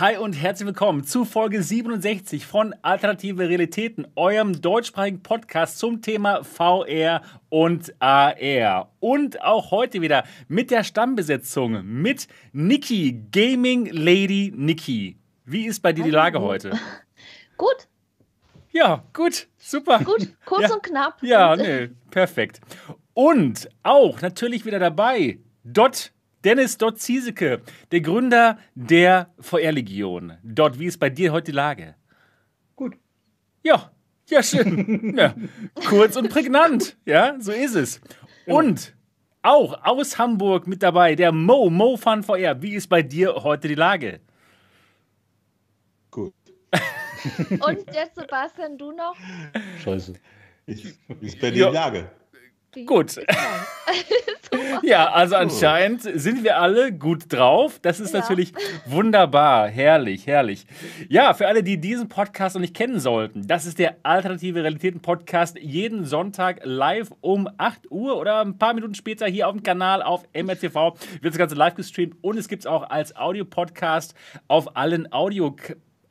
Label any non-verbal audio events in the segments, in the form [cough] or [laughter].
Hi und herzlich willkommen zu Folge 67 von Alternative Realitäten, eurem deutschsprachigen Podcast zum Thema VR und AR. Und auch heute wieder mit der Stammbesetzung mit Niki, Gaming Lady Niki. Wie ist bei dir die Lage heute? [laughs] Gut. Ja, gut, super. Gut, kurz ja. und knapp. Ja, nee, perfekt. Und auch natürlich wieder dabei Dot Dennis Dott Zieseke, der Gründer der VR-Legion. Dott, wie ist bei dir heute die Lage? Gut. Ja, ja, schön. [laughs] ja. Kurz und prägnant. Ja, so ist es. Und auch aus Hamburg mit dabei der Mo, Mo Fun VR. Wie ist bei dir heute die Lage? Gut. [laughs] Und jetzt, Sebastian, du noch? Scheiße. Ich, wie ist bei dir die Lage? Gut. [laughs] [laughs] ja, also anscheinend sind wir alle gut drauf. Das ist ja. natürlich wunderbar, herrlich, herrlich. Ja, für alle, die diesen Podcast noch nicht kennen sollten, das ist der Alternative Realitäten Podcast jeden Sonntag live um 8 Uhr oder ein paar Minuten später hier auf dem Kanal auf MRTV wird das Ganze live gestreamt und es gibt es auch als Audio-Podcast auf allen Audio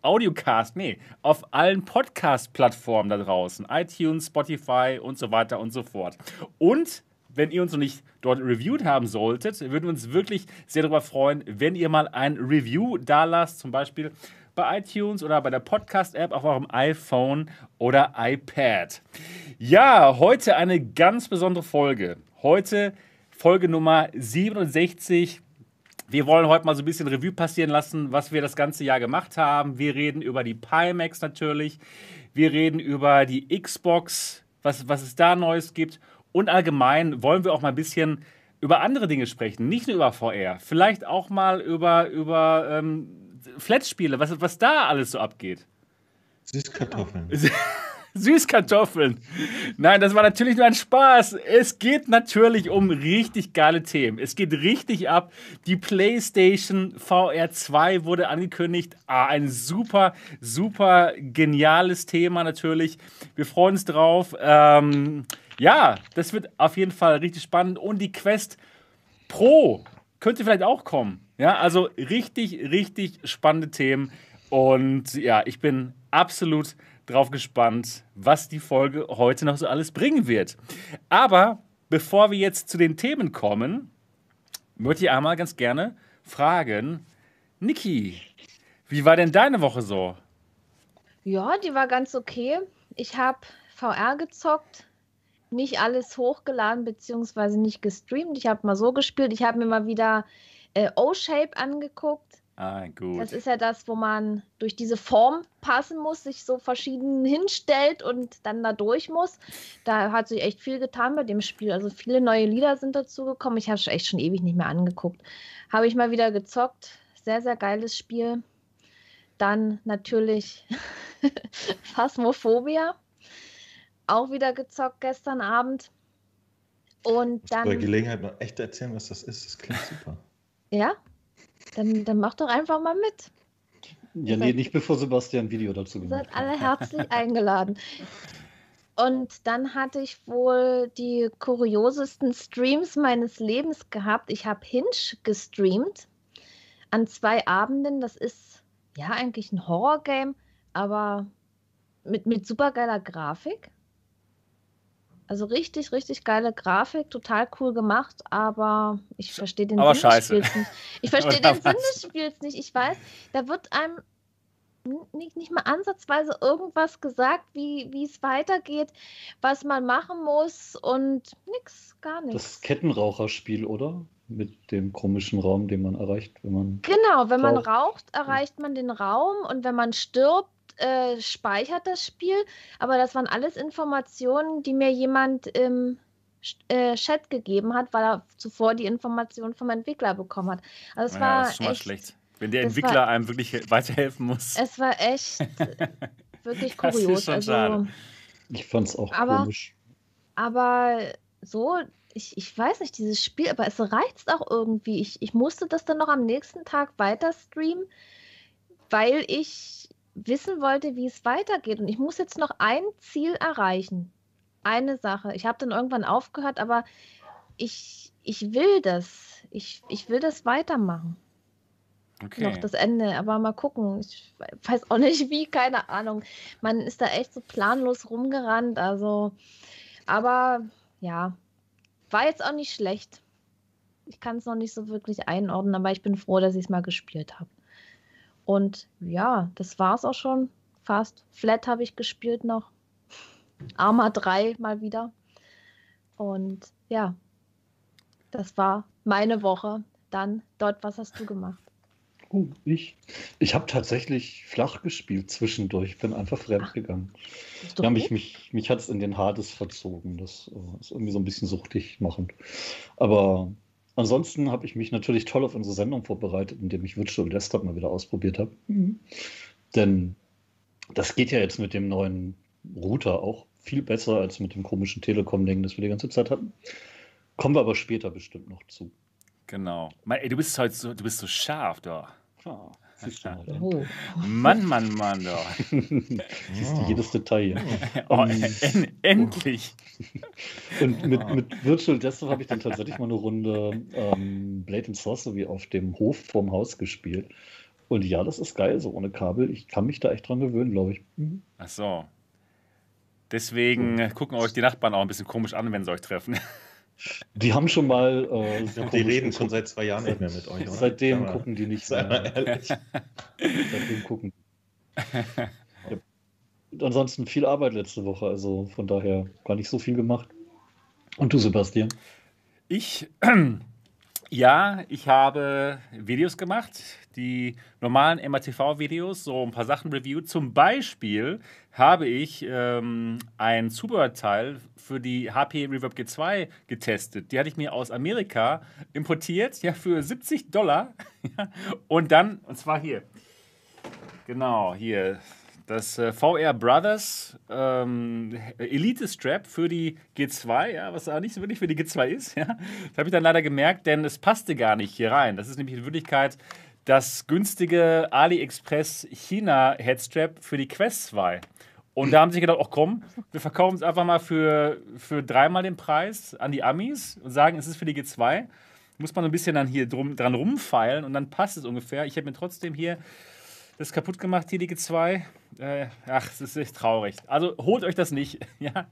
Audiocast, nee, auf allen Podcast-Plattformen da draußen. iTunes, Spotify und so weiter und so fort. Und wenn ihr uns noch nicht dort reviewed haben solltet, würden wir uns wirklich sehr darüber freuen, wenn ihr mal ein Review da lasst, zum Beispiel bei iTunes oder bei der Podcast-App auf eurem iPhone oder iPad. Ja, heute eine ganz besondere Folge. Heute Folge Nummer 67 wir wollen heute mal so ein bisschen Revue passieren lassen, was wir das ganze Jahr gemacht haben. Wir reden über die Pimax natürlich. Wir reden über die Xbox, was, was es da Neues gibt. Und allgemein wollen wir auch mal ein bisschen über andere Dinge sprechen, nicht nur über VR. Vielleicht auch mal über, über ähm, Flat-Spiele, was, was da alles so abgeht. Süßkartoffeln. [laughs] Süßkartoffeln. Nein, das war natürlich nur ein Spaß. Es geht natürlich um richtig geile Themen. Es geht richtig ab. Die PlayStation VR 2 wurde angekündigt. Ah, ein super, super geniales Thema natürlich. Wir freuen uns drauf. Ähm, ja, das wird auf jeden Fall richtig spannend. Und die Quest Pro könnte vielleicht auch kommen. Ja, also richtig, richtig spannende Themen. Und ja, ich bin absolut drauf gespannt, was die Folge heute noch so alles bringen wird. Aber bevor wir jetzt zu den Themen kommen, möchte ich einmal ganz gerne fragen, Niki, wie war denn deine Woche so? Ja, die war ganz okay. Ich habe VR gezockt, nicht alles hochgeladen bzw. nicht gestreamt. Ich habe mal so gespielt. Ich habe mir mal wieder äh, O-Shape angeguckt. Ah, gut. Das ist ja das, wo man durch diese Form passen muss, sich so verschieden hinstellt und dann da durch muss. Da hat sich echt viel getan bei dem Spiel. Also viele neue Lieder sind dazu gekommen. Ich habe es echt schon ewig nicht mehr angeguckt. Habe ich mal wieder gezockt. Sehr, sehr geiles Spiel. Dann natürlich [laughs] Phasmophobia. Auch wieder gezockt gestern Abend. Und dann. Bei Gelegenheit mal echt erzählen, was das ist. Das klingt super. Ja? Dann, dann mach doch einfach mal mit. Ja, nee, nicht bevor Sebastian ein Video dazu gemacht hat. Seid alle herzlich eingeladen. Und dann hatte ich wohl die kuriosesten Streams meines Lebens gehabt. Ich habe Hinge gestreamt an zwei Abenden. Das ist ja eigentlich ein Horrorgame, aber mit, mit supergeiler Grafik. Also richtig, richtig geile Grafik, total cool gemacht, aber ich verstehe den aber Sinn scheiße. des Spiels nicht. Ich [laughs] verstehe den Sinn des Spiels nicht. Ich weiß, da wird einem nicht, nicht mal ansatzweise irgendwas gesagt, wie, wie es weitergeht, was man machen muss und nix, gar nichts. Das Kettenraucherspiel, oder? Mit dem komischen Raum, den man erreicht, wenn man. Genau, wenn raucht. man raucht, erreicht man den Raum und wenn man stirbt, äh, speichert das Spiel, aber das waren alles Informationen, die mir jemand im äh, Chat gegeben hat, weil er zuvor die Informationen vom Entwickler bekommen hat. Also es ja, war das ist schon echt, mal schlecht. Wenn der Entwickler war, einem wirklich weiterhelfen muss. Es war echt [laughs] wirklich kurios. Das ist schon also, schade. Ich fand es auch aber, komisch. Aber so, ich, ich weiß nicht, dieses Spiel, aber es reizt auch irgendwie. Ich, ich musste das dann noch am nächsten Tag weiter streamen, weil ich wissen wollte, wie es weitergeht. Und ich muss jetzt noch ein Ziel erreichen. Eine Sache. Ich habe dann irgendwann aufgehört, aber ich, ich will das. Ich, ich will das weitermachen. okay. noch das Ende. Aber mal gucken. Ich weiß auch nicht [laughs] wie, keine Ahnung. Man ist da echt so planlos rumgerannt. Also, aber ja, war jetzt auch nicht schlecht. Ich kann es noch nicht so wirklich einordnen, aber ich bin froh, dass ich es mal gespielt habe. Und ja, das war es auch schon. Fast. Flat habe ich gespielt noch. Arma 3 mal wieder. Und ja, das war meine Woche. Dann, dort, was hast du gemacht? Oh, ich. Ich habe tatsächlich flach gespielt zwischendurch. Ich bin einfach fremd gegangen. Ja, mich, mich, mich hat es in den Hades verzogen. Das uh, ist irgendwie so ein bisschen suchtig machend. Aber ansonsten habe ich mich natürlich toll auf unsere Sendung vorbereitet, indem ich Virtual Desktop mal wieder ausprobiert habe. Mhm. Denn das geht ja jetzt mit dem neuen Router auch viel besser als mit dem komischen Telekom-Ding, das wir die ganze Zeit hatten. Kommen wir aber später bestimmt noch zu. Genau. Ey, du bist heute so, du bist so scharf, doch. Ja, oh. Mann, Mann, Mann, doch. [laughs] Siehst du jedes Detail. Oh, um, en endlich. [laughs] Und mit, mit Virtual Desktop habe ich dann tatsächlich mal eine Runde ähm, Blade and Sorcery auf dem Hof vorm Haus gespielt. Und ja, das ist geil, so ohne Kabel. Ich kann mich da echt dran gewöhnen, glaube ich. Mhm. Ach so. Deswegen mhm. gucken euch die Nachbarn auch ein bisschen komisch an, wenn sie euch treffen. [laughs] Die haben schon mal. Äh, die reden schon seit zwei Jahren nicht mehr mit euch. Oder? Seitdem gucken die nicht mehr. Ehrlich. [laughs] Seitdem gucken. Ja. Ansonsten viel Arbeit letzte Woche, also von daher gar nicht so viel gemacht. Und du, Sebastian? Ich ja, ich habe Videos gemacht, die normalen MATV-Videos, so ein paar Sachen reviewed. Zum Beispiel habe ich ähm, ein Zubehörteil für die HP Reverb G2 getestet. Die hatte ich mir aus Amerika importiert, ja, für 70 Dollar. [laughs] und dann, und zwar hier. Genau, hier das äh, VR Brothers ähm, Elite Strap für die G2, ja, was auch nicht so wirklich für die G2 ist. Ja. Das habe ich dann leider gemerkt, denn es passte gar nicht hier rein. Das ist nämlich in Wirklichkeit das günstige AliExpress China Headstrap für die Quest 2. Und da haben sie gedacht, ach komm, wir verkaufen es einfach mal für, für dreimal den Preis an die Amis und sagen, es ist für die G2. Muss man ein bisschen dann hier drum, dran rumfeilen und dann passt es ungefähr. Ich habe mir trotzdem hier das kaputt gemacht, die G2. Äh, ach, es ist echt traurig. Also holt euch das nicht. [laughs] ja?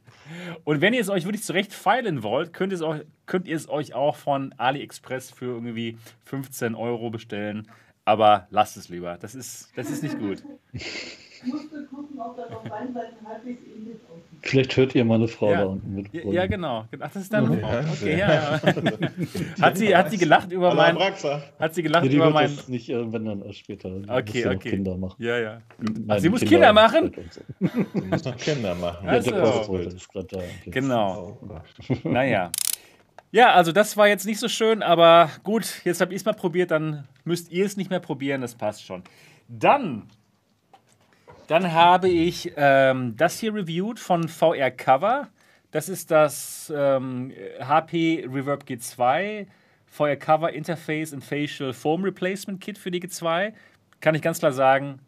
Und wenn ihr es euch wirklich zurecht feilen wollt, könnt, auch, könnt ihr es euch auch von AliExpress für irgendwie 15 Euro bestellen. Aber lasst es lieber. Das ist, das ist nicht gut. [laughs] musste gucken, ob da noch Beinseiten halbwegs ähnlich aussieht. Vielleicht hört ihr meine Frau ja. da unten mit. Ja, ja, genau. Ach, das ist deine Frau. Okay, ja. [laughs] hat, sie, hat sie gelacht über mein. Hat sie gelacht ja, über mein. Das nicht, äh, wenn dann später. Okay, okay. Kinder machen. Ja, ja. Ach, sie muss Kinder, Kinder machen? So. [laughs] Sie muss noch Kinder machen. Ja, der ist gerade da. Genau. Oh, [laughs] naja. Ja, also das war jetzt nicht so schön, aber gut, jetzt habe ich es mal probiert, dann müsst ihr es nicht mehr probieren, das passt schon. Dann dann habe ich ähm, das hier reviewed von VR Cover. Das ist das ähm, HP Reverb G2 VR Cover Interface and Facial Foam Replacement Kit für die G2. Kann ich ganz klar sagen,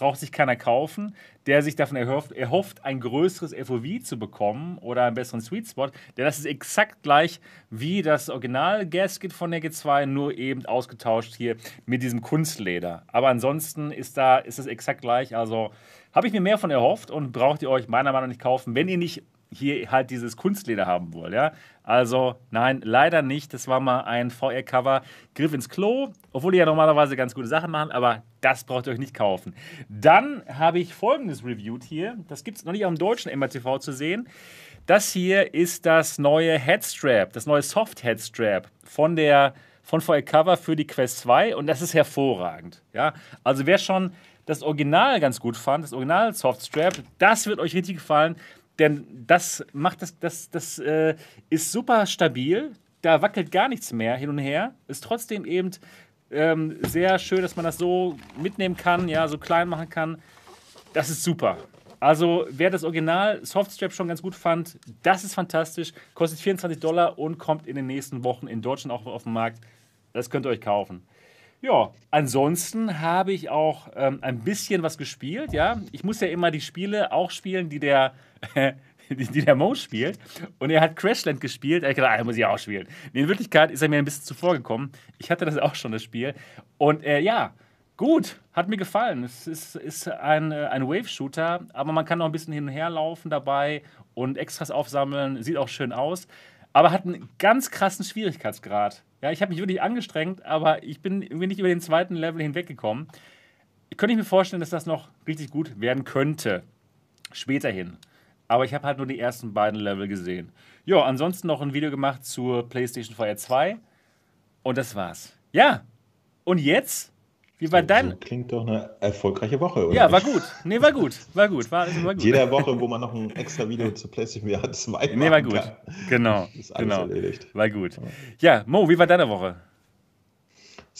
braucht sich keiner kaufen, der sich davon erhofft, erhofft, ein größeres FOV zu bekommen oder einen besseren Sweet Spot. Denn das ist exakt gleich wie das Original Gasket von der G2, nur eben ausgetauscht hier mit diesem Kunstleder. Aber ansonsten ist da ist es exakt gleich. Also habe ich mir mehr von erhofft und braucht ihr euch meiner Meinung nach nicht kaufen, wenn ihr nicht hier halt dieses Kunstleder haben wollt, ja. Also nein, leider nicht. Das war mal ein VR-Cover. Griff ins Klo, obwohl die ja normalerweise ganz gute Sachen machen, aber das braucht ihr euch nicht kaufen. Dann habe ich folgendes reviewed hier. Das gibt es noch nicht am deutschen MRTV zu sehen. Das hier ist das neue Headstrap, das neue Soft Headstrap von der von VR Cover für die Quest 2 und das ist hervorragend. Ja? Also wer schon das Original ganz gut fand, das Original Soft Strap, das wird euch richtig gefallen. Denn das macht das, das, das äh, ist super stabil. Da wackelt gar nichts mehr hin und her. Ist trotzdem eben ähm, sehr schön, dass man das so mitnehmen kann, ja, so klein machen kann. Das ist super. Also, wer das Original Softstrap schon ganz gut fand, das ist fantastisch. Kostet 24 Dollar und kommt in den nächsten Wochen in Deutschland auch auf den Markt. Das könnt ihr euch kaufen. Ja, ansonsten habe ich auch ähm, ein bisschen was gespielt, ja. Ich muss ja immer die Spiele auch spielen, die der, [laughs] die, der Mo spielt. Und er hat Crashland gespielt. Er hat gedacht, ah, muss ich auch spielen. In Wirklichkeit ist er mir ein bisschen zuvor gekommen. Ich hatte das auch schon, das Spiel. Und äh, ja, Gut, hat mir gefallen. Es ist, ist ein, äh, ein Wave-Shooter, aber man kann noch ein bisschen hin und her laufen dabei und Extras aufsammeln. Sieht auch schön aus, aber hat einen ganz krassen Schwierigkeitsgrad. Ja, ich habe mich wirklich angestrengt, aber ich bin irgendwie nicht über den zweiten Level hinweggekommen. Könnte ich mir vorstellen, dass das noch richtig gut werden könnte. Späterhin. Aber ich habe halt nur die ersten beiden Level gesehen. Ja, ansonsten noch ein Video gemacht zur PlayStation VR 2. Und das war's. Ja. Und jetzt wie war dein. klingt doch eine erfolgreiche Woche, oder? Ja, war gut. Nee, war gut. War gut. War, war gut. Jede Woche, wo man noch ein extra Video zu PlayStation VR 2 Nee, war gut. Kann. Genau. Ist alles genau. erledigt. War gut. Ja, Mo, wie war deine Woche?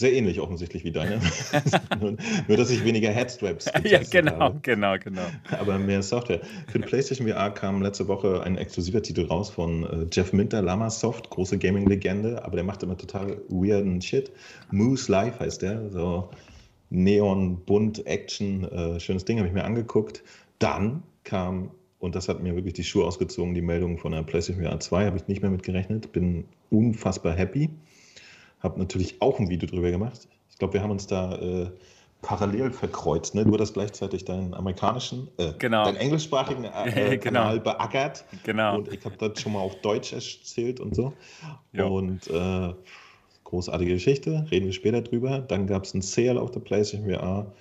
Sehr ähnlich offensichtlich wie deine. [laughs] nur, nur, dass ich weniger Headstraps [laughs] Ja, genau, habe. genau, genau. Aber mehr Software. Für den PlayStation VR kam letzte Woche ein exklusiver Titel raus von äh, Jeff Minter, Lamasoft, große Gaming-Legende, aber der macht immer total weirden Shit. Moose Life heißt der. So Neon, bunt, Action, äh, schönes Ding, habe ich mir angeguckt. Dann kam, und das hat mir wirklich die Schuhe ausgezogen, die Meldung von der PlayStation VR 2, habe ich nicht mehr mit gerechnet, bin unfassbar happy. Habe natürlich auch ein Video drüber gemacht. Ich glaube, wir haben uns da äh, parallel verkreuzt. Ne? Du hattest gleichzeitig deinen amerikanischen, äh, genau. deinen englischsprachigen äh, [laughs] genau. Kanal beackert. Genau. Und ich habe das schon mal auf Deutsch erzählt und so. Jo. Und äh, großartige Geschichte, reden wir später drüber. Dann gab es ein Sale auf der PlayStation VR,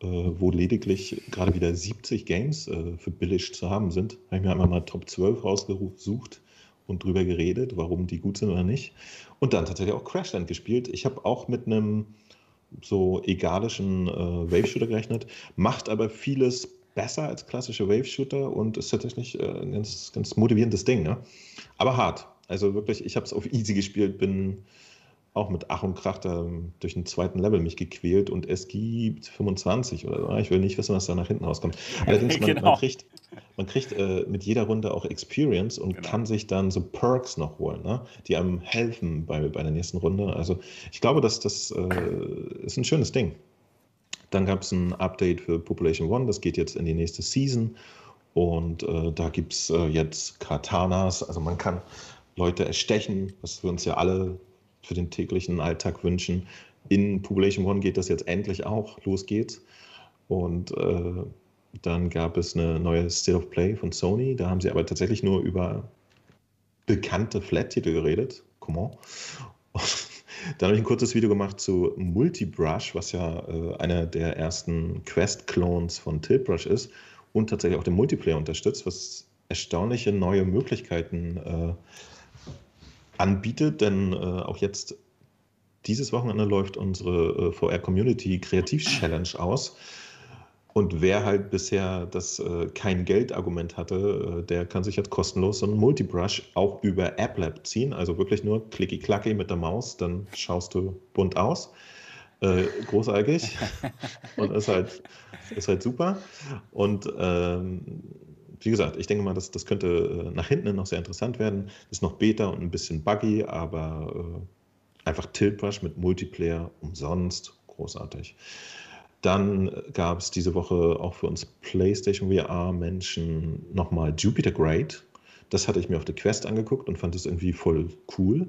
äh, wo lediglich gerade wieder 70 Games äh, für billig zu haben sind. Habe ich mir einmal mal Top 12 rausgesucht und drüber geredet, warum die gut sind oder nicht. Und dann tatsächlich auch Crashland gespielt. Ich habe auch mit einem so egalischen äh, Wave-Shooter gerechnet, macht aber vieles besser als klassische Wave-Shooter und ist tatsächlich äh, ein ganz, ganz motivierendes Ding. Ne? Aber hart. Also wirklich, ich habe es auf easy gespielt, bin auch mit Ach und Krach da durch den zweiten Level mich gequält und es gibt 25 oder so. Ich will nicht wissen, was da nach hinten rauskommt. [laughs] Allerdings, man, genau. man kriegt, man kriegt äh, mit jeder Runde auch Experience und genau. kann sich dann so Perks noch holen, ne? die einem helfen bei, bei der nächsten Runde. Also ich glaube, dass das äh, ist ein schönes Ding. Dann gab es ein Update für Population One, das geht jetzt in die nächste Season. Und äh, da gibt es äh, jetzt Katanas, also man kann Leute erstechen, was wir uns ja alle für den täglichen Alltag wünschen. In Population One geht das jetzt endlich auch. Los geht's. Und äh, dann gab es eine neue State of Play von Sony. Da haben sie aber tatsächlich nur über bekannte Flat-Titel geredet. Come on. [laughs] Dann habe ich ein kurzes Video gemacht zu Multibrush, was ja äh, einer der ersten Quest-Clones von Tiltbrush ist und tatsächlich auch den Multiplayer unterstützt, was erstaunliche neue Möglichkeiten äh, anbietet, denn äh, auch jetzt dieses Wochenende läuft unsere äh, VR Community Kreativ Challenge aus. Und wer halt bisher das äh, kein Geld-Argument hatte, äh, der kann sich jetzt kostenlos so einen Multibrush auch über AppLab ziehen. Also wirklich nur klicki-klacki mit der Maus, dann schaust du bunt aus. Äh, großartig. [laughs] und ist halt, ist halt super. Und ähm, wie gesagt, ich denke mal, das, das könnte äh, nach hinten noch sehr interessant werden. Ist noch Beta und ein bisschen buggy, aber äh, einfach Tiltbrush mit Multiplayer umsonst. Großartig. Dann gab es diese Woche auch für uns PlayStation VR-Menschen nochmal Jupiter Great. Das hatte ich mir auf der Quest angeguckt und fand es irgendwie voll cool.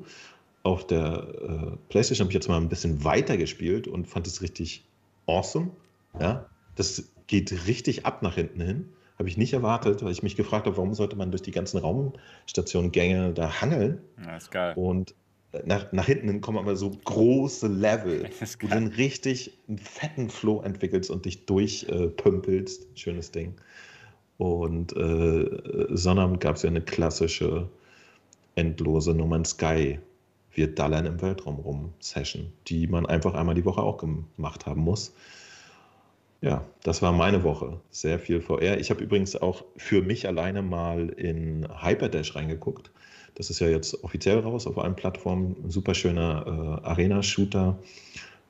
Auf der äh, PlayStation habe ich jetzt mal ein bisschen weiter gespielt und fand es richtig awesome. Ja, das geht richtig ab nach hinten hin. Habe ich nicht erwartet, weil ich mich gefragt habe, warum sollte man durch die ganzen Raumstationengänge da hangeln? Ja, ist geil. Und nach, nach hinten kommen aber so große Level, [laughs] wo du dann richtig einen fetten Flow entwickelst und dich durchpümpelst. Äh, Schönes Ding. Und äh, Sonnabend gab es ja eine klassische endlose No Man's Sky wir dallern im Weltraum rum Session, die man einfach einmal die Woche auch gemacht haben muss. Ja, das war meine Woche. Sehr viel VR. Ich habe übrigens auch für mich alleine mal in Hyperdash reingeguckt. Das ist ja jetzt offiziell raus auf allen Plattformen. Ein super schöner äh, Arena-Shooter.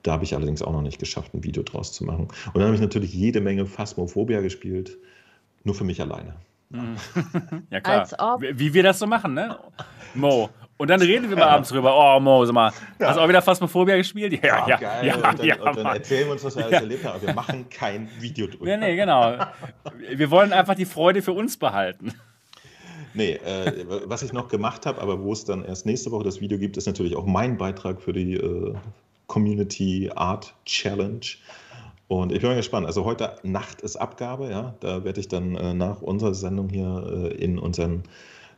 Da habe ich allerdings auch noch nicht geschafft, ein Video draus zu machen. Und dann habe ich natürlich jede Menge Phasmophobia gespielt. Nur für mich alleine. [laughs] ja, klar. Wie wir das so machen, ne? Mo. Und dann reden wir mal abends drüber. Oh, Mo, sag mal, ja. hast du auch wieder Phasmophobia gespielt? Ja, ja, geil. Ja, und dann, ja, und dann erzählen wir uns, was wir alles erlebt haben. Aber wir machen kein Video drüber. Nee, nee, genau. Wir wollen einfach die Freude für uns behalten. Nee, äh, was ich noch gemacht habe, aber wo es dann erst nächste Woche das Video gibt, ist natürlich auch mein Beitrag für die äh, Community Art Challenge. Und ich bin mal gespannt. Also heute Nacht ist Abgabe, ja. Da werde ich dann äh, nach unserer Sendung hier äh, in unseren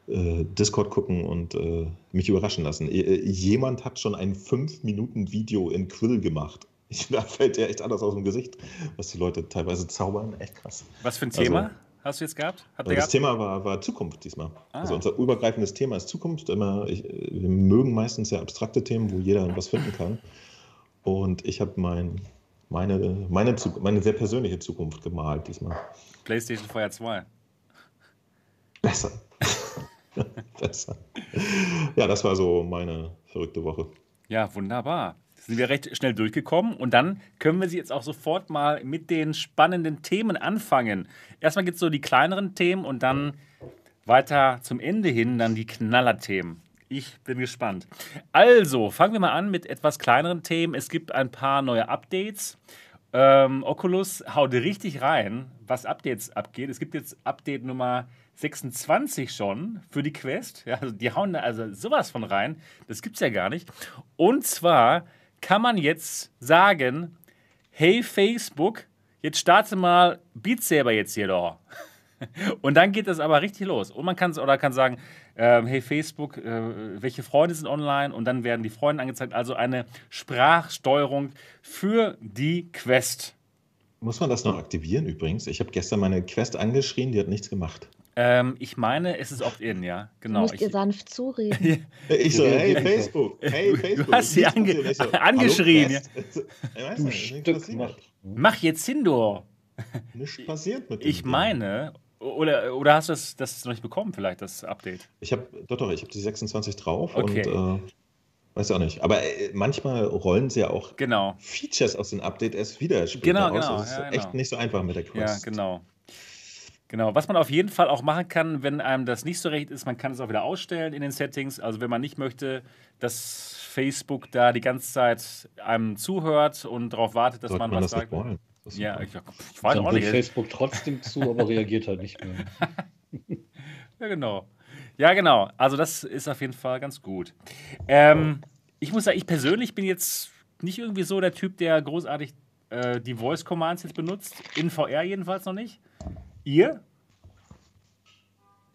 Discord gucken und äh, mich überraschen lassen. Äh, jemand hat schon ein 5-Minuten-Video in Quill gemacht. [laughs] Ich, da fällt dir echt anders aus dem Gesicht, was die Leute teilweise zaubern. Echt krass. Was für ein Thema also, hast du jetzt gehabt? das gehabt? Thema war, war Zukunft diesmal. Ah. Also unser übergreifendes Thema ist Zukunft. Immer, ich, wir mögen meistens sehr abstrakte Themen, wo jeder was finden kann. Und ich habe mein, meine, meine, meine sehr persönliche Zukunft gemalt diesmal. PlayStation Fire 2. Besser. [laughs] Besser. Ja, das war so meine verrückte Woche. Ja, wunderbar. Sind wir recht schnell durchgekommen und dann können wir sie jetzt auch sofort mal mit den spannenden Themen anfangen. Erstmal gibt es so die kleineren Themen und dann weiter zum Ende hin dann die Knallerthemen. Ich bin gespannt. Also, fangen wir mal an mit etwas kleineren Themen. Es gibt ein paar neue Updates. Ähm, Oculus haut richtig rein, was Updates abgeht. Es gibt jetzt Update Nummer 26 schon für die Quest. Ja, also die hauen da also sowas von rein. Das gibt's ja gar nicht. Und zwar kann man jetzt sagen: Hey Facebook, jetzt starte mal Beat Saber jetzt hier doch. [laughs] Und dann geht das aber richtig los. Und man kann oder kann sagen, äh, hey Facebook, äh, welche Freunde sind online? Und dann werden die Freunde angezeigt. Also eine Sprachsteuerung für die Quest. Muss man das noch aktivieren übrigens? Ich habe gestern meine Quest angeschrien, die hat nichts gemacht. Ähm, ich meine, es ist Opt-in, ja, genau. Du musst ihr sanft zureden. ich so, hey Facebook, hey Facebook. Du hast sie ange so, angeschrien. Ja. [laughs] Ich weiß nicht, Mach jetzt hin, du. Nichts passiert mit dem Ich meine, oder, oder hast du das, das noch nicht bekommen, vielleicht, das Update? Ich habe, doch, doch, ich habe die 26 drauf okay. und äh, weiß auch nicht. Aber äh, manchmal rollen sie ja auch genau. Features aus dem Update erst wieder genau, genau, Das ist ja, echt genau. nicht so einfach mit der Quest. Ja, genau. Genau, was man auf jeden Fall auch machen kann, wenn einem das nicht so recht ist, man kann es auch wieder ausstellen in den Settings. Also wenn man nicht möchte, dass Facebook da die ganze Zeit einem zuhört und darauf wartet, dass Sollte man, was sagt. Wollen. Ja, ich, ich weiß auch nicht. Facebook trotzdem [laughs] zu, aber reagiert halt nicht mehr. [laughs] ja, genau. Ja, genau. Also das ist auf jeden Fall ganz gut. Ähm, ich muss sagen, ich persönlich bin jetzt nicht irgendwie so der Typ, der großartig äh, die Voice Commands jetzt benutzt. In VR jedenfalls noch nicht. Ihr?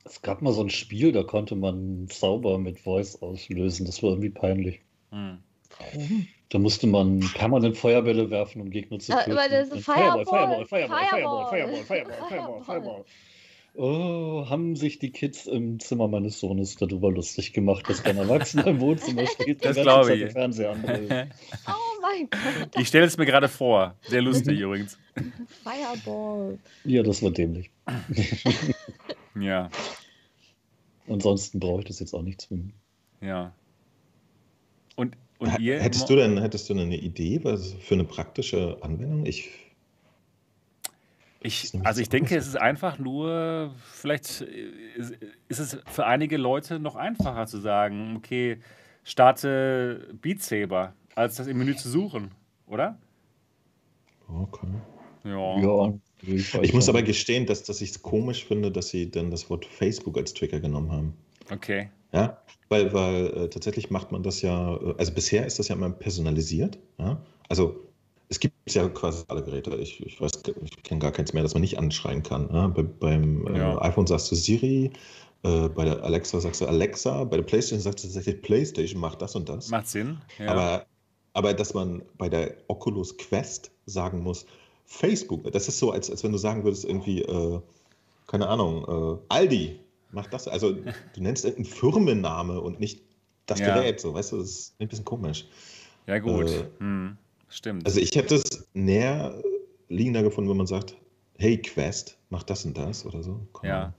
Es gab mal so ein Spiel, da konnte man Zauber mit Voice auslösen. Das war irgendwie peinlich. Hm. Da musste man permanent Feuerbälle werfen, um Gegner zu töten. Aber das ist Fireball, Fireball, Fireball, Fireball, Fireball, Fireball, [laughs] Fireball, Fireball. Oh, haben sich die Kids im Zimmer meines Sohnes darüber lustig gemacht, dass kein Erwachsener im Wohnzimmer [laughs] steht das glaube ich. Fernseher [laughs] Oh mein Gott. Ich stelle es mir gerade vor. Sehr lustig übrigens. Fireball. Ja, das war dämlich. [laughs] ja. Ansonsten brauche ich das jetzt auch nicht zwingen. Ja. Und und ihr hättest du denn hättest du eine Idee was für eine praktische Anwendung? Ich, ich also ich denke, es ist einfach nur, vielleicht ist es für einige Leute noch einfacher zu sagen, okay, starte Beat Saber, als das im Menü zu suchen, oder? Okay. Ja. ja ich, ich muss aber gestehen, dass, dass ich es komisch finde, dass sie dann das Wort Facebook als Trigger genommen haben. Okay. Ja, weil, weil äh, tatsächlich macht man das ja, äh, also bisher ist das ja immer personalisiert. Ja? Also es gibt ja quasi alle Geräte. Ich, ich weiß, ich kenne gar keins mehr, das man nicht anschreien kann. Ja? Bei, beim äh, ja. iPhone sagst du Siri, äh, bei der Alexa sagst du Alexa, bei der PlayStation sagst du tatsächlich PlayStation macht das und das. Macht Sinn. Ja. Aber, aber dass man bei der Oculus Quest sagen muss, Facebook, das ist so, als, als wenn du sagen würdest, irgendwie, äh, keine Ahnung, äh, Aldi, mach das. Also du nennst einen Firmenname und nicht das ja. Gerät, so, weißt du, das ist ein bisschen komisch. Ja, gut. Äh, hm. Stimmt. Also ich hätte es näher liegender gefunden, wenn man sagt, hey Quest, mach das und das oder so. Komm. Ja.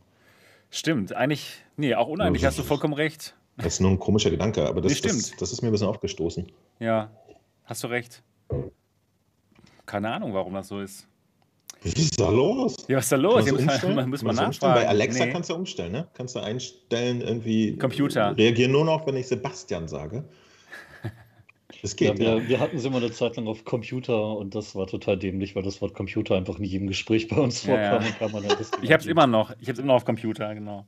Stimmt. Eigentlich, nee, auch uneinig, hast du vollkommen recht. Das ist nur ein komischer Gedanke, aber das, nee, das, das ist mir ein bisschen aufgestoßen. Ja, hast du recht. Keine Ahnung, warum das so ist. Was ist da los? Ja, was ist da los? Muss, man, muss man nachfragen. Bei Alexa nee. kannst du umstellen, ne? Kannst du einstellen, irgendwie. Computer. Reagieren nur noch, wenn ich Sebastian sage. Das geht. Ja, wir, wir, hatten sie immer eine Zeit lang auf Computer und das war total dämlich, weil das Wort Computer einfach nicht im Gespräch bei uns vorkam. Ja, ja. [laughs] ich habe es immer noch. Ich habe es immer noch auf Computer, genau.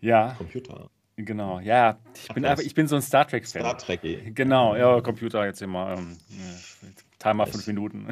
Ja. Computer. Genau, ja. Ich bin, einfach, ich bin so ein Star Trek-Fan. Star Trek. -y. Genau, ja, Computer jetzt immer. Ähm, Timer fünf Minuten.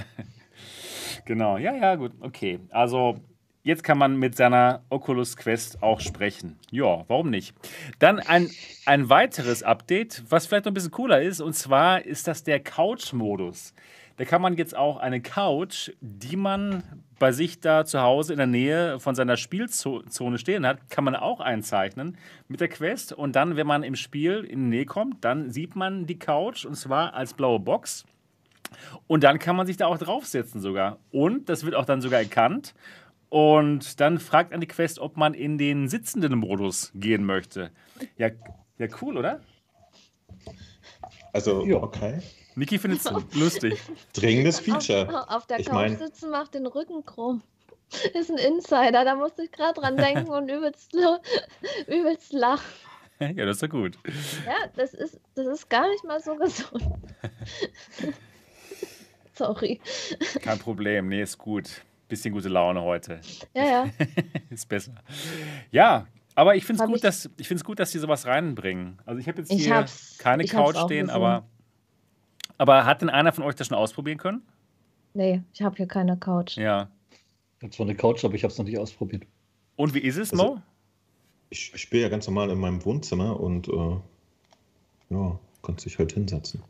[laughs] genau, ja, ja, gut. Okay, also jetzt kann man mit seiner Oculus Quest auch sprechen. Ja, warum nicht? Dann ein, ein weiteres Update, was vielleicht noch ein bisschen cooler ist, und zwar ist das der Couch-Modus. Da kann man jetzt auch eine Couch, die man bei sich da zu Hause in der Nähe von seiner Spielzone stehen hat, kann man auch einzeichnen mit der Quest. Und dann, wenn man im Spiel in die Nähe kommt, dann sieht man die Couch und zwar als blaue Box. Und dann kann man sich da auch draufsetzen sogar. Und das wird auch dann sogar erkannt. Und dann fragt an die Quest, ob man in den sitzenden Modus gehen möchte. Ja, ja cool, oder? Also, ja. okay. Niki findet es [laughs] lustig. Dringendes Feature. Auf, auf der ich Couch mein... sitzen macht den Rücken krumm. [laughs] Ist ein Insider, da musste ich gerade dran [laughs] denken und übelst, übelst lachen. Ja, das ist ja gut. Ja, das ist, das ist gar nicht mal so gesund. Sorry. Kein Problem, nee, ist gut. Bisschen gute Laune heute. Ja, ja. [laughs] ist besser. Ja, aber ich finde es gut, dass gut, dass sie sowas reinbringen. Also ich habe jetzt hier keine Couch stehen, aber aber hat denn einer von euch das schon ausprobieren können? Nee, ich habe hier keine Couch. Ja. Ich habe zwar eine Couch, aber ich habe es noch nicht ausprobiert. Und wie ist es, also, Mo? Ich, ich spiele ja ganz normal in meinem Wohnzimmer und äh, ja, kannst dich halt hinsetzen.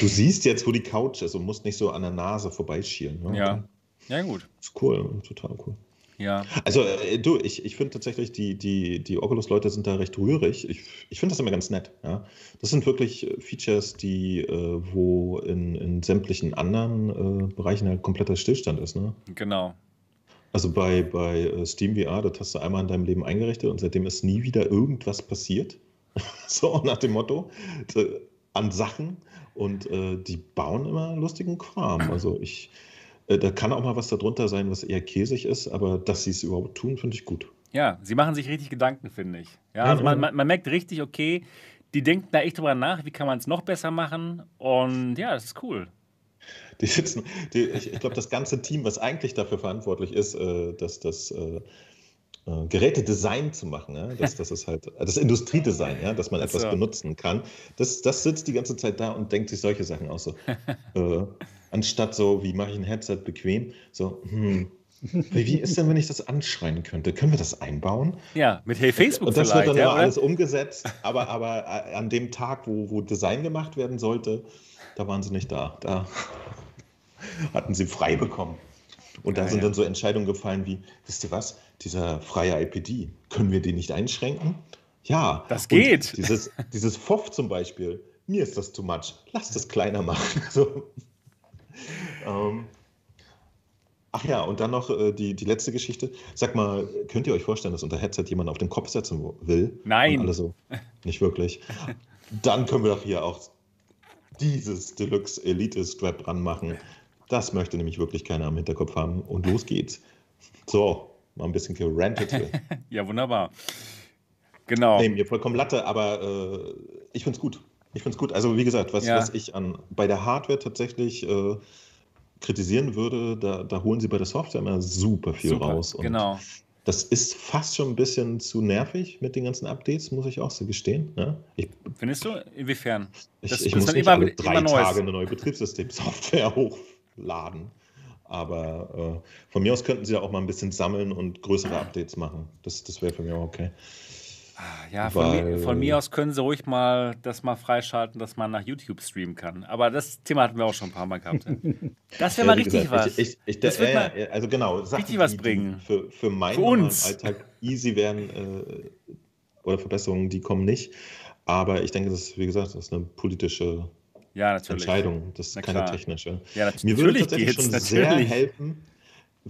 Du siehst jetzt, wo die Couch ist und musst nicht so an der Nase vorbeischielen. Ne? Ja. Ja, gut. Ist cool, total cool. Ja. Also, äh, du, ich, ich finde tatsächlich, die, die, die Oculus-Leute sind da recht rührig. Ich, ich finde das immer ganz nett. Ja? Das sind wirklich äh, Features, die, äh, wo in, in sämtlichen anderen äh, Bereichen halt kompletter Stillstand ist. Ne? Genau. Also bei, bei äh, Steam VR, das hast du einmal in deinem Leben eingerichtet und seitdem ist nie wieder irgendwas passiert. [laughs] so nach dem Motto, an Sachen. Und äh, die bauen immer lustigen Kram. Also ich äh, da kann auch mal was darunter sein, was eher käsig ist, aber dass sie es überhaupt tun, finde ich gut. Ja, sie machen sich richtig Gedanken, finde ich. Ja, also man, man, man, merkt richtig, okay, die denken da echt drüber nach, wie kann man es noch besser machen. Und ja, das ist cool. Die sitzen, die, ich, ich glaube, das ganze Team, was eigentlich dafür verantwortlich ist, äh, dass das äh, äh, Gerätedesign zu machen, ja? das, das ist halt das Industriedesign, ja? dass man etwas so. benutzen kann. Das, das sitzt die ganze Zeit da und denkt sich solche Sachen aus. So, [laughs] äh, anstatt so, wie mache ich ein Headset bequem, so, hm, wie ist denn, wenn ich das anschreien könnte? Können wir das einbauen? Ja, mit Hey Facebook Und das wird dann ja, alles umgesetzt, aber, aber äh, an dem Tag, wo, wo Design gemacht werden sollte, da waren sie nicht da. Da hatten sie frei bekommen. Und da ja, sind ja. dann so Entscheidungen gefallen wie, wisst ihr was, dieser freie IPD, können wir den nicht einschränken? Ja. Das geht. Und dieses, dieses FOF zum Beispiel, mir ist das too much. Lass das kleiner machen. [laughs] So. Ähm, ach ja, und dann noch äh, die, die letzte Geschichte. Sag mal, könnt ihr euch vorstellen, dass unter Headset jemand auf den Kopf setzen will? Nein. Und alle so, nicht wirklich. Dann können wir doch hier auch dieses Deluxe Elite Strap dran machen. Das möchte nämlich wirklich keiner am Hinterkopf haben. Und los geht's. So, mal ein bisschen gerantet hier. [laughs] ja, wunderbar. Genau. Nee, mir vollkommen Latte, aber äh, ich finde es gut. Ich finde es gut. Also, wie gesagt, was, ja. was ich an, bei der Hardware tatsächlich äh, kritisieren würde, da, da, holen sie bei der Software immer super viel super, raus. Und genau. Das ist fast schon ein bisschen zu nervig mit den ganzen Updates, muss ich auch so gestehen. Ja? Ich, Findest du? Inwiefern? Ich, ich muss nicht immer, alle drei Tage eine neue Betriebssystem-Software [laughs] hochladen. Aber äh, von mir aus könnten sie ja auch mal ein bisschen sammeln und größere Updates machen. Das, das wäre für mich auch okay. Ah, ja, von, Weil, mir, von, mir, aus können sie ruhig mal das mal freischalten, dass man nach YouTube streamen kann. Aber das Thema hatten wir auch schon ein paar Mal gehabt. [laughs] Das wäre ja, mal richtig gesagt, was. Ich, ich, das wird mal also genau, Sachen, richtig was bringen. Für, für meinen für uns. Alltag easy werden äh, oder Verbesserungen, die kommen nicht. Aber ich denke, das ist, wie gesagt, das ist eine politische ja, Entscheidung. Das ist Na keine klar. technische. Ja, Mir würde tatsächlich schon natürlich. sehr helfen,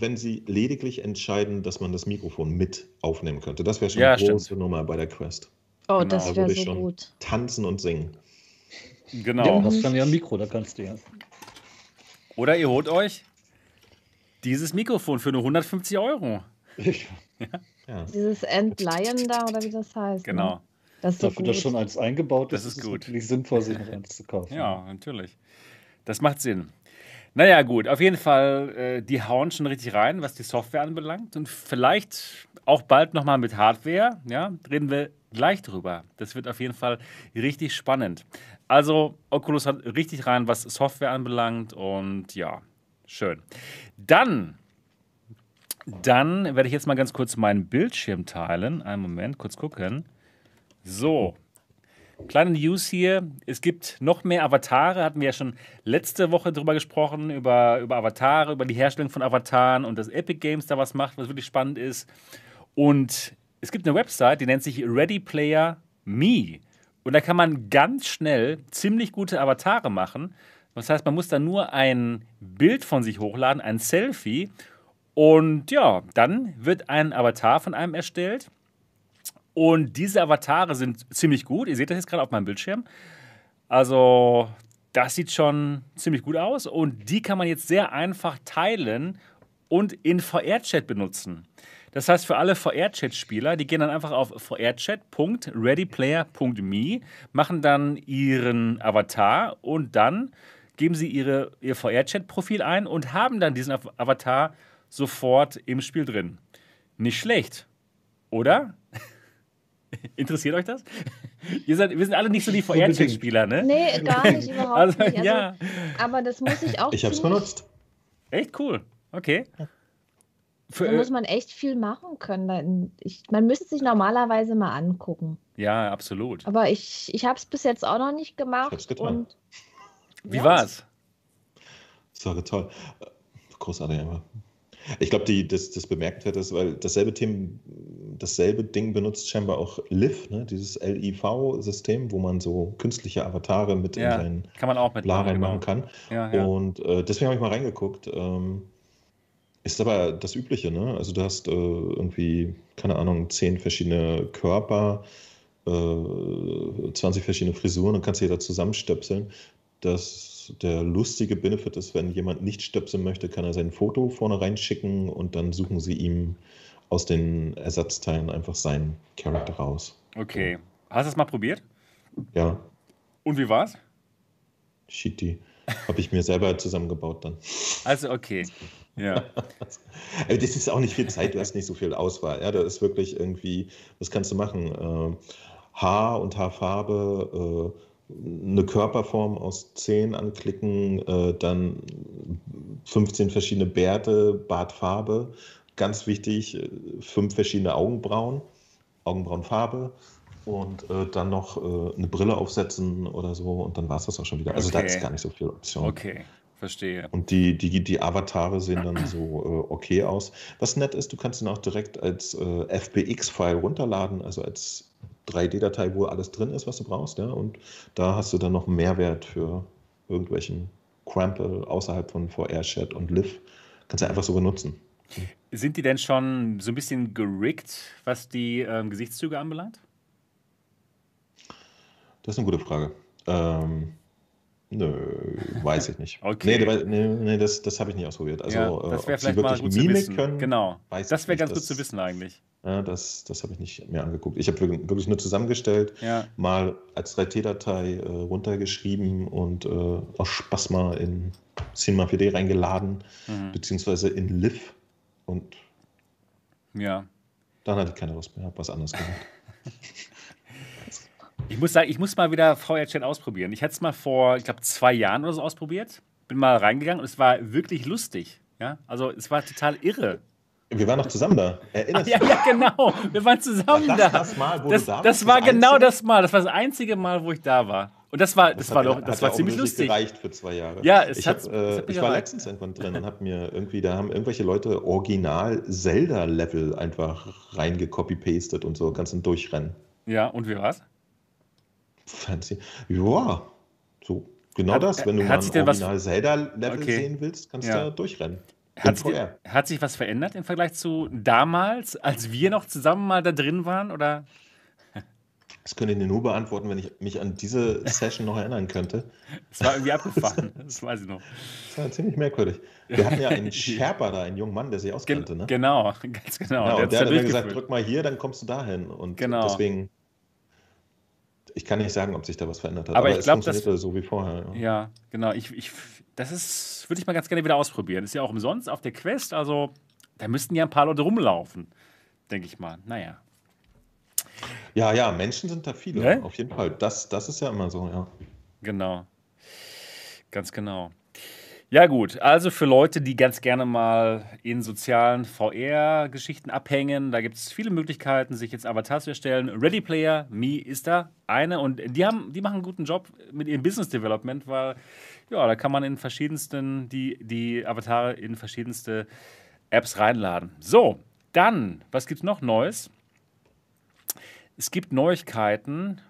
wenn sie lediglich entscheiden, dass man das Mikrofon mit aufnehmen könnte. Das wäre schon ja, eine große stimmt. Nummer bei der Quest. Oh, genau. das wäre so gut. Tanzen und singen. Genau. Ja, du hast dann ja ein Mikro, da kannst du ja. Oder ihr holt euch dieses Mikrofon für nur 150 Euro. [laughs] Ja. Dieses Entleihen da, oder wie das heißt. Ne? Genau. Ne? Das ist Dafür, dass schon eins eingebaut das ist, ist gut. Es sinnvoll, sich noch eins zu kaufen. Ja, natürlich. Das macht Sinn. Naja, gut, auf jeden Fall, äh, die hauen schon richtig rein, was die Software anbelangt. Und vielleicht auch bald nochmal mit Hardware. Ja, reden wir gleich drüber. Das wird auf jeden Fall richtig spannend. Also, Oculus hat richtig rein, was Software anbelangt. Und ja, schön. Dann, dann werde ich jetzt mal ganz kurz meinen Bildschirm teilen. Einen Moment, kurz gucken. So, Kleine News hier. Es gibt noch mehr Avatare. Hatten wir ja schon letzte Woche drüber gesprochen, über, über Avatare, über die Herstellung von Avataren und dass Epic Games da was macht, was wirklich spannend ist. Und es gibt eine Website, die nennt sich Ready Player Me. Und da kann man ganz schnell ziemlich gute Avatare machen. Das heißt, man muss da nur ein Bild von sich hochladen, ein Selfie. Und ja, dann wird ein Avatar von einem erstellt. Und diese Avatare sind ziemlich gut. Ihr seht das jetzt gerade auf meinem Bildschirm. Also, das sieht schon ziemlich gut aus. Und die kann man jetzt sehr einfach teilen und in VR-Chat benutzen. Das heißt, für alle VR-Chat-Spieler, die gehen dann einfach auf vrchat.readyplayer.me, machen dann ihren Avatar und dann geben sie ihre, ihr VR-Chat-Profil ein und haben dann diesen Avatar sofort im Spiel drin. Nicht schlecht, oder? [laughs] [laughs] Interessiert euch das? [laughs] Ihr seid, wir sind alle nicht so die VR-Chat-Spieler, ne? Nee, gar nicht, [laughs] überhaupt also, nicht. Also, ja. Aber das muss ich auch. Ich habe es benutzt. Echt cool. Okay. Für, da muss man echt viel machen können. Ich, man müsste es sich normalerweise mal angucken. Ja, absolut. Aber ich, ich habe es bis jetzt auch noch nicht gemacht. Ich habe es getan. Und, Wie ja, war's? Das war toll. Großartig einfach. Ich glaube, das, das bemerkenswert ist, weil dasselbe, Team, dasselbe Ding benutzt scheinbar auch Liv, ne? dieses LIV-System, wo man so künstliche Avatare mit ja, in seinen kann man auch mit La reinmachen genau. kann. Ja, ja. Und äh, deswegen habe ich mal reingeguckt. Ähm, ist aber das Übliche, ne? Also du hast äh, irgendwie, keine Ahnung, zehn verschiedene Körper, äh, 20 verschiedene Frisuren und kannst sie da zusammenstöpseln. Das der lustige Benefit ist, wenn jemand nicht stöpseln möchte, kann er sein Foto vorne reinschicken und dann suchen sie ihm aus den Ersatzteilen einfach seinen Charakter raus. Okay. Hast du es mal probiert? Ja. Und wie war's? Shitty. Habe ich mir selber zusammengebaut dann. Also, okay. Ja. [laughs] das ist auch nicht viel Zeit, du hast nicht so viel Auswahl. Ja, da ist wirklich irgendwie, was kannst du machen? Äh, Haar und Haarfarbe, äh, eine Körperform aus 10 anklicken, äh, dann 15 verschiedene Bärte, Bartfarbe, ganz wichtig, äh, fünf verschiedene Augenbrauen, Augenbrauenfarbe und äh, dann noch äh, eine Brille aufsetzen oder so und dann war es das auch schon wieder. Also okay. da ist gar nicht so viel Option. Okay. Verstehe. Und die, die, die Avatare sehen dann so äh, okay aus. Was nett ist, du kannst ihn auch direkt als äh, FBX-File runterladen, also als 3D-Datei, wo alles drin ist, was du brauchst. Ja? Und da hast du dann noch Mehrwert für irgendwelchen Crample außerhalb von VR-Chat und Liv. Kannst du einfach so benutzen. Sind die denn schon so ein bisschen gerickt, was die ähm, Gesichtszüge anbelangt? Das ist eine gute Frage. Ähm, Nö, weiß ich nicht. [laughs] Okay. Nee, nee, nee das, das habe ich nicht ausprobiert. Also, ja, das wäre vielleicht mal gut Mimik zu wissen. Können, genau. Das wäre ganz gut zu wissen eigentlich. Ja, das, das habe ich nicht mehr angeguckt. Ich habe wirklich nur zusammengestellt, ja. mal als 3T-Datei äh, runtergeschrieben und äh, aus Spaß mal in Cinema 4D reingeladen, mhm. beziehungsweise in Liv. Und ja. dann hatte ich keine Lust mehr, habe was anderes gemacht. [laughs] Ich muss sagen, ich muss mal wieder VR-Chat ausprobieren. Ich hatte es mal vor, ich glaube, zwei Jahren oder so ausprobiert. Bin mal reingegangen und es war wirklich lustig. Ja, also es war total irre. Wir waren noch zusammen da. Erinnerst du ja, ja, genau. Wir waren zusammen war das da. Das, Mal, wo das, du da das war das genau das Mal. Das war das einzige Mal, wo ich da war. Und das war, das, das war doch, das war ziemlich lustig. gereicht für zwei Jahre. Ja, es ich, hat, hab, äh, ich war letztens irgendwann drin und habe mir irgendwie, da haben irgendwelche Leute original Zelda-Level einfach reingecopy-pastet und so, ganz im Durchrennen. Ja, und wie war's? Fancy. Ja, so genau hat, das. Wenn du mal ein Original Zelda-Level okay. sehen willst, kannst ja. du durchrennen. Hat sich, hat sich, was verändert im Vergleich zu damals, als wir noch zusammen mal da drin waren? Oder? Das könnte ich dir nur beantworten, wenn ich mich an diese Session noch erinnern könnte. Das war irgendwie abgefahren, [laughs] das weiß ich noch. Das war ziemlich merkwürdig. Wir hatten ja einen [laughs] Sherpa da, einen jungen Mann, der sich auskannte. Ne? Genau, [laughs] ganz genau. genau der, der hat mir gesagt, drück mal hier, dann kommst du dahin. Und genau. deswegen ich kann nicht sagen, ob sich da was verändert hat. Aber, aber ich glaube, das so wie vorher. Ja, ja genau. Ich, ich, das ist, würde ich mal ganz gerne wieder ausprobieren. Ist ja auch umsonst auf der Quest. Also da müssten ja ein paar Leute rumlaufen, denke ich mal. Naja. Ja, ja, Menschen sind da viele, ne? auf jeden Fall. Das, das ist ja immer so, ja. Genau. Ganz genau. Ja, gut. Also für Leute, die ganz gerne mal in sozialen VR-Geschichten abhängen, da gibt es viele Möglichkeiten, sich jetzt Avatars zu erstellen. Ready Player Me ist da eine und die, haben, die machen einen guten Job mit ihrem Business Development, weil ja, da kann man in verschiedensten, die, die Avatare in verschiedenste Apps reinladen. So, dann, was gibt es noch Neues? Es gibt Neuigkeiten.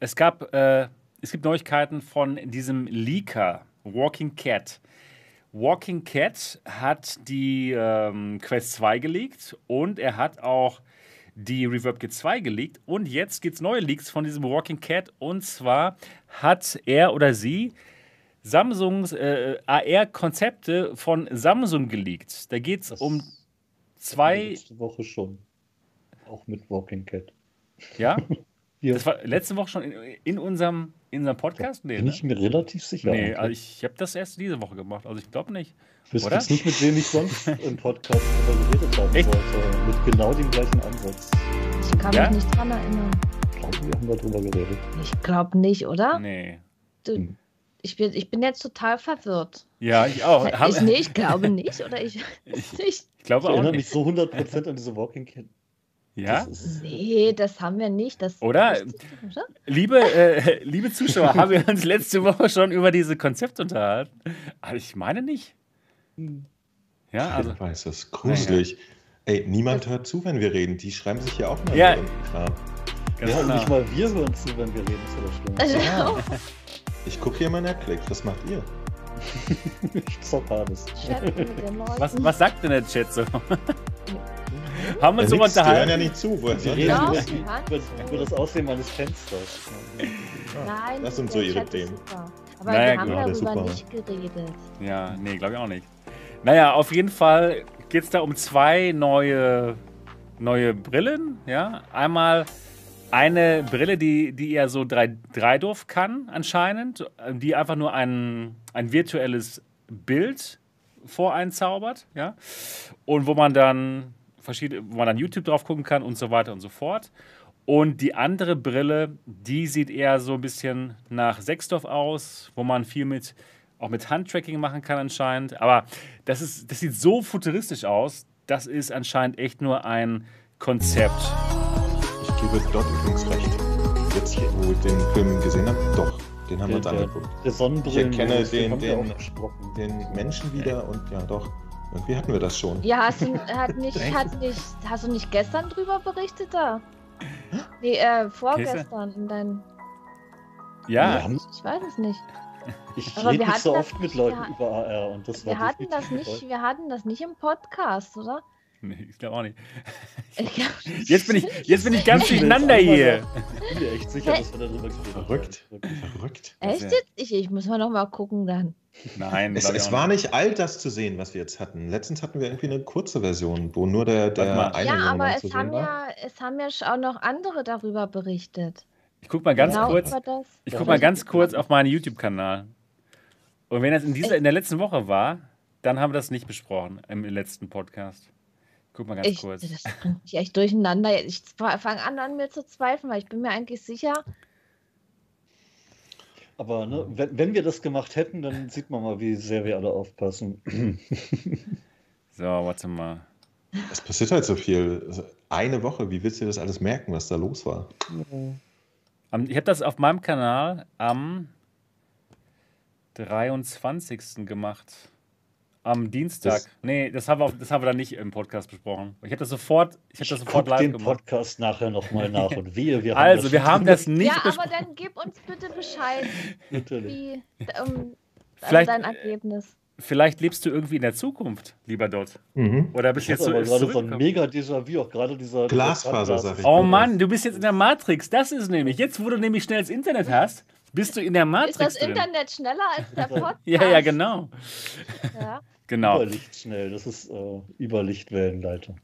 Es gab, äh, es gibt Neuigkeiten von diesem Leaker, Walking Cat. Walking Cat hat die ähm, Quest 2 geleakt und er hat auch die Reverb G2 geleakt. Und jetzt gibt es neue Leaks von diesem Walking Cat. Und zwar hat er oder sie Samsungs äh, AR-Konzepte von Samsung geleakt. Da geht es um zwei. Letzte Woche schon. Auch mit Walking Cat. Ja? [laughs] ja. Das war letzte Woche schon in, in unserem in unserem Podcast? Nee, Bin ne? ich mir relativ sicher. Nee, also ich habe das erst diese Woche gemacht. Also ich glaube nicht. Ich wüsste jetzt nicht, mit wem ich sonst [laughs] im Podcast darüber geredet haben Echt? wollte. Mit genau dem gleichen Ansatz. Ich kann ja? mich nicht dran erinnern. Ich glaube, wir haben darüber geredet. Ich glaube nicht, oder? Nee. Du, hm. Ich, bin, ich bin jetzt total verwirrt. Ja, ich auch. Ich, nee, ich glaube nicht. Oder ich, [laughs] ich, ich glaube auch. Ich erinnere mich so 100% an diese Walking Cat ja? Das nee, das haben wir nicht. Das oder? Liebe, äh, liebe Zuschauer, haben wir uns letzte Woche schon über diese Konzepte unterhalten? Aber ich meine nicht. Ja, also. Ich weiß, das ist gruselig. Ja. Ey, niemand hört zu, wenn wir reden. Die schreiben sich ja auch mal ja. Kram. ja, genau. nicht mal wir hören zu, wenn wir reden. Das ist [laughs] ja. Ich gucke hier mal Netflix. Was macht ihr? [laughs] ich zock Hades. [laughs] Was, was sagt denn der Chat so? [laughs] Haben wir uns ja, unterhalten? hören ja nicht zu. Wir reden ja, über, über, über, das Aussehen meines Fensters. Nein, das sind so ihre Themen. Aber naja, wir haben genau, darüber nicht geredet. Ja, nee, glaube ich auch nicht. Naja, auf jeden Fall geht es da um zwei neue, neue Brillen. Ja? Einmal eine Brille, die, die eher so 3-Durf kann, anscheinend, die einfach nur ein, ein virtuelles Bild voreinzaubert. Ja? Und wo man dann verschiedene, wo man dann YouTube drauf gucken kann und so weiter und so fort. Und die andere Brille, die sieht eher so ein bisschen nach Sechsdorf aus, wo man viel mit, auch mit Handtracking machen kann anscheinend. Aber das, ist, das sieht so futuristisch aus, das ist anscheinend echt nur ein Konzept. Ich gebe dort übrigens recht. Jetzt, wo ich den Film gesehen habe, doch, den haben wir uns angeguckt. Der Sonnenbrillen. Ich erkenne den, den, den Menschen wieder und ja, doch. Irgendwie hatten wir das schon. Ja, hast du, hat nicht, hat nicht, hast du nicht gestern drüber berichtet da? Nee, äh, vorgestern in dein. Ja. Ich weiß es nicht. [laughs] Ich rede nicht so oft mit Leuten über AR und das war wir hatten das nicht, Wir hatten das nicht im Podcast, oder? [laughs] Nee, ich glaube auch nicht. [laughs] [laughs] jetzt, bin ich, jetzt bin ich ganz durcheinander hier. Ich bin mir echt sicher, dass wir darüber geredet haben. Verrückt. Verrückt. Echt jetzt? Ich, ich muss mal noch mal gucken dann. Nein, es, es war nicht alt, das zu sehen, was wir jetzt hatten. Letztens hatten wir irgendwie eine kurze Version, wo nur der, der eine Ja, aber es haben ja, es haben ja auch noch andere darüber berichtet. Ich gucke mal ganz genau kurz. Ich guck mal ganz kurz auf meinen YouTube-Kanal. Und wenn das in dieser, in der letzten Woche war, dann haben wir das nicht besprochen im letzten Podcast. Guck mal ganz ich, kurz. Das bringt mich echt durcheinander. Ich fange an, an mir zu zweifeln, weil ich bin mir eigentlich sicher, aber ne, wenn, wenn, wir das gemacht hätten, dann sieht man mal, wie sehr wir alle aufpassen. [clears throat] so, warte mal. Es passiert halt so viel. Eine Woche, wie willst du das alles merken, was da los war? Ich habe das auf meinem Kanal am 23. gemacht. Am Dienstag. Das, nee, das haben, wir, das haben wir dann nicht im Podcast besprochen. Ich habe das sofort, ich hab das sofort live den gemacht. Podcast nachher nochmal nach [laughs] und wir, wir Also, wir haben das nicht Ja, aber dann gib uns bitte Bescheid, Natürlich. wie um, Vielleicht, dein Ergebnis. Vielleicht lebst du irgendwie in der Zukunft, lieber Dot. Mhm. Oder bist ich jetzt so gerade so ein mega Déjà-vu, auch gerade dieser Glasfaser, sag ich. Oh Mann, du bist jetzt in der Matrix. Das ist nämlich, jetzt wo du nämlich schnell ins Internet hast, bist du in der Matrix. Ist das drin. Internet schneller als der [laughs] Podcast? ja, ja, genau. Ja. Genau. Überlichtschnell, das ist äh, Überlichtwellenleitung.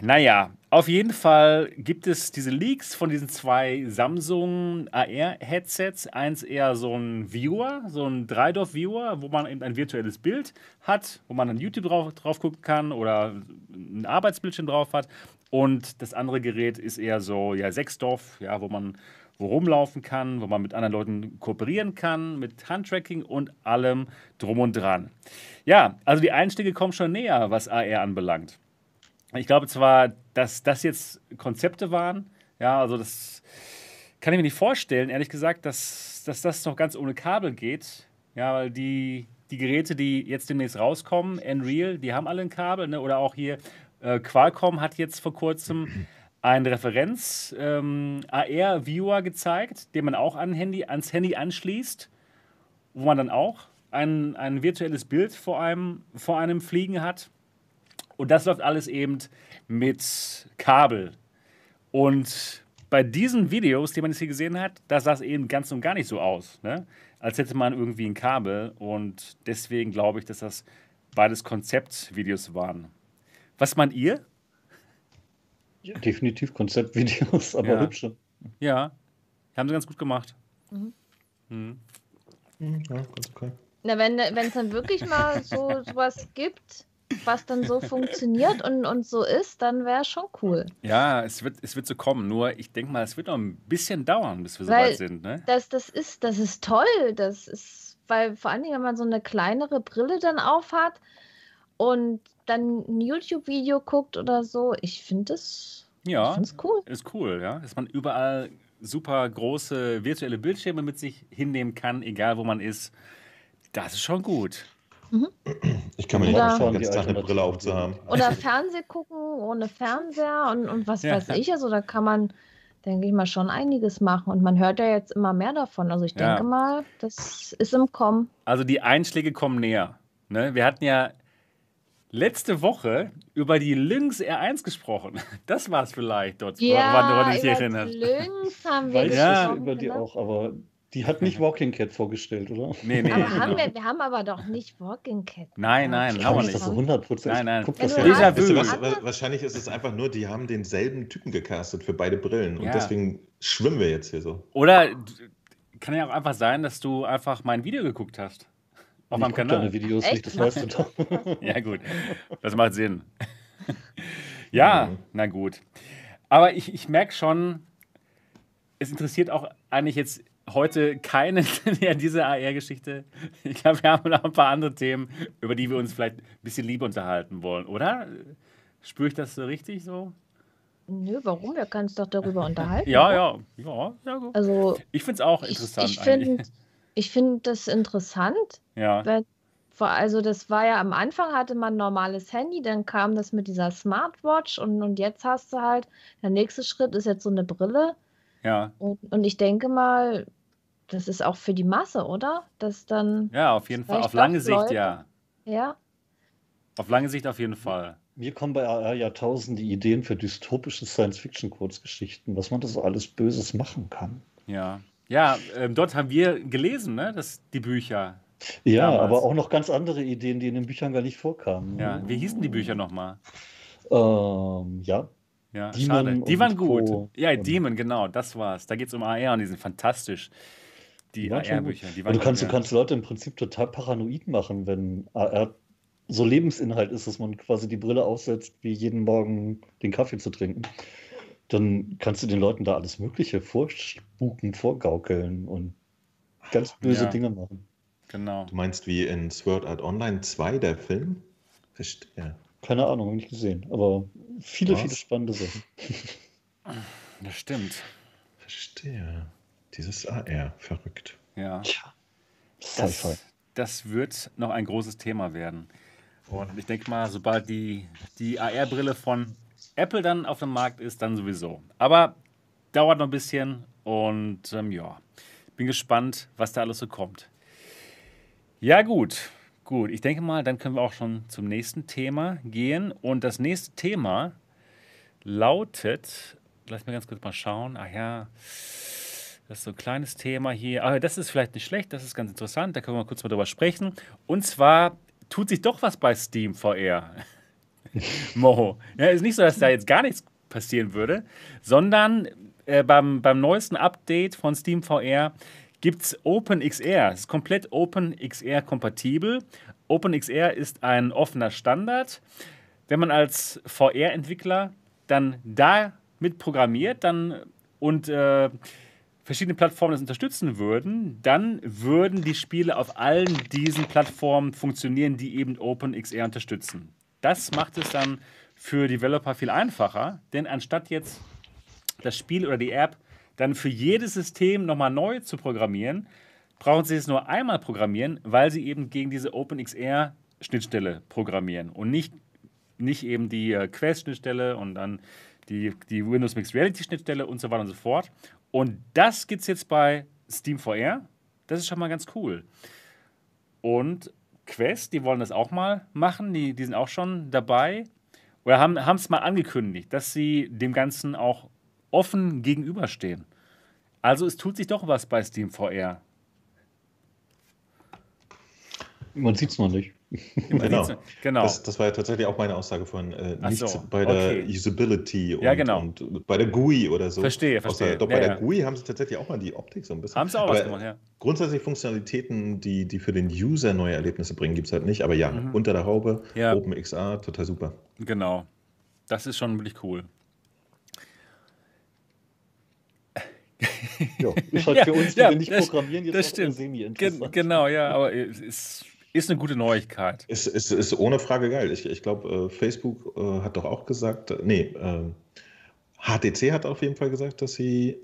Naja, auf jeden Fall gibt es diese Leaks von diesen zwei Samsung AR-Headsets. Eins eher so ein Viewer, so ein Dreidorf-Viewer, wo man eben ein virtuelles Bild hat, wo man dann YouTube drauf, drauf gucken kann oder ein Arbeitsbildschirm drauf hat. Und das andere Gerät ist eher so ja, Sechsdorf, ja, wo man wo rumlaufen kann, wo man mit anderen Leuten kooperieren kann, mit Handtracking und allem drum und dran. Ja, also die Einstiege kommen schon näher, was AR anbelangt. Ich glaube zwar, dass das jetzt Konzepte waren, ja, also das kann ich mir nicht vorstellen, ehrlich gesagt, dass, dass das noch ganz ohne Kabel geht. Ja, weil die, die Geräte, die jetzt demnächst rauskommen, Unreal, die haben alle ein Kabel, ne? oder auch hier äh, Qualcomm hat jetzt vor kurzem einen Referenz-AR-Viewer ähm, gezeigt, den man auch an Handy, ans Handy anschließt, wo man dann auch ein, ein virtuelles Bild vor einem, vor einem fliegen hat. Und das läuft alles eben mit Kabel. Und bei diesen Videos, die man jetzt hier gesehen hat, da sah es eben ganz und gar nicht so aus. Ne? Als hätte man irgendwie ein Kabel. Und deswegen glaube ich, dass das beides Konzeptvideos waren. Was meint ihr? Ja, definitiv Konzeptvideos, aber ja. hübsche. Ja, haben sie ganz gut gemacht. Mhm. Mhm. Ja, ganz okay. Na, wenn es dann wirklich mal so [laughs] sowas gibt, was dann so funktioniert und, und so ist, dann wäre schon cool. Ja, es wird, es wird so kommen. Nur ich denke mal, es wird noch ein bisschen dauern, bis wir soweit sind. Ne? Das, das, ist, das ist toll. Das ist, weil vor allen Dingen, wenn man so eine kleinere Brille dann aufhat und dann ein YouTube-Video guckt oder so, ich finde es ja, cool. Ist cool, ja. Dass man überall super große virtuelle Bildschirme mit sich hinnehmen kann, egal wo man ist. Das ist schon gut. Mhm. Ich kann mir nicht vorstellen, jetzt eine Brille aufzuhaben. Oder Fernseh gucken ohne Fernseher und, und was ja. weiß ich. Also da kann man, denke ich mal, schon einiges machen. Und man hört ja jetzt immer mehr davon. Also ich denke ja. mal, das ist im Kommen. Also die Einschläge kommen näher. Ne? Wir hatten ja letzte Woche über die Lynx R1 gesprochen. [laughs] Das war es vielleicht dort, ja, woran du dich erinnerst. Lynx haben wir Weiß ja. über die auch, aber die hat nicht Walking Cat vorgestellt, oder? Nee, nee. Aber haben wir, wir haben aber doch nicht Walking Cat. Nein, nein, haben wir nicht. Das so 100%. Nein, nein. Guck, das ja weißt du was, wahrscheinlich ist es einfach nur, die haben denselben Typen gecastet für beide Brillen und ja. deswegen schwimmen wir jetzt hier so. Oder kann ja auch einfach sein, dass du einfach mein Video geguckt hast. Auf meinem Kanal. Deine Videos Echt? nicht, das du doch. [laughs] ja, gut. Das macht Sinn. [laughs] ja, mhm. na gut. Aber ich, ich merke schon, es interessiert auch eigentlich jetzt heute keinen [laughs] ja, diese AR-Geschichte. Ich glaube, wir haben noch ein paar andere Themen, über die wir uns vielleicht ein bisschen lieber unterhalten wollen, oder? Spüre ich das so richtig so? Nö, warum? Wir können uns doch darüber unterhalten. ja, ja, ja, ja. Gut. Also, ich finde es auch interessant. Ich, ich finde ich find das interessant. Ja. Weil, also das war ja am Anfang hatte man ein normales Handy, dann kam das mit dieser Smartwatch und, und jetzt hast du halt, der nächste Schritt ist jetzt so eine Brille. Ja. Und, und ich denke mal, das ist auch für die Masse, oder? Das dann. Ja, auf jeden Fall. Auf lange Sicht, Leute. ja. Ja. Auf lange Sicht auf jeden Fall. Mir kommen bei AR ja tausende Ideen für dystopische Science-Fiction-Kurzgeschichten, was man das alles Böses machen kann. Ja. Ja, ähm, dort haben wir gelesen, ne, das, die Bücher. Ja, damals. aber auch noch ganz andere Ideen, die in den Büchern gar nicht vorkamen. Ja, wie hießen die Bücher nochmal? Ähm, ja. Ja, Demon schade. Die waren gut. Co. Ja, Demon, genau, das war's. Da geht es um AR und die sind fantastisch. Die AR-Bücher. Du kannst, du kannst Leute im Prinzip total paranoid machen, wenn AR so Lebensinhalt ist, dass man quasi die Brille aufsetzt, wie jeden Morgen den Kaffee zu trinken dann kannst du den Leuten da alles Mögliche vorspuken, vorgaukeln und ganz böse ja, Dinge machen. Genau. Du meinst wie in Sword Art Online 2, der Film? Verstehe. Keine Ahnung, habe ich nicht gesehen. Aber viele, Was? viele spannende Sachen. [laughs] Das stimmt. Verstehe. Dieses AR, verrückt. Ja. Tja. Das, das wird noch ein großes Thema werden. Und ich denke mal, sobald die, die AR-Brille von Apple dann auf dem Markt ist, dann sowieso. Aber dauert noch ein bisschen und ähm, ja, bin gespannt, was da alles so kommt. Ja, gut. Gut, ich denke mal, dann können wir auch schon zum nächsten Thema gehen. Und das nächste Thema lautet, lass mich ganz kurz mal schauen. Ach ja, das ist so ein kleines Thema hier. Aber das ist vielleicht nicht schlecht, das ist ganz interessant. Da können wir kurz mal drüber sprechen. Und zwar tut sich doch was bei Steam VR. [laughs] Moho. Ja, ist nicht so, dass da jetzt gar nichts passieren würde, sondern äh, beim, beim neuesten Update von Steam VR gibt es OpenXR. Es ist komplett OpenXR kompatibel. OpenXR ist ein offener Standard. Wenn man als VR-Entwickler dann damit programmiert dann, und äh, verschiedene Plattformen das unterstützen würden, dann würden die Spiele auf allen diesen Plattformen funktionieren, die eben OpenXR unterstützen. Das macht es dann für Developer viel einfacher, denn anstatt jetzt das Spiel oder die App dann für jedes System nochmal neu zu programmieren, brauchen sie es nur einmal programmieren, weil sie eben gegen diese OpenXR-Schnittstelle programmieren und nicht, nicht eben die äh, Quest-Schnittstelle und dann die, die Windows Mixed Reality-Schnittstelle und so weiter und so fort. Und das gibt es jetzt bei Steam VR. Das ist schon mal ganz cool. Und Quest, die wollen das auch mal machen. Die, die sind auch schon dabei. Oder haben es mal angekündigt, dass sie dem Ganzen auch offen gegenüberstehen. Also es tut sich doch was bei Steam VR. Man sieht es noch nicht. Genau. genau. Das, das, war ja tatsächlich auch meine Aussage von äh, nichts so, bei der okay. Usability und, ja, genau. und, bei der GUI oder so. Verstehe, verstehe. Außer, doch bei ja, der ja. GUI haben sie tatsächlich auch mal die Optik so ein bisschen. Haben sie auch aber was gemacht, ja. Grundsätzlich Funktionalitäten, die, die für den User neue Erlebnisse bringen, gibt es halt nicht. Aber ja, mhm. unter der Haube, OpenXR, total super. Genau. Das ist schon wirklich cool. ja, ist halt [laughs] für uns, die wir nicht programmieren, jetzt das stimmt. semi-interessant. Genau, ja, aber es ist ist eine gute Neuigkeit. Ist, ist, ist ohne Frage geil. Ich, ich glaube, äh, Facebook äh, hat doch auch gesagt, äh, nee, äh, HTC hat auf jeden Fall gesagt, dass sie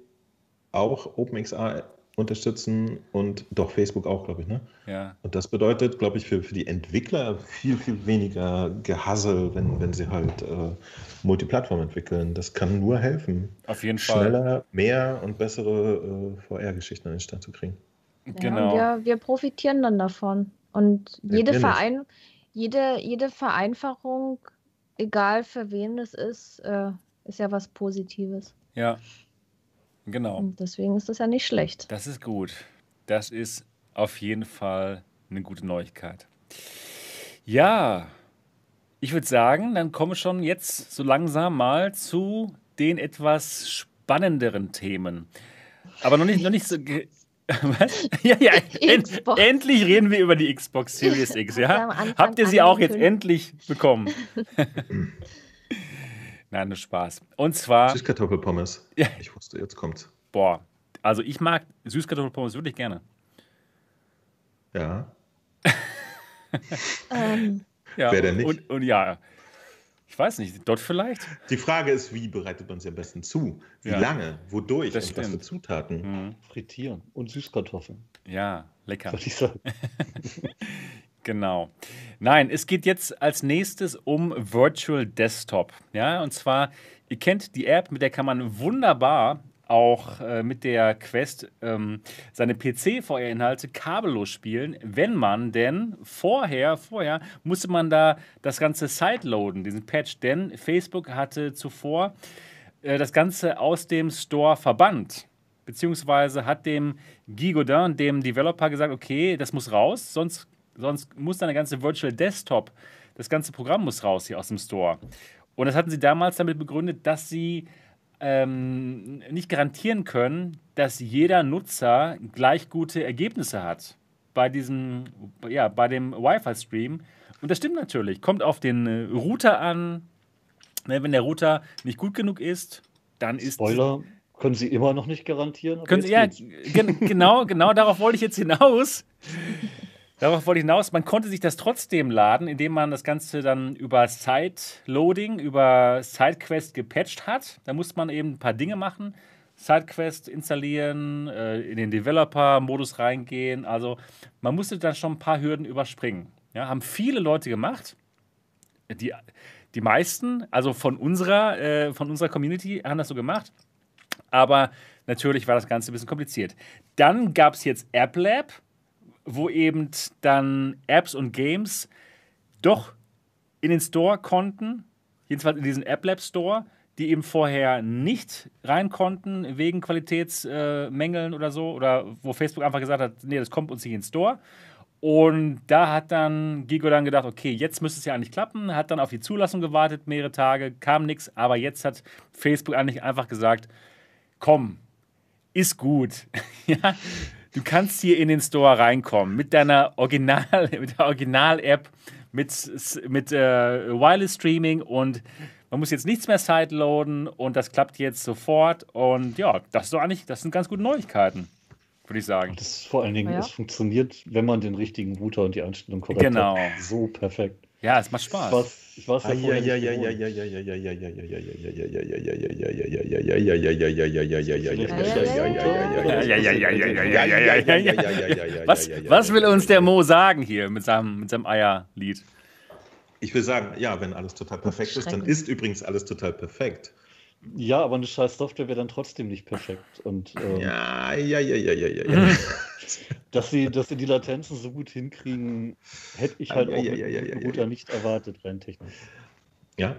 auch OpenXR unterstützen und doch Facebook auch, glaube ich. Ne? Ja. Und das bedeutet, glaube ich, für, für die Entwickler viel, viel weniger Gehassel, wenn, wenn sie halt äh, Multiplattform entwickeln. Das kann nur helfen. Auf jeden Fall. Schneller, mehr und bessere äh, VR-Geschichten an den Start zu kriegen. Genau. Ja, wir, wir profitieren dann davon. Und jede, Verein, jede, jede Vereinfachung, egal für wen es ist, äh, ist ja was Positives. Ja, genau. Und deswegen ist das ja nicht schlecht. Das ist gut. Das ist auf jeden Fall eine gute Neuigkeit. Ja, ich würde sagen, dann komme schon jetzt so langsam mal zu den etwas spannenderen Themen. Aber noch nicht, noch nicht so [laughs] was? Ja, ja, [laughs] end, endlich reden wir über die Xbox Series X, ja? [laughs] Habt ihr sie auch jetzt endlich bekommen? Nein, nur Spaß. Und zwar. Süßkartoffelpommes. Ja. Ich wusste, jetzt kommt's. Boah, also ich mag Süßkartoffelpommes wirklich gerne. Ja. ähm. ja Wer denn nicht? Und, und ja, ich weiß nicht, dort vielleicht? Die Frage ist, wie bereitet man sie am besten zu? Wie ja. lange? Wodurch? Das und was für Zutaten? Mhm. Frittieren und Süßkartoffeln. Ja, lecker. Soll ich sagen? [laughs] [laughs] genau. Nein, es geht jetzt als nächstes um Virtual Desktop. Ja, und zwar, ihr kennt die App, mit der kann man wunderbar auch äh, mit der Quest ähm, seine PC-VR-Inhalte kabellos spielen, wenn man denn vorher, vorher musste man da das Ganze sideloaden, diesen Patch, denn Facebook hatte zuvor äh, das Ganze aus dem Store verbannt. Beziehungsweise hat dem Guy dem Developer, gesagt, okay, das muss raus, sonst, sonst muss deine ganze Virtual Desktop, das ganze Programm muss raus hier aus dem Store. Und das hatten sie damals damit begründet, dass sie ähm, nicht garantieren können, dass jeder Nutzer gleich gute Ergebnisse hat bei diesem, ja, bei dem Wi-Fi-Stream. Und das stimmt natürlich. Kommt auf den äh, Router an. Ne, wenn der Router nicht gut genug ist, dann ist. Spoiler, können Sie immer noch nicht garantieren. Können Sie, ja, genau, genau darauf wollte ich jetzt hinaus. Darauf wollte ich hinaus, man konnte sich das trotzdem laden, indem man das Ganze dann über Side-Loading, über SideQuest gepatcht hat. Da musste man eben ein paar Dinge machen. SideQuest installieren, äh, in den Developer-Modus reingehen. Also man musste dann schon ein paar Hürden überspringen. Ja, haben viele Leute gemacht. Die, die meisten, also von unserer, äh, von unserer Community, haben das so gemacht. Aber natürlich war das Ganze ein bisschen kompliziert. Dann gab es jetzt AppLab wo eben dann Apps und Games doch in den Store konnten, jedenfalls in diesen App Lab Store, die eben vorher nicht rein konnten wegen Qualitätsmängeln äh, oder so, oder wo Facebook einfach gesagt hat, nee, das kommt uns nicht in den Store. Und da hat dann Gigo dann gedacht, okay, jetzt müsste es ja eigentlich klappen, hat dann auf die Zulassung gewartet, mehrere Tage, kam nichts, aber jetzt hat Facebook eigentlich einfach gesagt, komm, ist gut. [laughs] ja, du kannst hier in den Store reinkommen mit deiner Original, [laughs] mit der Original-App, mit, mit äh, Wireless Streaming und man muss jetzt nichts mehr sideloaden und das klappt jetzt sofort. Und ja, das ist doch eigentlich, das sind ganz gute Neuigkeiten würde ich sagen. Das ist vor allen Dingen, ja. es funktioniert, wenn man den richtigen Router und die Einstellung korrekt genau. hat. So perfekt. Ja, es macht Spaß. Ich weiß, ich weiß ja ja was, was will uns der Mo sagen hier mit seinem, mit seinem Eierlied? Ich will sagen, ja, wenn alles total perfekt ist, dann ist übrigens alles total perfekt. Ja, aber eine scheiß Software wäre dann trotzdem nicht perfekt. Und, ähm, ja, ja, ja, ja, ja, ja. ja. [laughs] dass, sie, dass sie die Latenzen so gut hinkriegen, hätte ich halt ja, auch ja, ja, ja, ja, Router nicht erwartet, rein technisch. Ja.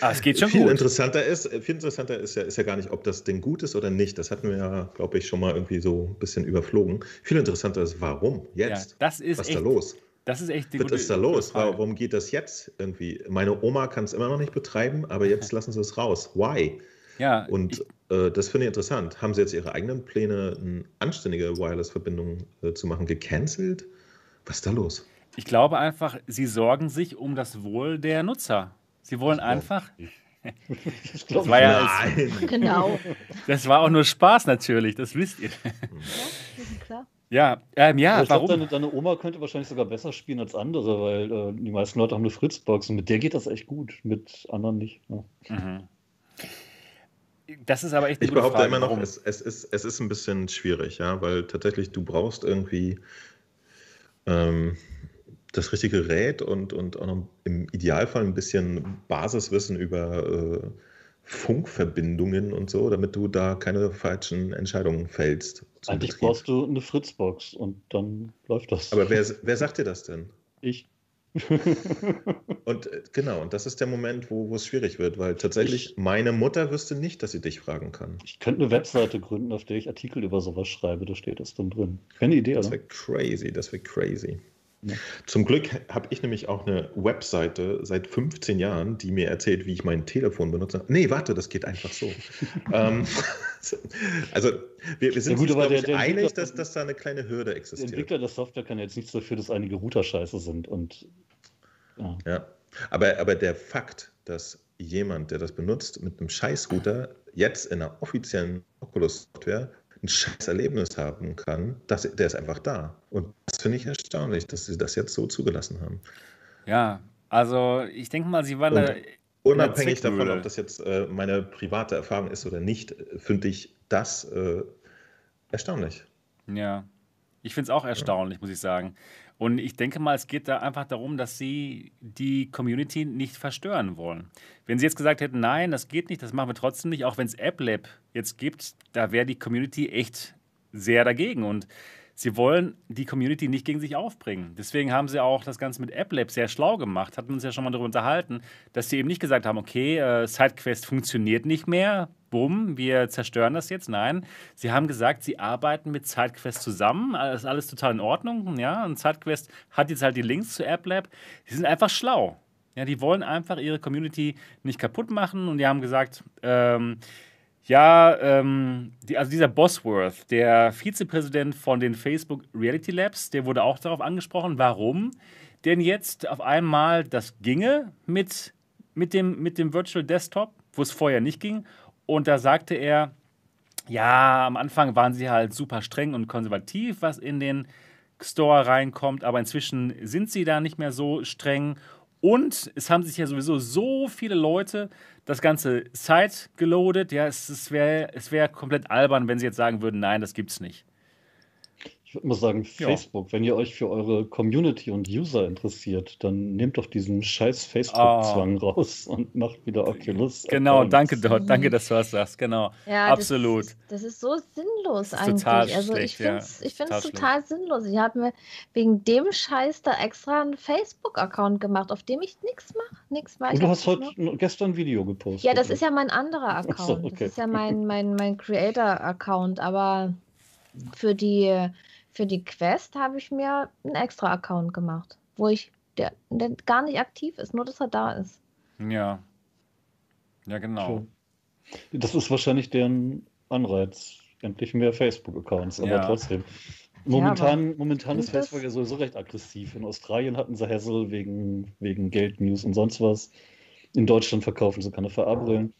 Ah, es geht schon viel gut. Interessanter ist, viel interessanter ist ja, ist ja gar nicht, ob das Ding gut ist oder nicht. Das hatten wir ja, glaube ich, schon mal irgendwie so ein bisschen überflogen. Viel interessanter ist, warum jetzt? Ja, das ist Was ist da los? Das ist echt die Was ist da los? Warum geht das jetzt irgendwie? Meine Oma kann es immer noch nicht betreiben, aber jetzt [laughs] lassen sie es raus. Why? Ja. Und äh, das finde ich interessant. Haben sie jetzt ihre eigenen Pläne, eine anständige Wireless-Verbindung äh, zu machen, gecancelt? Was ist da los? Ich glaube einfach, sie sorgen sich um das Wohl der Nutzer. Sie wollen ich einfach. [laughs] Ich glaube, das war ja Nein. genau. Das war auch nur Spaß natürlich, das wisst ihr. Ja, klar. Ja, ähm, ja, ich warum? Glaub, deine, deine, Oma könnte wahrscheinlich sogar besser spielen als andere, weil äh, die meisten Leute haben eine Fritzbox und mit der geht das echt gut, mit anderen nicht. Ja. Mhm. Das ist aber echt Ich behaupte Frage, immer noch, es, es, ist, es ist ein bisschen schwierig, ja, weil tatsächlich du brauchst irgendwie ähm, das richtige Gerät und, und auch noch im Idealfall ein bisschen Basiswissen über äh, Funkverbindungen und so, damit du da keine falschen Entscheidungen fällst. Eigentlich Betrieb. brauchst du eine Fritzbox und dann läuft das. Aber wer, wer sagt dir das denn? Ich. [laughs] und äh, genau, und das ist der Moment, wo, wo es schwierig wird, weil tatsächlich ich, meine Mutter wüsste nicht, dass sie dich fragen kann. Ich könnte eine Webseite gründen, auf der ich Artikel über sowas schreibe, da steht das dann drin. Keine Idee, Das wäre crazy, das wäre crazy. Zum Glück habe ich nämlich auch eine Webseite seit 15 Jahren, die mir erzählt, wie ich mein Telefon benutze. Nee, warte, das geht einfach so. [laughs] ähm, also, wir, wir sind ja, gut, uns, der, der einig, dass, dass da eine kleine Hürde existiert. Der Entwickler der Software kann jetzt nichts dafür, dass einige Router scheiße sind. Und, ja. ja. Aber, aber der Fakt, dass jemand, der das benutzt, mit einem Scheiß-Router jetzt in einer offiziellen Oculus-Software ein scheiß Erlebnis haben kann, das, der ist einfach da. Und das finde ich erstaunlich, dass sie das jetzt so zugelassen haben. Ja, also ich denke mal, sie waren Und da. Unabhängig davon, ob das jetzt äh, meine private Erfahrung ist oder nicht, finde ich das äh, erstaunlich. Ja, ich finde es auch erstaunlich, ja. muss ich sagen. Und ich denke mal, es geht da einfach darum, dass sie die Community nicht verstören wollen. Wenn sie jetzt gesagt hätten, nein, das geht nicht, das machen wir trotzdem nicht, auch wenn es AppLab jetzt gibt, da wäre die Community echt sehr dagegen. Und sie wollen die Community nicht gegen sich aufbringen. Deswegen haben sie auch das Ganze mit AppLab sehr schlau gemacht, hatten uns ja schon mal darüber unterhalten, dass sie eben nicht gesagt haben, okay, äh, SideQuest funktioniert nicht mehr, bumm, wir zerstören das jetzt. Nein, sie haben gesagt, sie arbeiten mit SideQuest zusammen, das ist alles total in Ordnung, ja, und SideQuest hat jetzt halt die Links zu AppLab. Sie sind einfach schlau. Ja, die wollen einfach ihre Community nicht kaputt machen und die haben gesagt, ähm, ja, ähm, die, also dieser Bosworth, der Vizepräsident von den Facebook Reality Labs, der wurde auch darauf angesprochen, warum denn jetzt auf einmal das ginge mit, mit, dem, mit dem Virtual Desktop, wo es vorher nicht ging. Und da sagte er, ja, am Anfang waren sie halt super streng und konservativ, was in den Store reinkommt, aber inzwischen sind sie da nicht mehr so streng und es haben sich ja sowieso so viele Leute das ganze Site geloadet. Ja, es, es wäre es wär komplett albern, wenn sie jetzt sagen würden, nein, das gibt's nicht. Ich würde mal sagen, Facebook, ja. wenn ihr euch für eure Community und User interessiert, dann nehmt doch diesen scheiß Facebook-Zwang oh. raus und macht wieder Oculus. Genau, Accounts. danke dort, danke, dass du was sagst, genau. Ja, Absolut. Das, das, ist so sinnlos ist eigentlich. Total also schlecht, ich finde es ja. total, total sinnlos. Ich habe mir wegen dem Scheiß da extra einen Facebook-Account gemacht, auf dem ich nichts mache. Nichts mache. Du hast heute nur... gestern ein Video gepostet. Ja, das oder? ist ja mein anderer Account. So, okay. Das ist ja mein, mein, mein Creator-Account, aber für die für die Quest habe ich mir einen extra Account gemacht, wo ich, der, der gar nicht aktiv ist, nur dass er da ist. Ja. Ja, genau. Das ist wahrscheinlich deren Anreiz. Endlich mehr Facebook-Accounts, aber ja. trotzdem. Momentan, ja, momentan ist Facebook ja sowieso recht aggressiv. In Australien hatten sie Hassel wegen, wegen Geldnews und sonst was. In Deutschland verkaufen sie keine Verabrillen.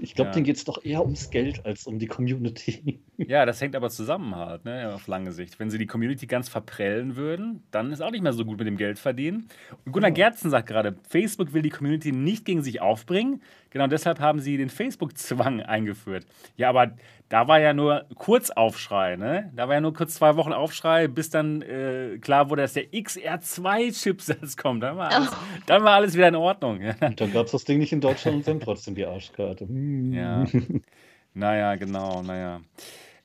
Ich glaube, ja. denen geht es doch eher ums Geld als um die Community. [laughs] Ja, das hängt aber zusammen halt, ne, auf lange Sicht. Wenn sie die Community ganz verprellen würden, dann ist auch nicht mehr so gut mit dem Geld verdienen. Und Gunnar ja. Gerzen sagt gerade, Facebook will die Community nicht gegen sich aufbringen. Genau deshalb haben sie den Facebook-Zwang eingeführt. Ja, aber da war ja nur Kurzaufschrei, ne? Da war ja nur kurz zwei Wochen Aufschrei, bis dann äh, klar wurde, dass der XR2-Chipsatz [laughs] kommt. Dann war, alles, oh. dann war alles wieder in Ordnung. [laughs] Und dann gab es das Ding nicht in Deutschland und dann trotzdem die Arschkarte. Hm. Ja. Naja, genau, naja.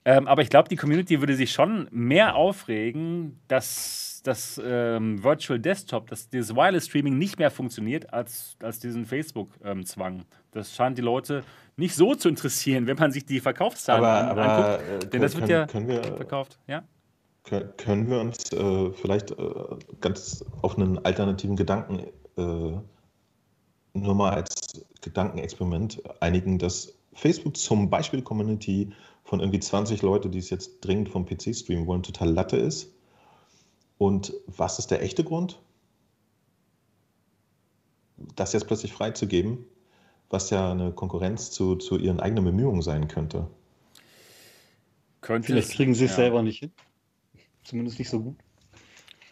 Ähm, aber ich glaube, die Community würde sich schon mehr aufregen, dass das ähm, Virtual Desktop, dass dieses Wireless Streaming nicht mehr funktioniert, als, als diesen Facebook-Zwang. Ähm, das scheint die Leute nicht so zu interessieren, wenn man sich die Verkaufszahlen aber, aber, anguckt. Äh, Denn das wird ja wir, verkauft. Ja? Können wir uns äh, vielleicht äh, ganz auf einen alternativen Gedanken äh, nur mal als Gedankenexperiment einigen, dass Facebook zum Beispiel Community von irgendwie 20 Leute, die es jetzt dringend vom PC streamen wollen, total Latte ist. Und was ist der echte Grund? Das jetzt plötzlich freizugeben, was ja eine Konkurrenz zu, zu ihren eigenen Bemühungen sein könnte. könnte Vielleicht kriegen sie es ja. selber nicht hin. Zumindest nicht so gut.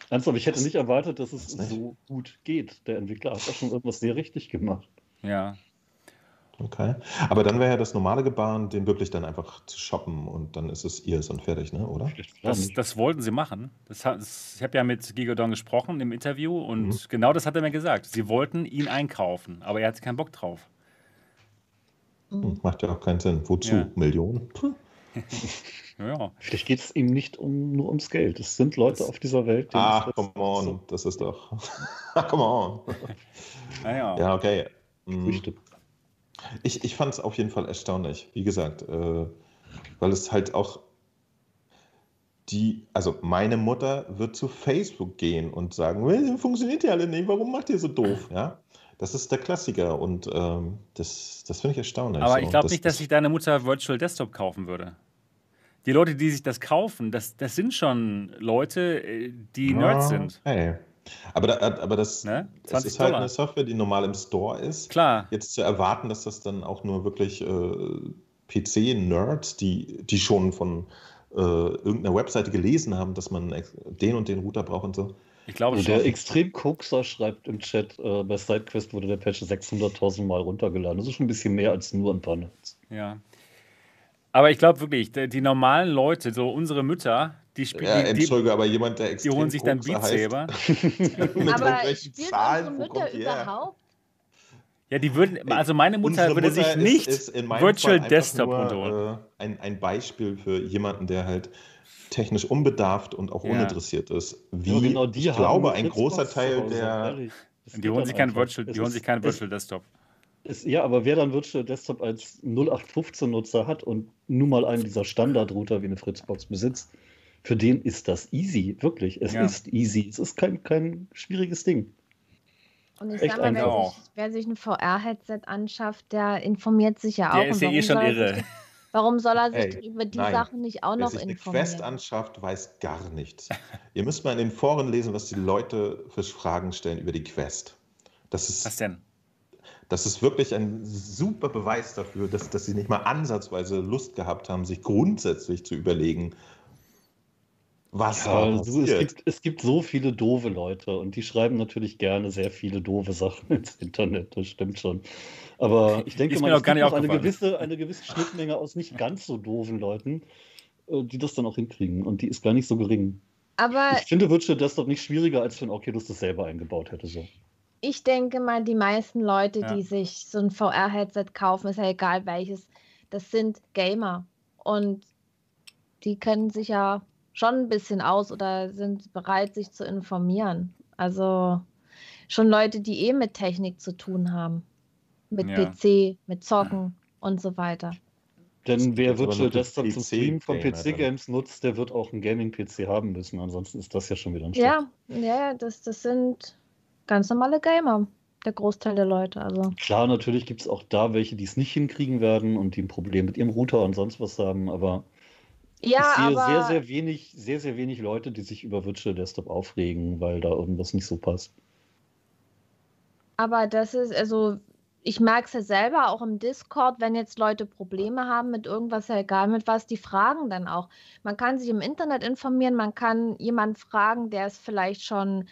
Ernsthaft, ich hätte nicht erwartet, dass es so gut geht. Der Entwickler hat da schon irgendwas sehr richtig gemacht. Ja, Okay. Aber dann wäre ja das normale Gebaren, den wirklich dann einfach zu shoppen und dann ist es ihr und fertig, ne? oder? Das, das wollten sie machen. Das, das, ich habe ja mit Gigodon gesprochen im Interview und mhm. genau das hat er mir gesagt. Sie wollten ihn einkaufen, aber er hatte keinen Bock drauf. Mhm. Macht ja auch keinen Sinn. Wozu? Ja. Millionen? [laughs] ja. Vielleicht geht es ihm nicht um, nur ums Geld. Es sind Leute das, auf dieser Welt, die. Ach, come on, so. das ist doch. [laughs] come on. [laughs] Naja. Ja, okay. Mhm. Ich, ich fand es auf jeden Fall erstaunlich, wie gesagt, äh, weil es halt auch die, also meine Mutter wird zu Facebook gehen und sagen, funktioniert ja alle nicht, warum macht ihr so doof? Ja, das ist der Klassiker und ähm, das, das finde ich erstaunlich. Aber so. ich glaube nicht, dass sich deine Mutter Virtual Desktop kaufen würde. Die Leute, die sich das kaufen, das, das sind schon Leute, äh, die Nerds sind. Hey. Aber, da, aber das, ne? das ist halt eine Software, die normal im Store ist. Klar. Jetzt zu erwarten, dass das dann auch nur wirklich äh, PC-Nerds, die, die schon von äh, irgendeiner Webseite gelesen haben, dass man den und den Router braucht und so. Ich glaube also Der extrem Kokser schreibt im Chat, äh, bei SideQuest wurde der Patch 600.000 Mal runtergeladen. Das ist schon ein bisschen mehr als nur ein paar Nerds. Ja. Aber ich glaube wirklich, die, die normalen Leute, so unsere Mütter, die spielen. Ja, Entschuldige, aber jemand, der extrem Die holen sich dann Beat Saber. [laughs] mit aber irgendwelchen Zahlen, wo kommt überhaupt? Ja, die würden, also meine Mutter Unsere würde Mutter sich nicht ist, ist Virtual Desktop runterholen. Äh, ein, ein Beispiel für jemanden, der halt technisch unbedarft und auch ja. uninteressiert ist. Wie, ja, genau ich glaube, ein großer Teil der. Die holen, sich kein Virtual, die holen sich keinen Virtual Desktop. Ist, ja, aber wer dann Virtual Desktop als 0815-Nutzer hat und nun mal einen dieser Standard-Router wie eine Fritzbox besitzt, für den ist das easy, wirklich. Es ja. ist easy. Es ist kein, kein schwieriges Ding. Und ich Echt sag mal, wer sich, wer sich, ein VR-Headset anschafft, der informiert sich ja auch. Der ist ja eh schon irre. Warum soll er sich Ey, über die nein. Sachen nicht auch wer noch sich informieren? Wer Quest anschafft, weiß gar nichts. Ihr müsst mal in den Foren lesen, was die Leute für Fragen stellen über die Quest. Das ist, was denn? Das ist wirklich ein super Beweis dafür, dass, dass sie nicht mal ansatzweise Lust gehabt haben, sich grundsätzlich zu überlegen, was ja, also es, gibt, es gibt so viele doofe Leute und die schreiben natürlich gerne sehr viele doofe Sachen [laughs] ins Internet, das stimmt schon. Aber ich denke mal, es gibt noch eine gewisse, eine gewisse Schnittmenge aus nicht ganz so doofen Leuten, äh, die das dann auch hinkriegen und die ist gar nicht so gering. Aber ich finde Virtual Desktop nicht schwieriger, als wenn Oculus das selber eingebaut hätte. So. Ich denke mal, die meisten Leute, ja. die sich so ein VR-Headset kaufen, ist ja egal welches, das sind Gamer und die können sich ja schon ein bisschen aus oder sind bereit, sich zu informieren. Also schon Leute, die eh mit Technik zu tun haben. Mit ja. PC, mit Zocken und so weiter. Denn wer Virtual Desktop zum Stream von PC-Games nutzt, der wird auch einen Gaming-PC haben müssen. Ansonsten ist das ja schon wieder ein Stück. Ja, ja das, das sind ganz normale Gamer, der Großteil der Leute. Also. Klar, natürlich gibt es auch da welche, die es nicht hinkriegen werden und die ein Problem mit ihrem Router und sonst was haben, aber ja, ich sehe aber... sehr, sehr wenig, sehr, sehr wenig Leute, die sich über Virtual Desktop aufregen, weil da irgendwas nicht so passt. Aber das ist, also ich merke es ja selber auch im Discord, wenn jetzt Leute Probleme haben mit irgendwas, ja egal mit was, die fragen dann auch. Man kann sich im Internet informieren, man kann jemanden fragen, der es vielleicht schon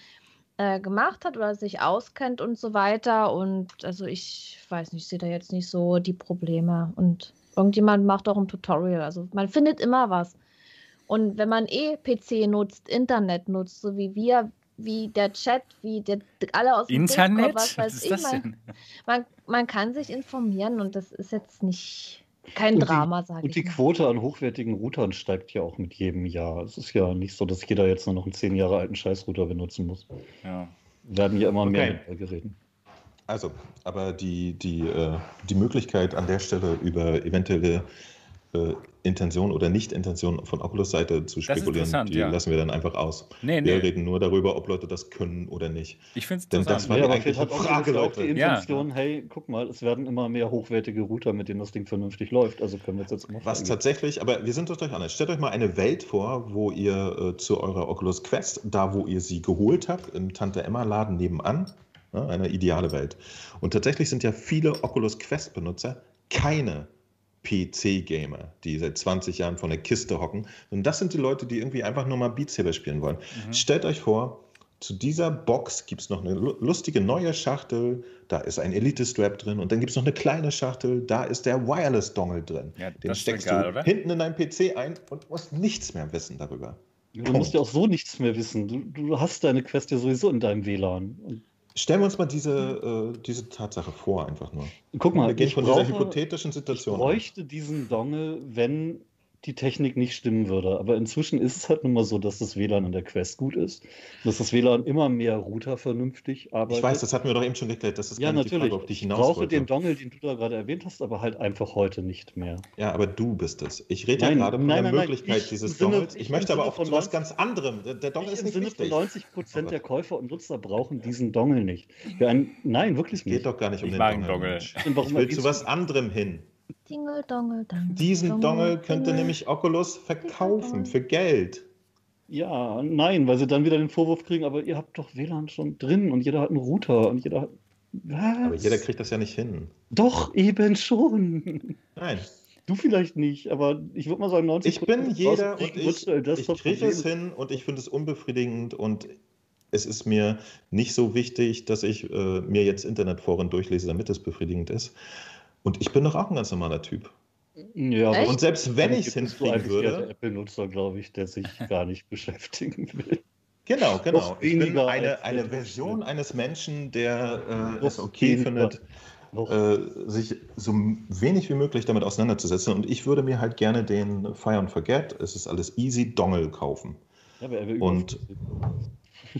äh, gemacht hat oder sich auskennt und so weiter. Und also ich weiß nicht, ich sehe da jetzt nicht so die Probleme. Und irgendjemand macht auch ein Tutorial. Also man findet immer was. Und wenn man eh PC nutzt, Internet nutzt, so wie wir, wie der Chat, wie der, alle aus dem Internet? Discord, was weiß was ich. Man, man, man, kann sich informieren und das ist jetzt nicht kein und Drama, sage ich. Und die mal. Quote an hochwertigen Routern steigt ja auch mit jedem Jahr. Es ist ja nicht so, dass jeder jetzt nur noch einen zehn Jahre alten Scheißrouter benutzen muss. Ja. Werden ja immer okay. mehr mit Geräten. Also, aber die, die, äh, die Möglichkeit an der Stelle über eventuelle äh, Intention oder Nicht-Intention von Oculus-Seite zu spekulieren, die ja. lassen wir dann einfach aus. Nee, wir reden nur darüber, ob Leute das können oder nicht. Ich finde es Denn das war ja, die eigentliche Frage, Leute. die Intention, ja. hey, guck mal, es werden immer mehr hochwertige Router, mit denen das Ding vernünftig läuft. Also können wir jetzt jetzt mal Was tatsächlich, aber wir sind euch anders. Stellt euch mal eine Welt vor, wo ihr äh, zu eurer Oculus Quest, da wo ihr sie geholt habt, im Tante-Emma-Laden nebenan, ne, eine ideale Welt. Und tatsächlich sind ja viele Oculus Quest-Benutzer keine PC-Gamer, die seit 20 Jahren vor der Kiste hocken. Und das sind die Leute, die irgendwie einfach nur mal Beat Saber spielen wollen. Mhm. Stellt euch vor, zu dieser Box gibt es noch eine lustige neue Schachtel, da ist ein Elite-Strap drin und dann gibt es noch eine kleine Schachtel, da ist der Wireless-Dongle drin. Ja, Den steckst egal, du oder? hinten in deinen PC ein und musst nichts mehr wissen darüber. Du Punkt. musst ja auch so nichts mehr wissen. Du, du hast deine Quest ja sowieso in deinem WLAN. Und Stellen wir uns mal diese, äh, diese Tatsache vor, einfach nur. Guck mal, wir gehen von brauche, dieser hypothetischen Situation. Ich bräuchte diesen Dongle, wenn die Technik nicht stimmen würde. Aber inzwischen ist es halt nun mal so, dass das WLAN in der Quest gut ist, dass das WLAN immer mehr Router vernünftig arbeitet. Ich weiß, das hatten wir doch eben schon geklärt. Das ist ja, natürlich. Frage, auf die ich hinaus Ich brauche wollte. den Dongle, den du da gerade erwähnt hast, aber halt einfach heute nicht mehr. Ja, aber du bist es. Ich rede ja gerade von nein, der nein, Möglichkeit nein, dieses Sinne, Dongles. Ich, ich möchte aber auch zu was ganz anderem. Der, der Dongle ist nicht Sinne wichtig. Von 90 Prozent der Käufer und Nutzer brauchen diesen Dongle nicht. Ein, nein, wirklich nicht. Geht doch gar nicht um ich den Dongle. Dongle. Ich will zu was anderem hin. Dingle, Dongle, Dongle. Diesen Dongle könnte nämlich Oculus verkaufen für Geld. Ja, nein, weil sie dann wieder den Vorwurf kriegen, aber ihr habt doch WLAN schon drin und jeder hat einen Router und jeder hat. Was? Aber jeder kriegt das ja nicht hin. Doch, eben schon. Nein. Du vielleicht nicht, aber ich würde mal sagen, 90 Ich bin jeder und ich, ich kriege es hin und ich finde es unbefriedigend und es ist mir nicht so wichtig, dass ich äh, mir jetzt Internetforen durchlese, damit es befriedigend ist. Und ich bin doch auch ein ganz normaler Typ. Ja, Echt? und selbst wenn ich es hinkriegen würde. Apple-Nutzer, glaube ich, der sich [laughs] gar nicht beschäftigen will. Genau, genau. Ich bin eine, eine Version eines Menschen, der äh, es okay findet, äh, sich so wenig wie möglich damit auseinanderzusetzen. Und ich würde mir halt gerne den Fire and Forget, es ist alles easy, Dongle kaufen. Ja, aber er will Und.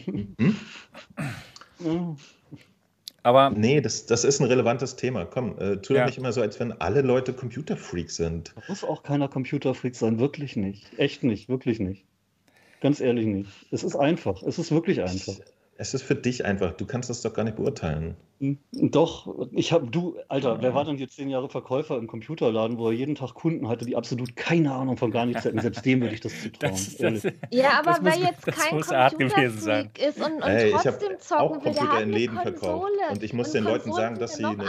hm? [laughs] Aber nee, das, das ist ein relevantes Thema. Komm, äh, tu ja. doch nicht immer so, als wenn alle Leute Computerfreaks sind. Da muss auch keiner Computerfreak sein, wirklich nicht. Echt nicht, wirklich nicht. Ganz ehrlich nicht. Es ist einfach. Es ist wirklich einfach. Es ist für dich einfach. Du kannst das doch gar nicht beurteilen. Hm, doch, ich habe, du, Alter, wer war denn jetzt zehn Jahre Verkäufer im Computerladen, wo er jeden Tag Kunden hatte, die absolut keine Ahnung von gar nichts hatten? Selbst dem würde ich das [laughs] zutrauen. Das, das, ja, aber wer jetzt kein Computerfreak ist und, und hey, trotzdem ich zocken auch Computer in Läden verkauft. Und ich muss und den Leuten sagen, dass sie ein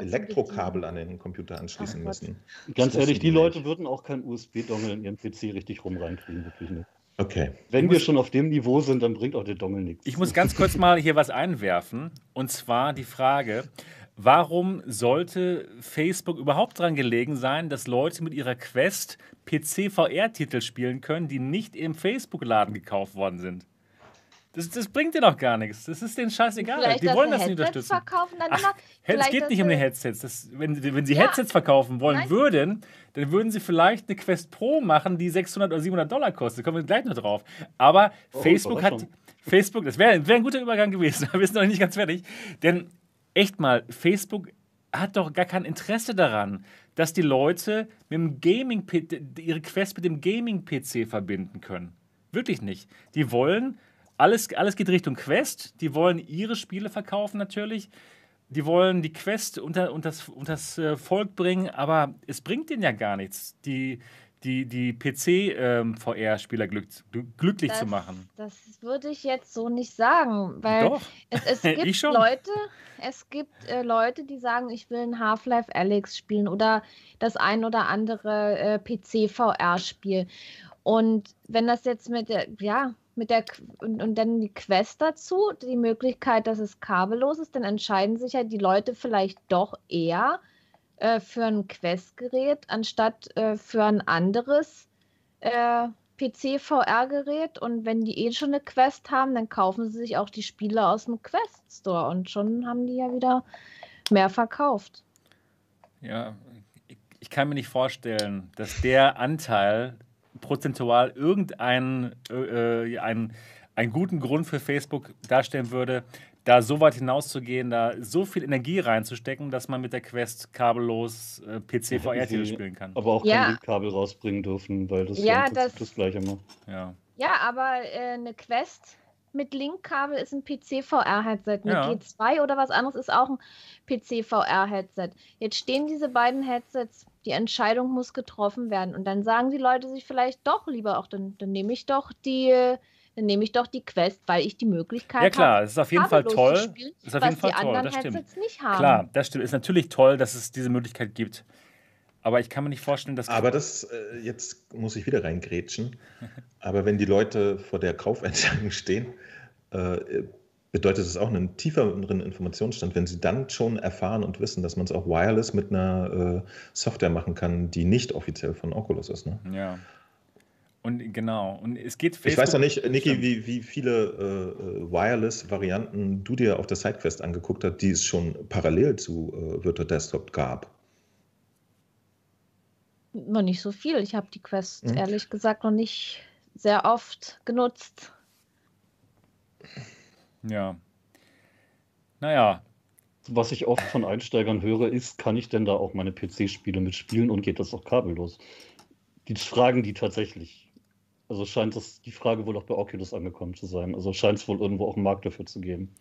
Elektrokabel an den Computer anschließen müssen. Ganz ehrlich, die Leute würden auch kein USB-Dongle in ihren PC richtig rum reinkriegen, wirklich nicht. Okay. Wenn wir schon auf dem Niveau sind, dann bringt auch der Dongle nichts. Ich muss ganz kurz mal hier was einwerfen. Und zwar die Frage, warum sollte Facebook überhaupt daran gelegen sein, dass Leute mit ihrer Quest PC-VR-Titel spielen können, die nicht im Facebook-Laden gekauft worden sind? Das, das bringt dir doch gar nichts. Das ist denen scheißegal. Vielleicht die wollen das nicht unterstützen. Verkaufen, dann Ach, es geht nicht um die Headsets. Das, wenn, wenn sie ja. Headsets verkaufen wollen Nein. würden, dann würden sie vielleicht eine Quest Pro machen, die 600 oder 700 Dollar kostet. Da kommen wir gleich noch drauf. Aber oh, Facebook hat. Facebook, das wäre wär ein guter Übergang gewesen. [laughs] wir sind noch nicht ganz fertig. Denn echt mal, Facebook hat doch gar kein Interesse daran, dass die Leute mit dem Gaming ihre Quest mit dem Gaming-PC verbinden können. Wirklich nicht. Die wollen, alles, alles geht Richtung Quest, die wollen ihre Spiele verkaufen natürlich. Die wollen die Quest unter, unter, das, unter das äh, Volk bringen, aber es bringt denen ja gar nichts. Die, die, die PC-VR-Spieler ähm, glück, glücklich das, zu machen. Das würde ich jetzt so nicht sagen, weil Doch. Es, es [laughs] gibt Leute, es gibt äh, Leute, die sagen, ich will ein Half-Life Alex spielen oder das ein oder andere äh, PC-VR-Spiel. Und wenn das jetzt mit der, ja, mit der und, und dann die Quest dazu, die Möglichkeit, dass es kabellos ist, dann entscheiden sich ja die Leute vielleicht doch eher äh, für ein Quest-Gerät anstatt äh, für ein anderes äh, PC-VR-Gerät. Und wenn die eh schon eine Quest haben, dann kaufen sie sich auch die Spiele aus dem Quest-Store und schon haben die ja wieder mehr verkauft. Ja, ich, ich kann mir nicht vorstellen, dass der Anteil prozentual irgendeinen äh, einen, einen guten Grund für Facebook darstellen würde, da so weit hinauszugehen, da so viel Energie reinzustecken, dass man mit der Quest kabellos äh, PC VR-Titel spielen kann. Aber auch ja. kein Kabel rausbringen dürfen, weil das ja, das, das Gleiche macht. Ja, ja aber äh, eine Quest mit Linkkabel ist ein PC-VR-Headset. Eine ja. G2 oder was anderes ist auch ein PC-VR-Headset. Jetzt stehen diese beiden Headsets, die Entscheidung muss getroffen werden. Und dann sagen die Leute sich vielleicht doch lieber auch, dann, dann nehme ich doch die dann nehme ich doch die Quest, weil ich die Möglichkeit habe. Ja klar, es ist auf jeden Fall toll. Spielen, ist auf jeden Fall toll, das stimmt. Nicht haben. Klar, das stimmt. Ist natürlich toll, dass es diese Möglichkeit gibt. Aber ich kann mir nicht vorstellen, dass. Aber das, äh, jetzt muss ich wieder reingrätschen. [laughs] Aber wenn die Leute vor der Kaufentscheidung stehen, äh, bedeutet es auch einen tieferen Informationsstand, wenn sie dann schon erfahren und wissen, dass man es auch wireless mit einer äh, Software machen kann, die nicht offiziell von Oculus ist. Ne? Ja. Und genau. Und es geht Facebook Ich weiß noch nicht, Niki, wie, wie viele äh, Wireless-Varianten du dir auf der SideQuest angeguckt hast, die es schon parallel zu äh, Virtual Desktop gab. Noch nicht so viel. Ich habe die Quest hm. ehrlich gesagt noch nicht sehr oft genutzt. Ja. Naja. Was ich oft von Einsteigern höre, ist, kann ich denn da auch meine PC-Spiele mitspielen und geht das auch kabellos? Die fragen die tatsächlich. Also scheint das die Frage wohl auch bei Oculus angekommen zu sein. Also scheint es wohl irgendwo auch einen Markt dafür zu geben.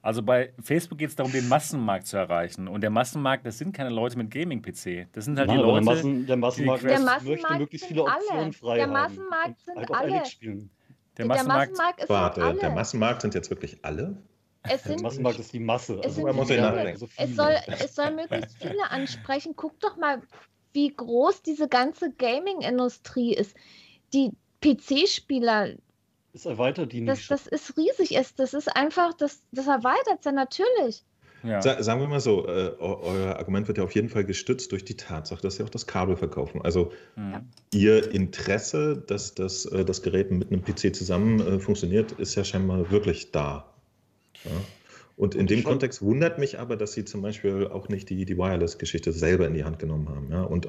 Also bei Facebook geht es darum, den Massenmarkt zu erreichen. Und der Massenmarkt, das sind keine Leute mit Gaming-PC. Das sind halt Nein, die Leute. Der, Massen, der Massenmarkt, der Massenmarkt möchte möglichst viele Optionen alle. frei Der Massenmarkt sind halt alle. Der Massenmarkt, der Massenmarkt ist Warte, alle. der Massenmarkt sind jetzt wirklich alle? Es sind, der Massenmarkt ist die Masse. Es, also man viele, so es, soll, es soll möglichst viele ansprechen. Guck doch mal, wie groß diese ganze Gaming-Industrie ist. Die, PC-Spieler. Es erweitert die nicht. Das, das ist riesig. Das ist einfach, das, das erweitert es ja natürlich. Ja. sagen wir mal so, äh, euer Argument wird ja auf jeden Fall gestützt durch die Tatsache, dass sie auch das Kabel verkaufen. Also mhm. ihr Interesse, dass das, äh, das Gerät mit einem PC zusammen äh, funktioniert, ist ja scheinbar wirklich da. Ja? Und in dem Schon. Kontext wundert mich aber, dass sie zum Beispiel auch nicht die, die Wireless-Geschichte selber in die Hand genommen haben. Ja? Und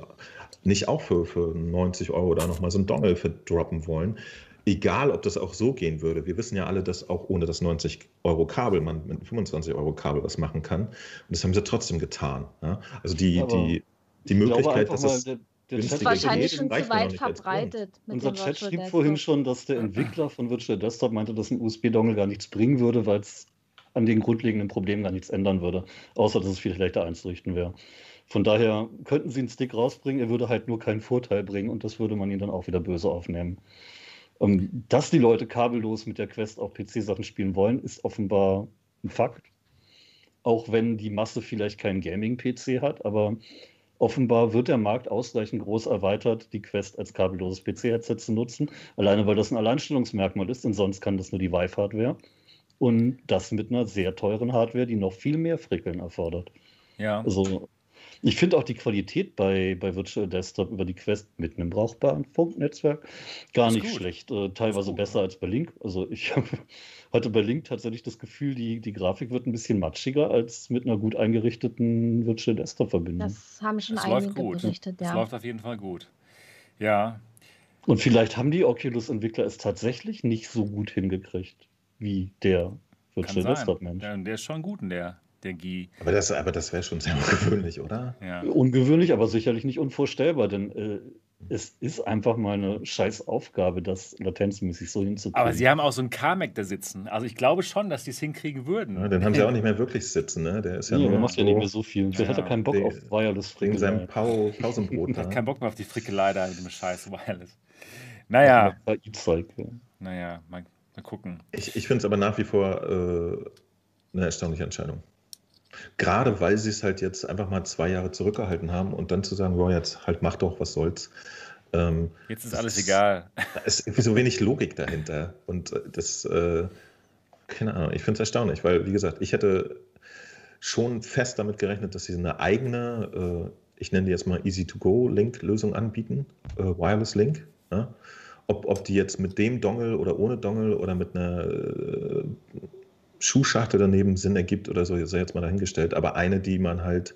nicht auch für, für 90 Euro da nochmal so ein Dongle verdroppen wollen. Egal, ob das auch so gehen würde. Wir wissen ja alle, dass auch ohne das 90 Euro Kabel man mit 25 Euro Kabel was machen kann. Und das haben sie trotzdem getan. Ja? Also die, die, die Möglichkeit, dass es. Der, der das ist wahrscheinlich schon zu weit verbreitet. Unser Chat schrieb vorhin schon, dass der Entwickler von Virtual Desktop meinte, dass ein USB-Dongle gar nichts bringen würde, weil es an den grundlegenden Problemen gar nichts ändern würde, außer dass es viel schlechter einzurichten wäre. Von daher könnten sie einen Stick rausbringen, er würde halt nur keinen Vorteil bringen und das würde man ihn dann auch wieder böse aufnehmen. Ähm, dass die Leute kabellos mit der Quest auf PC-Sachen spielen wollen, ist offenbar ein Fakt. Auch wenn die Masse vielleicht keinen Gaming-PC hat, aber offenbar wird der Markt ausreichend groß erweitert, die Quest als kabelloses PC-Headset zu nutzen. Alleine weil das ein Alleinstellungsmerkmal ist, denn sonst kann das nur die Vive-Hardware. Und das mit einer sehr teuren Hardware, die noch viel mehr Frickeln erfordert. Ja. Also ich finde auch die Qualität bei, bei Virtual Desktop über die Quest mit einem brauchbaren Funknetzwerk gar nicht gut. schlecht. Äh, teilweise besser als bei Link. Also ich hatte [laughs] bei Link tatsächlich das Gefühl, die, die Grafik wird ein bisschen matschiger als mit einer gut eingerichteten Virtual Desktop-Verbindung. Das haben schon das einige berichtet, ja. Das läuft auf jeden Fall gut. Ja. Und vielleicht haben die Oculus-Entwickler es tatsächlich nicht so gut hingekriegt wie der Virtual Desktop Mensch. Der, der ist schon gut in der. Energie. Aber das, aber das wäre schon sehr [laughs] ungewöhnlich, oder? Ja. Ungewöhnlich, aber sicherlich nicht unvorstellbar, denn äh, es ist einfach mal eine scheiß Aufgabe, das latenzmäßig so hinzukriegen. Aber sie haben auch so einen Carmack da sitzen. Also ich glaube schon, dass die es hinkriegen würden. Ja, den haben sie auch nicht mehr wirklich sitzen, ne? Der ist ja, ja der macht ja nicht mehr so viel. Der ja, hat ja keinen Bock auf Wireless Frickelei. seinem Pau [laughs] Pausenbrot. hat keinen Bock mehr auf die Frickelei da mit dem scheiß Wireless. Naja. Bei E-Zeug, ja. Naja, mal, mal gucken. Ich, ich finde es aber nach wie vor äh, eine erstaunliche Entscheidung. Gerade weil sie es halt jetzt einfach mal zwei Jahre zurückgehalten haben und dann zu sagen, wow, jetzt halt mach doch, was soll's. Ähm, jetzt ist alles egal. Da ist irgendwie so wenig Logik dahinter. Und äh, das, äh, keine Ahnung, ich finde es erstaunlich, weil, wie gesagt, ich hätte schon fest damit gerechnet, dass sie eine eigene, äh, ich nenne die jetzt mal Easy-to-Go-Link-Lösung anbieten, äh, Wireless-Link. Ja? Ob, ob die jetzt mit dem Dongle oder ohne Dongle oder mit einer äh, Schuhschachtel daneben Sinn ergibt oder so, sei jetzt mal dahingestellt, aber eine, die man halt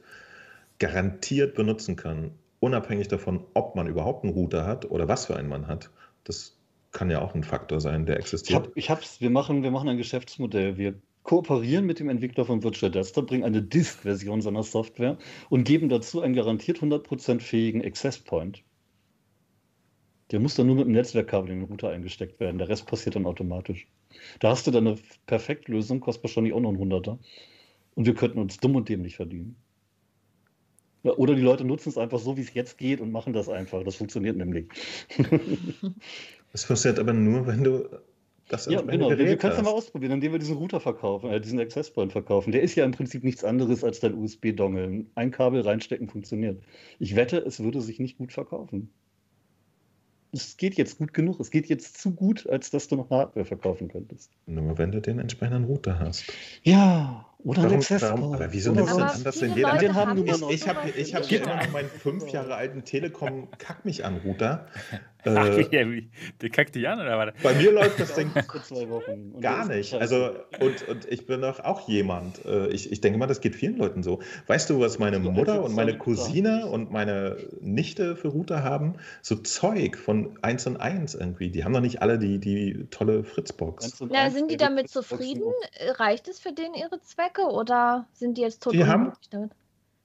garantiert benutzen kann, unabhängig davon, ob man überhaupt einen Router hat oder was für einen man hat. Das kann ja auch ein Faktor sein, der existiert. Ich, hab, ich hab's, wir machen, wir machen ein Geschäftsmodell. Wir kooperieren mit dem Entwickler von Virtual Desktop, bringen eine Disk-Version seiner Software und geben dazu einen garantiert 100% fähigen Access Point. Der muss dann nur mit dem Netzwerkkabel in den Router eingesteckt werden. Der Rest passiert dann automatisch. Da hast du dann eine Perfektlösung, kostet wahrscheinlich auch noch ein Hunderter. Und wir könnten uns dumm und dämlich verdienen. Ja, oder die Leute nutzen es einfach so, wie es jetzt geht und machen das einfach. Das funktioniert nämlich. [laughs] Das funktioniert aber nur, wenn du das Ja, genau. Wir können es ja mal ausprobieren, indem wir diesen Router verkaufen, äh, diesen Access Point verkaufen. Der ist ja im Prinzip nichts anderes als dein USB-Dongle. Ein Kabel reinstecken funktioniert. Ich wette, es würde sich nicht gut verkaufen es geht jetzt gut genug, es geht jetzt zu gut, als dass du noch Hardware verkaufen könntest. Nur wenn du den entsprechenden Router hast. Ja, oder warum, Access warum, Aber wieso nimmst du denn an, dass in jeder den haben ich, ich habe ich hab hier immer noch meinen fünf Jahre alten Telekom Äh, der kackt dich an oder was? Bei mir läuft das Ding gar nicht. Also und, und ich bin doch auch jemand. Äh, ich, ich denke mal, das geht vielen Leuten so. Weißt du, was meine Mutter und meine Cousine und meine Nichte für Router haben? So Zeug von 1 und 1 irgendwie. Die haben doch nicht alle die, die tolle Fritzbox. Na, sind die damit zufrieden? Reicht es für den ihre Zwecke? Oder sind die jetzt total haben, damit?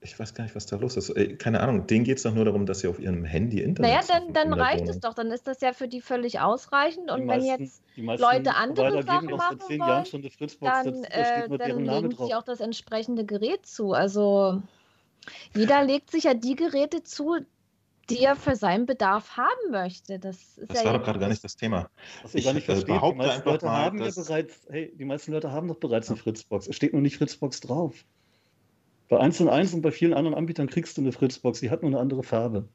Ich weiß gar nicht, was da los ist. Keine Ahnung, denen geht es doch nur darum, dass sie auf ihrem Handy Internet Naja, dann, dann reicht es doch. Dann ist das ja für die völlig ausreichend. Und wenn jetzt Leute andere Sachen machen wollen, dann, äh, dann legen sie auch das entsprechende Gerät zu. Also jeder [laughs] legt sich ja die Geräte zu, die er für seinen Bedarf haben möchte. Das, das ja war doch gerade gar nicht das Thema. Was ich, gar nicht äh, verstehe, die meisten Leute mal, haben ja bereits, hey, die meisten Leute haben doch bereits eine Fritzbox. Es steht nur nicht Fritzbox drauf. Bei 1 und 1 und bei vielen anderen Anbietern kriegst du eine Fritzbox, die hat nur eine andere Farbe.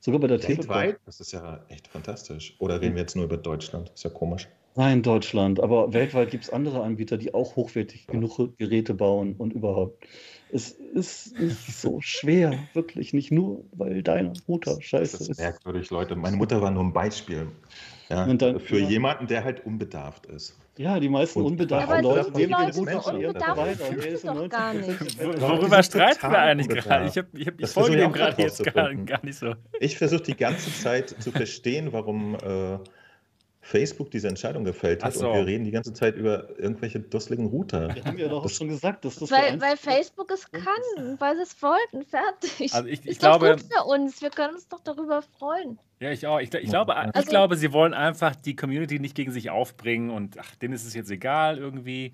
Sogar bei der Telekom. Das ist ja echt fantastisch. Oder reden wir jetzt nur über Deutschland? Ist ja komisch. Nein, Deutschland. Aber weltweit gibt es andere Anbieter, die auch hochwertig genug Geräte bauen und überhaupt. Es ist nicht so schwer, wirklich nicht nur, weil dein Router scheiße ist. Das ist merkwürdig, Leute. Meine Mutter war nur ein Beispiel. Ja, dann, für ja. jemanden, der halt unbedarft ist. Ja, die meisten und unbedarften Leute die Leute den Router von ihrem Provider. Der ist doch gar nicht. [laughs] Worüber streiten wir eigentlich gerade? Ich, hab, ich, hab, ich folge dem gerade jetzt gar, gar, nicht so. Ich versuche die ganze Zeit zu verstehen, warum... Äh, Facebook diese Entscheidung gefällt hat so. und wir reden die ganze Zeit über irgendwelche dusseligen Router. Wir haben ja doch das, schon gesagt, dass das weil, weil Facebook es kann, weil sie es wollten, fertig. Also ich, ich glaube, für uns, wir können uns doch darüber freuen. Ja, ich auch. Ich, ich glaube, also, ich glaube, sie wollen einfach die Community nicht gegen sich aufbringen und ach, denen ist es jetzt egal irgendwie.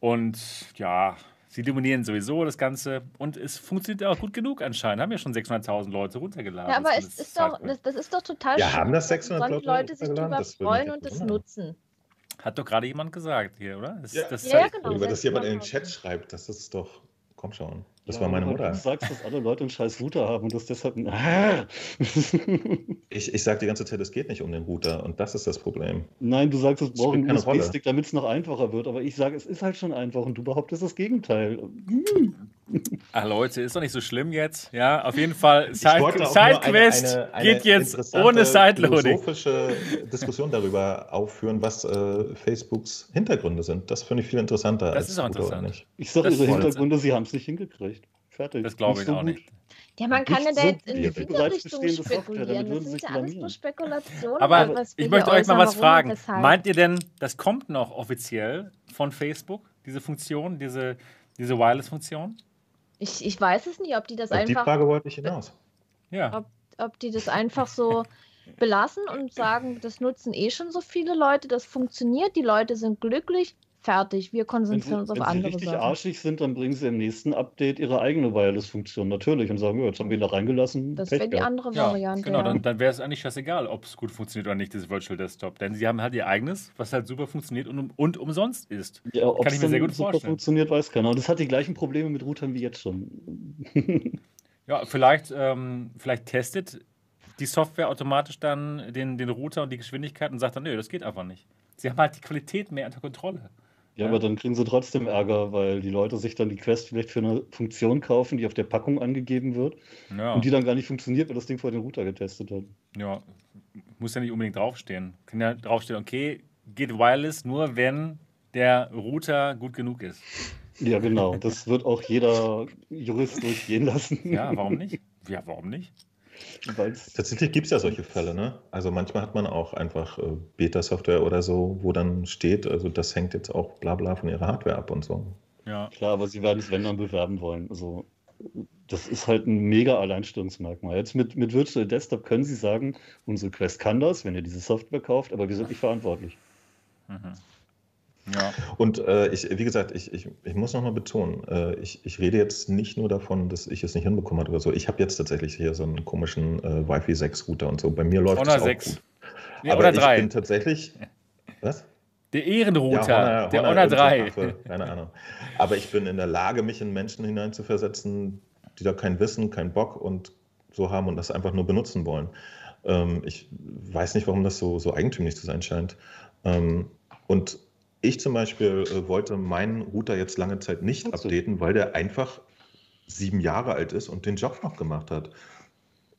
Und ja, Sie dominieren sowieso das Ganze und es funktioniert auch gut genug anscheinend. Haben ja schon 600.000 Leute runtergeladen. Ja, aber es ist doch, das, das, ist doch total Ja, haben das 600 Leute, Leute sich darüber freuen und es nutzen. Hat doch gerade jemand gesagt hier, oder? Das, ja, das ja, genau. Über das jemand in den Chat schreibt, das ist doch Komm schon. Das ja, war meine Mutter. Du sagst, dass alle Leute einen scheiß Router haben und das deshalb. [laughs] ich, ich sage die ganze Zeit, es geht nicht um den Router und das ist das Problem. Nein, du sagst, es braucht einen USB-Stick, damit es noch einfacher wird, aber ich sage, es ist halt schon einfach und du behauptest das Gegenteil. Ach Leute, ist doch nicht so schlimm jetzt. Ja, auf jeden Fall. Sidequest eine, eine, eine geht jetzt ohne Sideloading. philosophische Diskussion darüber aufführen, was äh, Facebooks Hintergründe sind. Das finde ich viel interessanter. Das ist auch interessant. Ich sage ihre Hintergründe, sie haben es nicht hingekriegt. Fertig. Das glaube ich so auch gut. nicht. Ja, man kann ja da jetzt in viele Richtungen spekulieren. Das sind ja alles nur Spekulationen. Aber ich möchte euch mal was fragen. Meint ihr denn, das kommt noch offiziell von Facebook, diese Funktion, diese Diese Wireless-Funktion? Ich, ich weiß es nicht, ob die das Auf einfach. Die Frage wollte ich hinaus. Ja. Ob, ob die das einfach so belassen und sagen, das nutzen eh schon so viele Leute, das funktioniert, die Leute sind glücklich, fertig. Wir konzentrieren uns auf andere Wenn sie richtig arschig sind, dann bringen sie im nächsten Update ihre eigene Wireless-Funktion natürlich und sagen, ja, jetzt haben wir ihn da reingelassen. Das wäre die andere ja, Variante. Genau, ja. dann, dann wäre es eigentlich scheißegal, ob es gut funktioniert oder nicht, das Virtual Desktop. Denn sie haben halt ihr eigenes, was halt super funktioniert und, und umsonst ist. Ja, Kann ich mir sehr gut super vorstellen. funktioniert, weiß keiner. Und das hat die gleichen Probleme mit Routern wie jetzt schon. [laughs] ja, vielleicht, ähm, vielleicht testet die Software automatisch dann den, den Router und die Geschwindigkeit und sagt dann, nö, das geht einfach nicht. Sie haben halt die Qualität mehr unter Kontrolle. Ja, aber dann kriegen sie trotzdem Ärger, weil die Leute sich dann die Quest vielleicht für eine Funktion kaufen, die auf der Packung angegeben wird ja. und die dann gar nicht funktioniert, weil das Ding vor den Router getestet hat. Ja, muss ja nicht unbedingt draufstehen. Kann ja draufstehen, okay, geht wireless nur, wenn der Router gut genug ist. Ja, genau. Das wird auch jeder Jurist durchgehen lassen. Ja, warum nicht? Ja, warum nicht? Tatsächlich gibt es ja solche Fälle, ne? Also manchmal hat man auch einfach äh, Beta-Software oder so, wo dann steht, also das hängt jetzt auch bla bla von ihrer Hardware ab und so. Ja. Klar, aber sie werden es, wenn dann, bewerben wollen. Also das ist halt ein mega Alleinstellungsmerkmal. Jetzt mit, mit Virtual Desktop können sie sagen, unsere Quest kann das, wenn ihr diese Software kauft, aber wir sind nicht verantwortlich. Mhm. Ja. Und äh, ich, wie gesagt, ich, ich, ich muss nochmal betonen, äh, ich, ich rede jetzt nicht nur davon, dass ich es nicht hinbekommen habe oder so. Ich habe jetzt tatsächlich hier so einen komischen äh, Wi-Fi 6-Router und so. Bei mir läuft es auch 6. gut. Nee, Aber ich 3. bin tatsächlich. [laughs] Was? Der Ehrenrouter, ja, Honor, der Honor, 3. Affe, keine Ahnung. Aber ich bin in der Lage, mich in Menschen hineinzuversetzen, die da kein Wissen, keinen Bock und so haben und das einfach nur benutzen wollen. Ähm, ich weiß nicht, warum das so, so eigentümlich zu sein scheint. Ähm, und ich zum Beispiel äh, wollte meinen Router jetzt lange Zeit nicht also. updaten, weil der einfach sieben Jahre alt ist und den Job noch gemacht hat.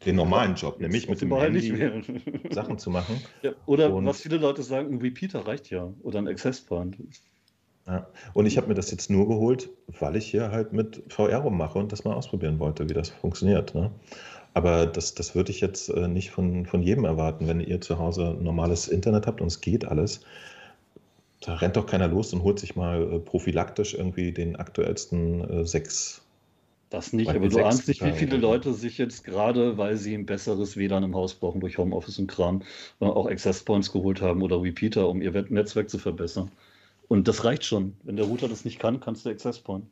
Den normalen [laughs] Job, nämlich mit dem Handy Sachen zu machen. Ja, oder und, was viele Leute sagen, ein Repeater reicht ja oder ein Access Point. Ja. Und ich habe mir das jetzt nur geholt, weil ich hier halt mit VR rummache und das mal ausprobieren wollte, wie das funktioniert. Ne? Aber das, das würde ich jetzt äh, nicht von, von jedem erwarten, wenn ihr zu Hause normales Internet habt und es geht alles da rennt doch keiner los und holt sich mal äh, prophylaktisch irgendwie den aktuellsten äh, sechs. Das nicht, aber du ahnst nicht, wie viele Leute sich jetzt gerade, weil sie ein besseres WLAN im Haus brauchen durch Homeoffice und Kram, äh, auch Access Points geholt haben oder Repeater, um ihr Netzwerk zu verbessern. Und das reicht schon. Wenn der Router das nicht kann, kannst du Access Point.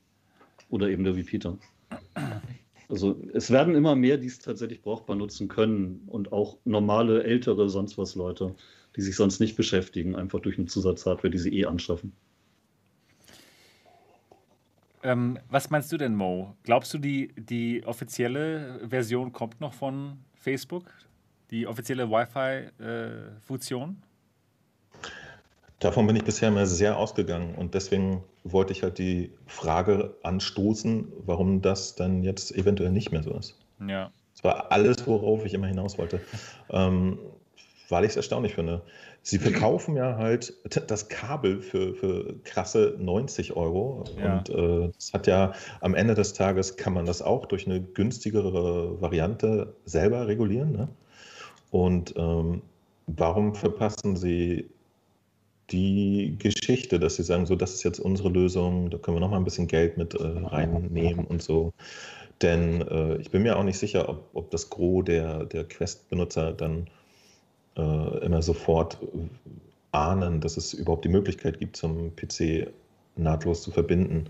Oder eben der Repeater. Also es werden immer mehr, die es tatsächlich brauchbar nutzen können und auch normale, ältere, sonst was Leute die sich sonst nicht beschäftigen, einfach durch eine Zusatzhardware, die sie eh anschaffen. Ähm, was meinst du denn, Mo? Glaubst du, die, die offizielle Version kommt noch von Facebook? Die offizielle Wi-Fi-Funktion? Äh, Davon bin ich bisher immer sehr ausgegangen und deswegen wollte ich halt die Frage anstoßen, warum das dann jetzt eventuell nicht mehr so ist. Ja. Das war alles, worauf ich immer hinaus wollte. ähm, weil ich es erstaunlich finde. Sie verkaufen ja halt das Kabel für, für krasse 90 Euro. Ja. Und äh, das hat ja am Ende des Tages kann man das auch durch eine günstigere Variante selber regulieren. Ne? Und ähm, warum verpassen Sie die Geschichte, dass Sie sagen, so, das ist jetzt unsere Lösung, da können wir noch mal ein bisschen Geld mit äh, reinnehmen und so. Denn äh, ich bin mir auch nicht sicher, ob, ob das Gros der, der Quest-Benutzer dann äh, immer sofort ahnen, dass es überhaupt die Möglichkeit gibt, zum PC nahtlos zu verbinden.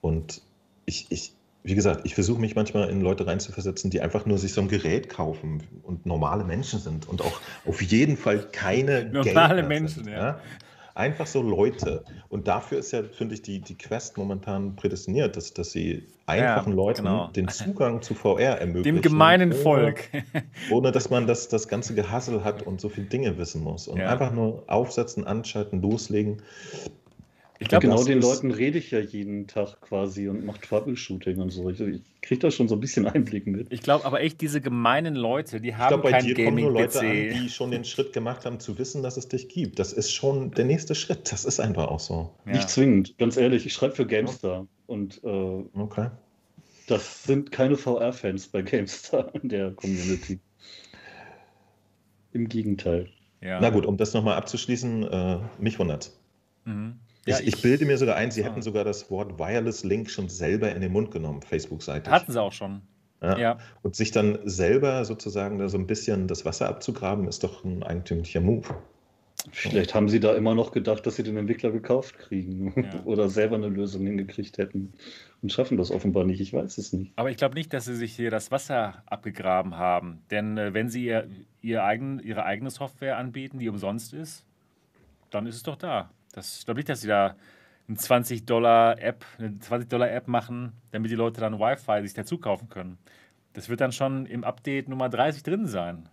Und ich, ich wie gesagt, ich versuche mich manchmal in Leute reinzuversetzen, die einfach nur sich so ein Gerät kaufen und normale Menschen sind und auch auf jeden Fall keine normale Menschen, sind, ja. ja. Einfach so Leute. Und dafür ist ja, finde ich, die, die Quest momentan prädestiniert, dass, dass sie einfachen ja, Leuten genau. den Zugang zu VR ermöglichen. Dem gemeinen ohne, Volk. [laughs] ohne dass man das, das ganze Gehassel hat und so viele Dinge wissen muss. Und ja. einfach nur aufsetzen, anschalten, loslegen. Ich glaube, genau den Leuten rede ich ja jeden Tag quasi und mache Troubleshooting und so. Ich, ich kriege da schon so ein bisschen Einblick mit. Ich glaube aber echt, diese gemeinen Leute, die haben ich glaub, kein Gaming-PC. Die schon den Schritt gemacht haben, zu wissen, dass es dich gibt. Das ist schon der nächste Schritt. Das ist einfach auch so. Ja. Nicht zwingend, ganz ehrlich. Ich schreibe für GameStar und äh, okay. das sind keine VR-Fans bei GameStar in der Community. Im Gegenteil. Ja. Na gut, um das nochmal abzuschließen, äh, mich wundert. Mhm. Ja, ich, ich, bilde mir sogar ein, sie hätten sogar das Wort Wireless Link schon selber in den Mund genommen, Facebook-Seite. Hatten sie auch schon. Ja. ja. Und sich dann selber sozusagen da so ein bisschen das Wasser abzugraben, ist doch ein eigentümlicher Move. Vielleicht haben sie da immer noch gedacht, dass sie den Entwickler gekauft kriegen [laughs] ja. oder selber eine Lösung hingekriegt hätten und schaffen das offenbar nicht. Ich weiß es nicht. Aber ich glaube nicht, dass sie sich hier das Wasser abgegraben haben. Denn äh, wenn sie ihr, ihr eigen, ihre eigene Software anbieten, die umsonst ist, dann ist es doch da. Das, ich glaube nicht, dass sie da eine 20 Dollar App, eine 20 Dollar App machen, damit die Leute dann Wi-Fi sich dazu kaufen können. Das wird dann schon im Update Nummer 30 drin sein.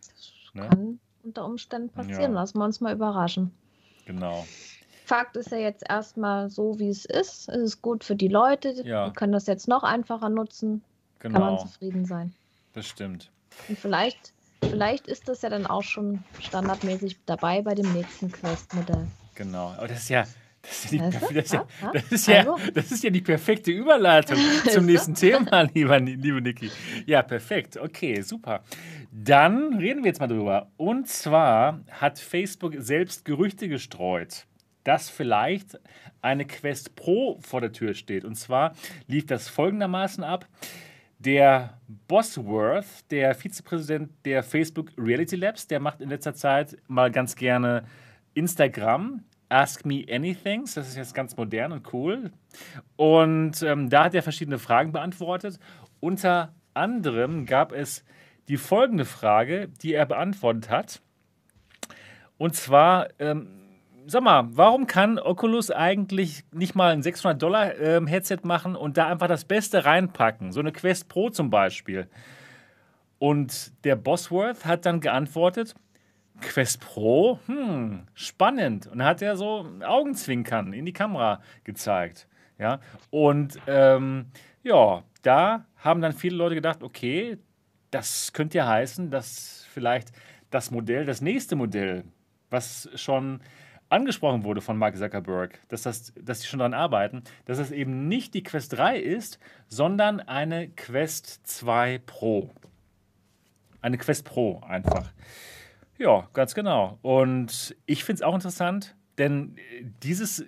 Das ne? kann unter Umständen passieren. Ja. Lassen wir uns mal überraschen. Genau. Fakt ist ja jetzt erstmal so, wie es ist. Es ist gut für die Leute. Ja. Die können das jetzt noch einfacher nutzen. Genau. Kann man genau. zufrieden sein. Das stimmt. Und vielleicht, vielleicht ist das ja dann auch schon standardmäßig dabei bei dem nächsten Quest-Modell. Genau. Aber das ist ja, das ist, ja die, das, ist ja, das, ist ja, das ist ja die perfekte Überleitung [laughs] zum nächsten Thema, lieber, liebe Niki. Ja, perfekt. Okay, super. Dann reden wir jetzt mal drüber. Und zwar hat Facebook selbst Gerüchte gestreut, dass vielleicht eine Quest Pro vor der Tür steht. Und zwar lief das folgendermaßen ab. Der Bosworth, der Vizepräsident der Facebook Reality Labs, der macht in letzter Zeit mal ganz gerne Instagram Ask Me Anythings. Das ist jetzt ganz modern und cool. Und ähm, da hat er verschiedene Fragen beantwortet. Unter anderem gab es die folgende Frage, die er beantwortet hat. Und zwar, ähm, sag mal, warum kann Oculus eigentlich nicht mal ein 600-Dollar-Headset ähm, machen und da einfach das Beste reinpacken? So eine Quest Pro zum Beispiel. Und der Bosworth hat dann geantwortet, Quest Pro, hm, spannend. Und hat er so Augenzwinkern in die Kamera gezeigt. Ja, und ähm, ja, da haben dann viele Leute gedacht, okay, das könnte ja heißen, dass vielleicht das Modell, das nächste Modell, was schon angesprochen wurde von Mark Zuckerberg, dass, das, dass sie schon daran arbeiten, dass es eben nicht die Quest 3 ist, sondern eine Quest 2 Pro. Eine Quest Pro einfach. Ja, ganz genau. Und ich finde es auch interessant, denn dieses,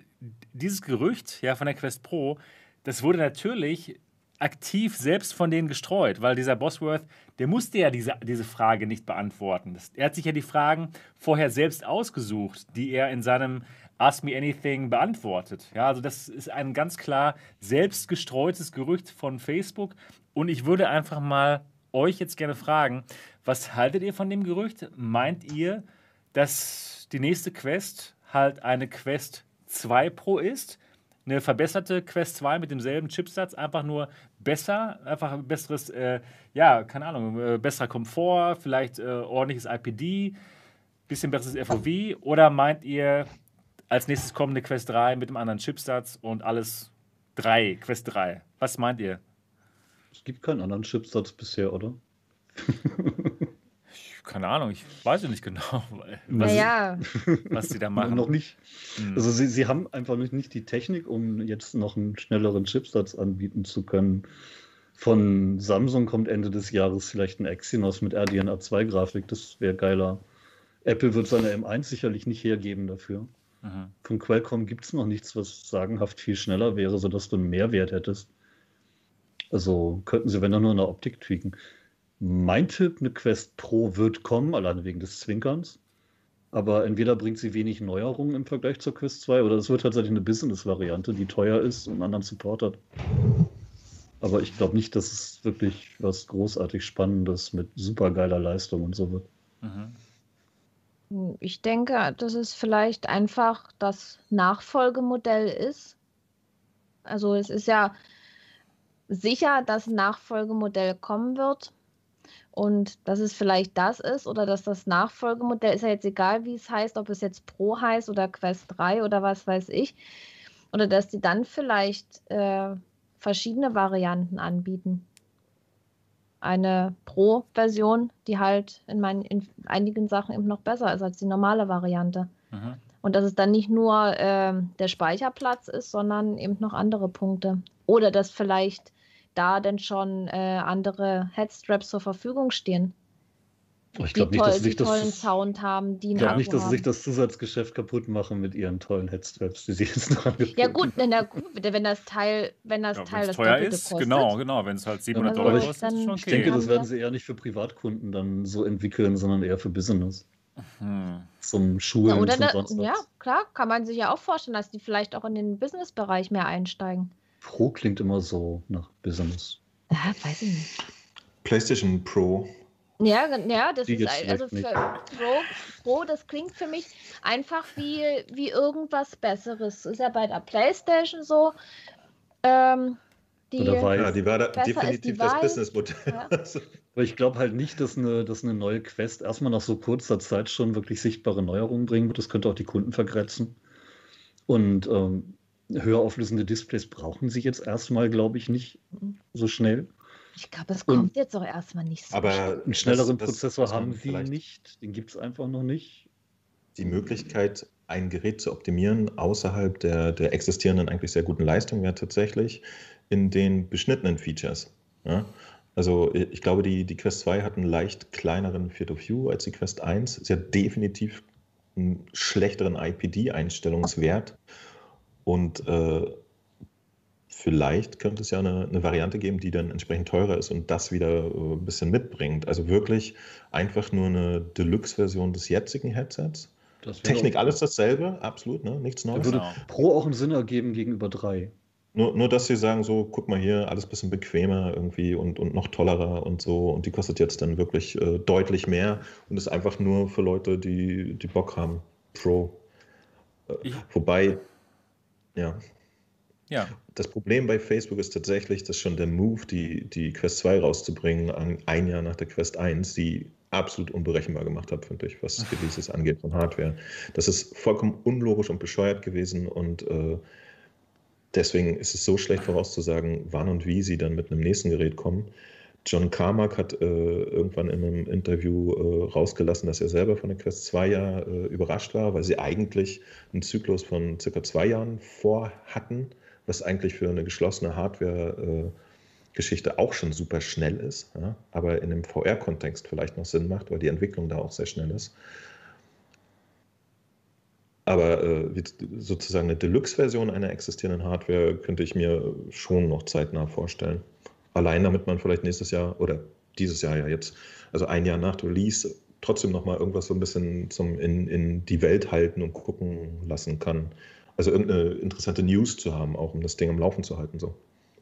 dieses Gerücht ja, von der Quest Pro, das wurde natürlich aktiv selbst von denen gestreut, weil dieser Bosworth, der musste ja diese, diese Frage nicht beantworten. Das, er hat sich ja die Fragen vorher selbst ausgesucht, die er in seinem Ask Me Anything beantwortet. Ja, also das ist ein ganz klar selbst gestreutes Gerücht von Facebook und ich würde einfach mal euch jetzt gerne fragen, was haltet ihr von dem Gerücht? Meint ihr, dass die nächste Quest halt eine Quest 2 Pro ist? Eine verbesserte Quest 2 mit demselben Chipsatz, einfach nur besser, einfach ein besseres, äh, ja, keine Ahnung, äh, besserer Komfort, vielleicht äh, ordentliches IPD, bisschen besseres FOV? Oder meint ihr, als nächstes kommt eine Quest 3 mit einem anderen Chipsatz und alles 3, Quest 3? Was meint ihr? Es gibt keinen anderen Chipsatz bisher, oder? Keine Ahnung, ich weiß ja nicht genau, [laughs] was, naja. was sie da machen. noch nicht. Hm. Also sie, sie haben einfach nicht die Technik, um jetzt noch einen schnelleren Chipsatz anbieten zu können. Von Samsung kommt Ende des Jahres vielleicht ein Exynos mit RDNA 2 Grafik, das wäre geiler. Apple wird seine M1 sicherlich nicht hergeben dafür. Mhm. Von Qualcomm gibt es noch nichts, was sagenhaft viel schneller wäre, sodass du einen Mehrwert hättest. Also könnten sie, wenn dann nur in der Optik tweaken. Mein Tipp, eine Quest Pro wird kommen, alleine wegen des Zwinkerns. Aber entweder bringt sie wenig Neuerungen im Vergleich zur Quest 2 oder es wird tatsächlich eine Business-Variante, die teuer ist und einen anderen Support hat. Aber ich glaube nicht, dass es wirklich was großartig Spannendes mit supergeiler Leistung und so wird. Mhm. Ich denke, dass es vielleicht einfach das Nachfolgemodell ist. Also es ist ja sicher, dass ein Nachfolgemodell kommen wird. Und dass es vielleicht das ist oder dass das Nachfolgemodell ist ja jetzt egal, wie es heißt, ob es jetzt Pro heißt oder Quest 3 oder was weiß ich. Oder dass die dann vielleicht äh, verschiedene Varianten anbieten. Eine Pro-Version, die halt in, meinen, in einigen Sachen eben noch besser ist als die normale Variante. Mhm. Und dass es dann nicht nur äh, der Speicherplatz ist, sondern eben noch andere Punkte. Oder dass vielleicht da denn schon äh, andere Headstraps zur Verfügung stehen. Oh, ich glaube nicht, dass sie sich das, tollen Sound haben, die Ich glaube nicht, dass sie sich das Zusatzgeschäft kaputt machen mit ihren tollen Headstraps, die sie jetzt noch angeboten Ja gut, na gut, wenn das Teil, wenn das ja, Teil das teuer ist, kostet. genau, genau, wenn es halt 700 Dollar kostet, dann, ist schon okay. Ich denke, das werden sie eher nicht für Privatkunden dann so entwickeln, sondern eher für Business. Hm. Zum Schulen, ja, oder zum sonst Ja, klar, kann man sich ja auch vorstellen, dass die vielleicht auch in den Business-Bereich mehr einsteigen. Pro klingt immer so nach Business. Ja, weiß ich nicht. PlayStation Pro ja, ja, das Die ist also für Pro, Pro, das klingt für mich einfach wie, wie irgendwas Besseres. Ist ja bei der PlayStation so. Ähm, die, ja, die war da definitiv das Businessmodell. Ja. [laughs] Aber ich glaube halt nicht, dass eine, dass eine neue Quest erstmal nach so kurzer Zeit schon wirklich sichtbare Neuerungen bringen wird. Das könnte auch die Kunden vergrätzen. Und ähm, höher auflösende Displays brauchen sie jetzt erstmal, glaube ich, nicht mhm. so schnell. Ich glaube, es kommt und, jetzt auch erstmal nicht so. Aber schnell. einen schnelleren das, Prozessor das haben sie nicht. Den gibt es einfach noch nicht. Die Möglichkeit, ein Gerät zu optimieren außerhalb der, der existierenden, eigentlich sehr guten Leistung wäre tatsächlich in den beschnittenen Features. Ja? Also ich glaube, die, die Quest 2 hat einen leicht kleineren Field of View als die Quest 1. Sie hat definitiv einen schlechteren IPD-Einstellungswert und äh, vielleicht könnte es ja eine, eine, Variante geben, die dann entsprechend teurer ist und das wieder äh, ein bisschen mitbringt. Also wirklich einfach nur eine Deluxe-Version des jetzigen Headsets. Technik alles dasselbe, absolut, ne? nichts Neues. Würde Pro auch einen Sinn ergeben gegenüber 3. Nur, nur, dass sie sagen, so, guck mal hier, alles ein bisschen bequemer irgendwie und, und noch tollerer und so. Und die kostet jetzt dann wirklich äh, deutlich mehr und ist einfach nur für Leute, die, die Bock haben. Pro. Äh, wobei, ja. Ja. Das Problem bei Facebook ist tatsächlich, dass schon der Move, die, die Quest 2 rauszubringen, ein Jahr nach der Quest 1, die absolut unberechenbar gemacht hat, finde ich, was Releases angeht von Hardware. Das ist vollkommen unlogisch und bescheuert gewesen und äh, deswegen ist es so schlecht vorauszusagen, wann und wie sie dann mit einem nächsten Gerät kommen. John Carmack hat äh, irgendwann in einem Interview äh, rausgelassen, dass er selber von der Quest 2 ja äh, überrascht war, weil sie eigentlich einen Zyklus von circa zwei Jahren vor hatten was eigentlich für eine geschlossene Hardware-Geschichte auch schon super schnell ist, ja, aber in einem VR-Kontext vielleicht noch Sinn macht, weil die Entwicklung da auch sehr schnell ist. Aber äh, sozusagen eine Deluxe-Version einer existierenden Hardware könnte ich mir schon noch zeitnah vorstellen. Allein damit man vielleicht nächstes Jahr oder dieses Jahr ja jetzt, also ein Jahr nach Release, trotzdem nochmal irgendwas so ein bisschen zum in, in die Welt halten und gucken lassen kann also irgendeine interessante News zu haben, auch um das Ding am Laufen zu halten. So.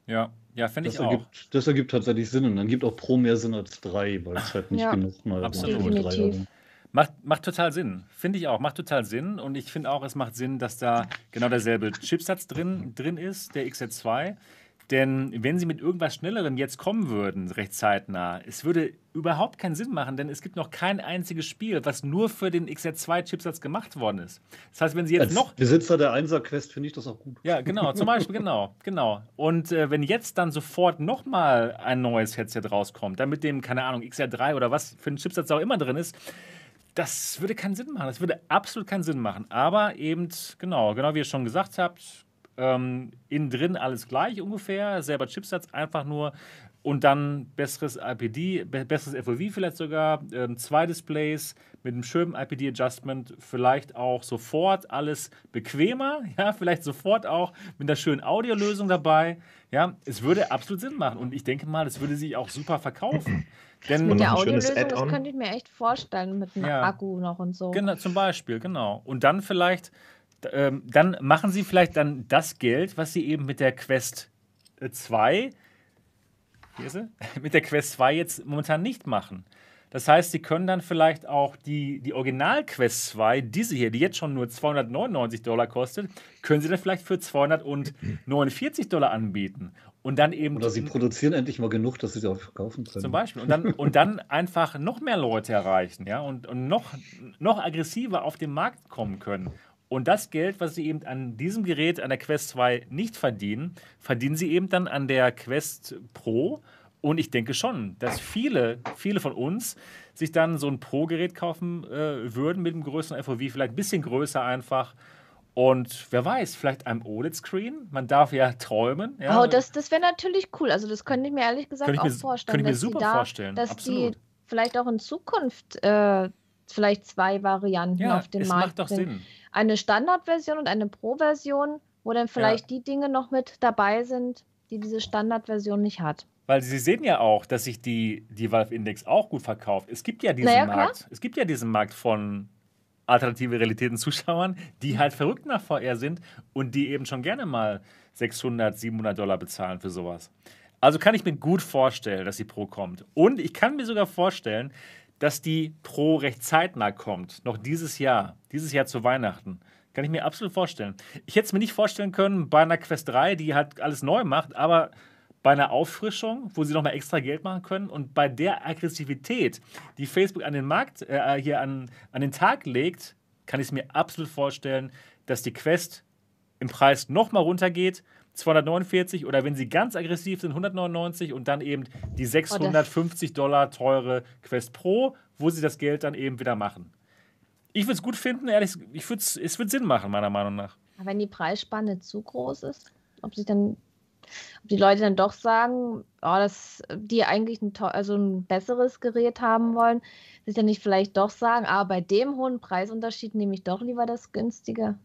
Ja, ja, finde ich ergibt, auch. Das ergibt tatsächlich Sinn und dann gibt auch Pro mehr Sinn als drei, weil es halt nicht ja, genug mal Absolut. Macht, macht total Sinn. Finde ich auch. Macht total Sinn. Und ich finde auch, es macht Sinn, dass da genau derselbe Chipsatz drin, drin ist, der XZ2. Denn wenn sie mit irgendwas Schnellerem jetzt kommen würden, recht zeitnah, es würde überhaupt keinen Sinn machen, denn es gibt noch kein einziges Spiel, was nur für den XR2-Chipsatz gemacht worden ist. Das heißt, wenn sie jetzt Als noch. Besitzer der 1er-Quest finde ich das auch gut. Ja, genau, zum Beispiel, genau, genau. Und äh, wenn jetzt dann sofort nochmal ein neues Headset rauskommt, dann mit dem, keine Ahnung, XR3 oder was für ein Chipsatz auch immer drin ist, das würde keinen Sinn machen. Das würde absolut keinen Sinn machen. Aber eben, genau, genau wie ihr schon gesagt habt, ähm, innen drin alles gleich ungefähr, selber Chipsatz, einfach nur und dann besseres IPD, besseres FOV vielleicht sogar, ähm, zwei Displays mit einem schönen IPD-Adjustment, vielleicht auch sofort alles bequemer, [laughs] ja, vielleicht sofort auch mit einer schönen Audiolösung dabei. Ja, es würde absolut Sinn machen und ich denke mal, es würde sich auch super verkaufen. [clears throat] Denn mit der Audiolösung, das könnte ich mir echt vorstellen, mit einem ja. Akku noch und so. Genau, zum Beispiel, genau. Und dann vielleicht ähm, dann machen sie vielleicht dann das Geld, was sie eben mit der Quest 2, äh, hier ist sie, [laughs] mit der Quest 2 jetzt momentan nicht machen. Das heißt, sie können dann vielleicht auch die, die Original-Quest 2, diese hier, die jetzt schon nur 299 Dollar kostet, können sie dann vielleicht für 249 Dollar anbieten. Und dann eben. Oder sie produzieren endlich mal genug, dass sie sie auch verkaufen können. Zum Beispiel. Und dann, und dann einfach noch mehr Leute erreichen, ja, und, und noch, noch aggressiver auf den Markt kommen können. Und das Geld, was sie eben an diesem Gerät, an der Quest 2 nicht verdienen, verdienen sie eben dann an der Quest Pro. Und ich denke schon, dass viele, viele von uns sich dann so ein Pro-Gerät kaufen äh, würden mit einem größeren FOV, vielleicht ein bisschen größer einfach. Und wer weiß, vielleicht einem OLED-Screen. Man darf ja träumen. Ja. Oh, das, das wäre natürlich cool. Also, das könnte ich mir ehrlich gesagt auch mir, vorstellen. Könnte ich mir super da, vorstellen. Dass Absolut. die vielleicht auch in Zukunft äh, vielleicht zwei Varianten ja, auf den es Markt macht doch bringen. Sinn. Eine Standardversion und eine Pro-Version, wo dann vielleicht die Dinge noch mit dabei sind, die diese Standardversion nicht hat. Weil Sie sehen ja auch, dass sich die, die Valve Index auch gut verkauft. Es gibt ja diesen Naja, klar. Markt. Es gibt ja diesen Markt von alternative Realitäten-Zuschauern, die halt verrückt nach VR sind und die eben schon gerne mal 600, 700 Dollar bezahlen für sowas. Also kann ich mir gut vorstellen, dass die Pro kommt. Und ich kann mir sogar vorstellen, dass die Pro recht zeitnah kommt. Noch dieses Jahr. Dieses Jahr zu Weihnachten. Kann ich mir absolut vorstellen. Ich hätte es mir nicht vorstellen können bei einer Quest 3, die halt alles neu macht, aber bei einer Auffrischung, wo sie nochmal extra Geld machen können und bei der Aggressivität, die Facebook an den Markt, äh, hier an, an den Tag legt, kann ich es mir absolut vorstellen, dass die Quest im Preis nochmal runtergeht. 249 oder wenn sie ganz aggressiv sind, 199 und dann eben die 650 Dollar teure Quest Pro, wo sie das Geld dann eben wieder machen. Ich würde es gut finden, ehrlich, ich würd's, es wird Sinn machen, meiner Meinung nach. Aber wenn die Preisspanne zu groß ist, ob sich dann, ob die Leute dann doch sagen, oh, dass die eigentlich ein, also ein besseres Gerät haben wollen, sich dann nicht vielleicht doch sagen, aber bei dem hohen Preisunterschied nehme ich doch lieber das günstige.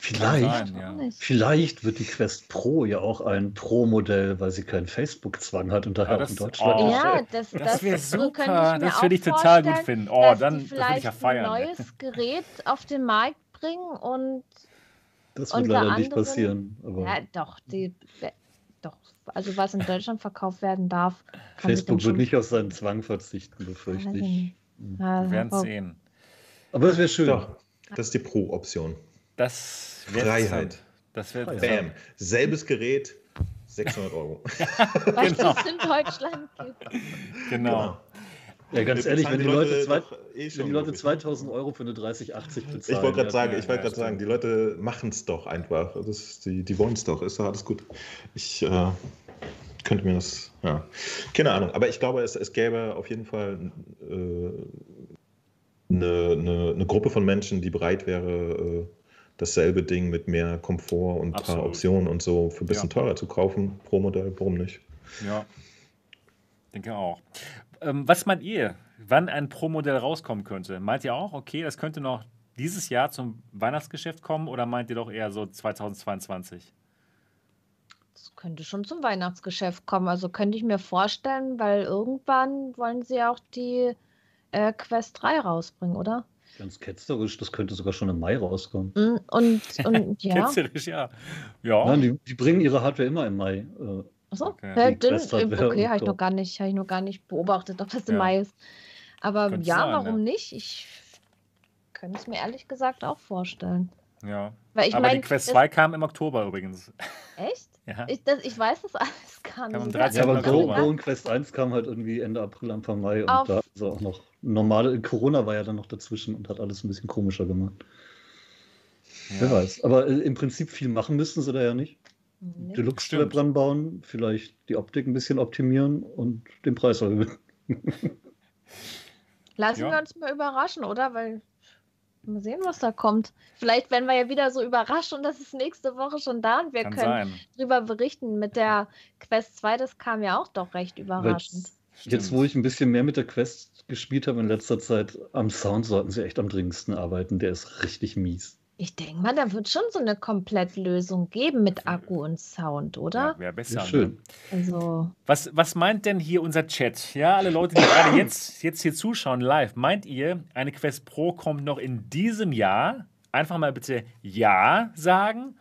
Vielleicht, Sein, ja. Auch nicht. vielleicht wird die Quest Pro ja auch ein Pro-Modell, weil sie keinen Facebook-Zwang hat und daher Ja, auch das- in Deutschland. oh. Ja, das, Das wäre so könnte super. mir Das auch würde ich total gut finden. Oh, dass dann die das würde ich vielleicht ja ein feiern. neues Gerät auf den Markt bringen und Das wird leider nicht anderem- passieren. Aber ja, doch, die, doch, also was in Deutschland verkauft werden darf, Facebook wird nicht auf seinen Zwang verzichten, befürchte ich nicht. Ja, Wir werden aber- sehen. Aber es wäre schön. Doch, das ist die Pro-Option. Das wär Freiheit. Das wäre Bam. Selbes Gerät, 600 Euro. [laughs] was genau. es in Deutschland gibt. Genau. Ja, ganz Wir ehrlich, wenn die Leute, zwei, eh wenn die Leute glaub ich. 2000 Euro für eine 3080 bezahlen. Ich wollte gerade ja, sagen, ja, ich wollte ja, gerade sagen, die Leute machen es doch einfach. Das ist, die die wollen es doch, ist doch alles gut. Ich äh, könnte mir das, ja, keine Ahnung. Aber ich glaube, es, es gäbe auf jeden Fall äh, eine, eine, eine Gruppe von Menschen, die bereit wäre, äh, dasselbe Ding mit mehr Komfort und ein paar Absolut. Optionen und so für ein bisschen Ja. teurer zu kaufen pro Modell. Warum nicht? Ja. Denke auch. Ähm, was meint ihr, wann ein Pro-Modell rauskommen könnte? Meint ihr auch, okay, das könnte noch dieses Jahr zum Weihnachtsgeschäft kommen oder meint ihr doch eher so 2022? Das könnte schon zum Weihnachtsgeschäft kommen. Also könnte ich mir vorstellen, weil irgendwann wollen sie auch die äh, Quest 3 rausbringen, oder? Ganz ketzerisch, das könnte sogar schon im Mai rauskommen. Mm, Und, [laughs] und ja. Ketzerisch, ja. Ja. Nein, die, die bringen ihre Hardware immer im Mai. Äh, Achso, Okay. ja, Hardware okay, habe ich so. noch gar nicht, habe ich noch gar nicht beobachtet, ob das im Ja. Mai ist. Aber Könnte ja, sein, warum ja. nicht? Ich könnte es mir ehrlich gesagt auch vorstellen. ja. Weil ich Aber meine, die Quest 2 kam im Oktober übrigens. echt? Ja. Ich, das, ich weiß das [laughs] alles gar nicht. 13. ja, aber. Go. Go und Quest 1 kam halt irgendwie Ende April, Anfang Mai und Auf- da ist auch noch normale, Corona war ja dann noch dazwischen und hat alles ein bisschen komischer gemacht. Wer Ja. weiß. Aber äh, im Prinzip viel machen müssten sie da ja nicht. Nee. Deluxe Stimmt. Strap ranbauen, vielleicht die Optik ein bisschen optimieren und den Preis erhöhen. Lassen Ja. wir uns mal überraschen, oder? Weil mal sehen, was da kommt. Vielleicht werden wir ja wieder so überrascht und das ist nächste Woche schon da und wir Kann können sein. drüber berichten. Mit der Quest 2, das kam ja auch doch recht überraschend. Jetzt, Stimmt. wo ich ein bisschen mehr mit der Quest gespielt habe in letzter Zeit, am Sound sollten sie echt am dringendsten arbeiten. Der ist richtig mies. Ich denke mal, da wird schon so eine Komplettlösung geben mit Akku und Sound, Ja, oder? Wäre besser. Ja, ne? schön. Also, Was, was meint denn hier unser Chat? Ja, alle Leute, die gerade jetzt, jetzt hier zuschauen live, meint ihr, eine Quest Pro kommt noch in diesem Jahr? Einfach mal bitte Ja sagen.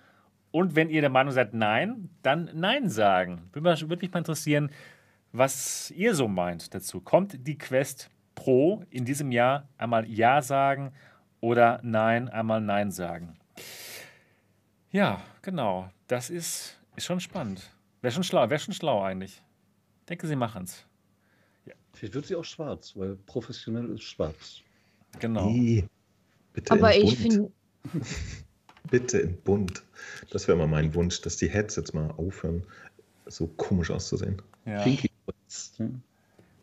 Und wenn ihr der Meinung seid Nein, dann Nein sagen. Würde mich, würde mich mal interessieren, was ihr so meint dazu. Kommt die Quest Pro in diesem Jahr einmal Ja sagen oder Nein, einmal Nein sagen? Ja, genau. Das ist, ist schon spannend. Wäre schon schlau, wäre schon schlau eigentlich. Ich denke, sie machen es. Vielleicht wird sie auch schwarz, weil professionell ist schwarz. Genau. Ih, Bitte aber in ich bunt. finde, [laughs] Bitte in bunt. Das wäre mal mein Wunsch, dass die Headsets mal aufhören, so komisch auszusehen. Ja. Pinky Points, ne?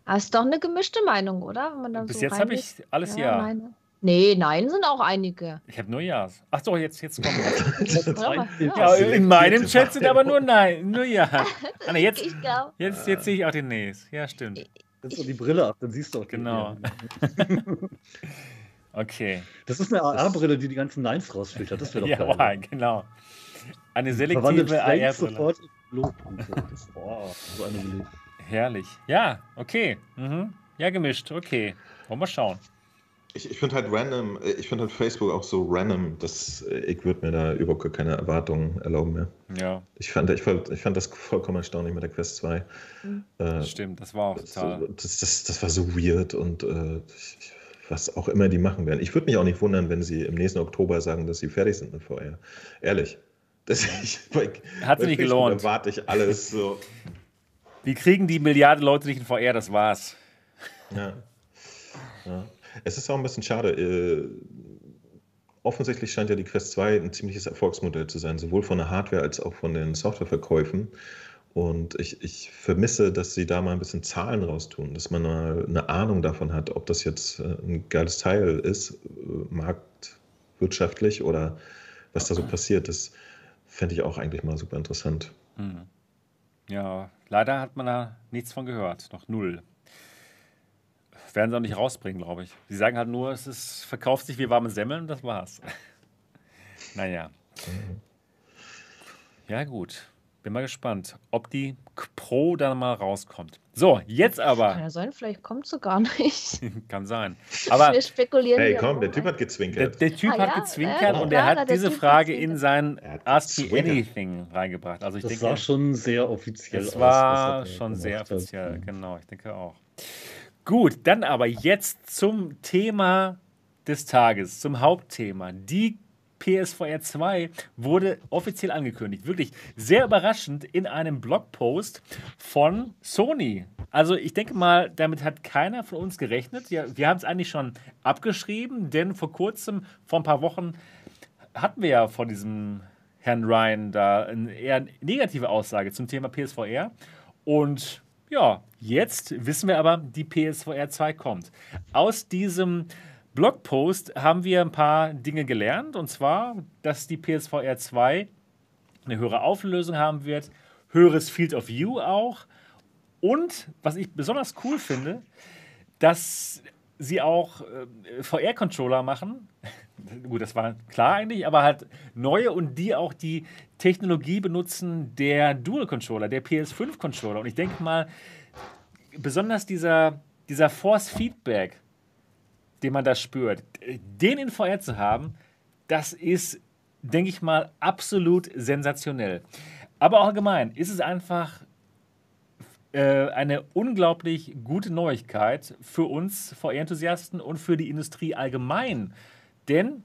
das ist doch eine gemischte Meinung, oder? Wenn man da Bis so jetzt habe ich alles Ja. Meine. Nee, nein sind auch einige. Ich habe nur Ja. Ach so, jetzt, jetzt kommt was. Oder? Ja, Ja. in meinem Chat sind aber nur Nein, nur Ja. [laughs] Ah, nee, jetzt, jetzt, jetzt sehe ich auch den Näs. Ja, stimmt. Setz doch die Brille ab, dann siehst du auch die Genau. [laughs] okay. Das ist eine AR-Brille, die die ganzen Neins rausfiltert. Das wäre doch [laughs] ja, geil. genau. Eine selektive AR-Brille. So. Oh, so eine Herrlich. Ja, okay. Mhm. Ja, gemischt. Okay. Wollen wir schauen. Ich, ich finde halt random, äh, ich finde halt Facebook auch so random, dass äh, ich würde mir da überhaupt keine Erwartungen erlauben mehr. Ja. Ich fand, ich, fand, ich fand das vollkommen erstaunlich mit der Quest 2. Mhm. Äh, Stimmt, das war auch total. Das, das, das war so weird und äh, was auch immer die machen werden. Ich würde mich auch nicht wundern, wenn sie im nächsten Oktober sagen, dass sie fertig sind mit VR. Ehrlich. Das, [laughs] ich, bei, Hat sich nicht gelohnt. Erwarte ich alles so. Wir kriegen die Milliarde Leute nicht in VR, das war's. Ja. ja. Es ist auch ein bisschen schade. Äh, offensichtlich scheint ja die Quest 2 ein ziemliches Erfolgsmodell zu sein, sowohl von der Hardware als auch von den Softwareverkäufen. Und ich, ich vermisse, dass sie da mal ein bisschen Zahlen raustun, dass man mal eine Ahnung davon hat, ob das jetzt äh, ein geiles Teil ist, äh, marktwirtschaftlich oder was da so passiert. Das fände ich auch eigentlich mal super interessant. Hm. Ja, leider hat man da nichts von gehört, noch null werden sie auch nicht rausbringen, glaube ich. Sie sagen halt nur, es ist, verkauft sich wie warme Semmeln und das war's. [laughs] naja. Ja, gut. Bin mal gespannt, ob die Pro dann mal rauskommt. So, jetzt aber. Kann ja sein, vielleicht kommt sie gar nicht. [laughs] Kann sein. Aber wir spekulieren. Hey, komm, der Typ hat gezwinkert. Der, der Typ ah, hat ja, gezwinkert äh, und er hat diese typ Frage in sein Ask Me Anything reingebracht. Also ich das denke, war schon sehr offiziell. Das war schon sehr offiziell, hat. genau. Ich denke auch. Gut, dann aber jetzt zum Thema des Tages, zum Hauptthema. Die PSVR 2 wurde offiziell angekündigt. Wirklich sehr überraschend in einem Blogpost von Sony. Also ich denke mal, damit hat keiner von uns gerechnet. Ja, wir haben es eigentlich schon abgeschrieben, denn vor kurzem, vor ein paar Wochen, hatten wir ja von diesem Herrn Ryan da eine eher negative Aussage zum Thema PSVR. Und ja, jetzt wissen wir aber, die PSVR 2 kommt. Aus diesem Blogpost haben wir ein paar Dinge gelernt. Und zwar, dass die PSVR 2 eine höhere Auflösung haben wird, höheres Field of View auch. Und was ich besonders cool finde, dass sie auch äh, VR-Controller machen. [laughs] Gut, das war klar eigentlich, aber halt neue und die auch die Technologie benutzen der Dual-Controller, der PS5-Controller. Und ich denke mal, besonders dieser, dieser Force-Feedback, den man da spürt, den in VR zu haben, das ist, denke ich mal, absolut sensationell. Aber auch allgemein ist es einfach äh, eine unglaublich gute Neuigkeit für uns VR-Enthusiasten und für die Industrie allgemein. Denn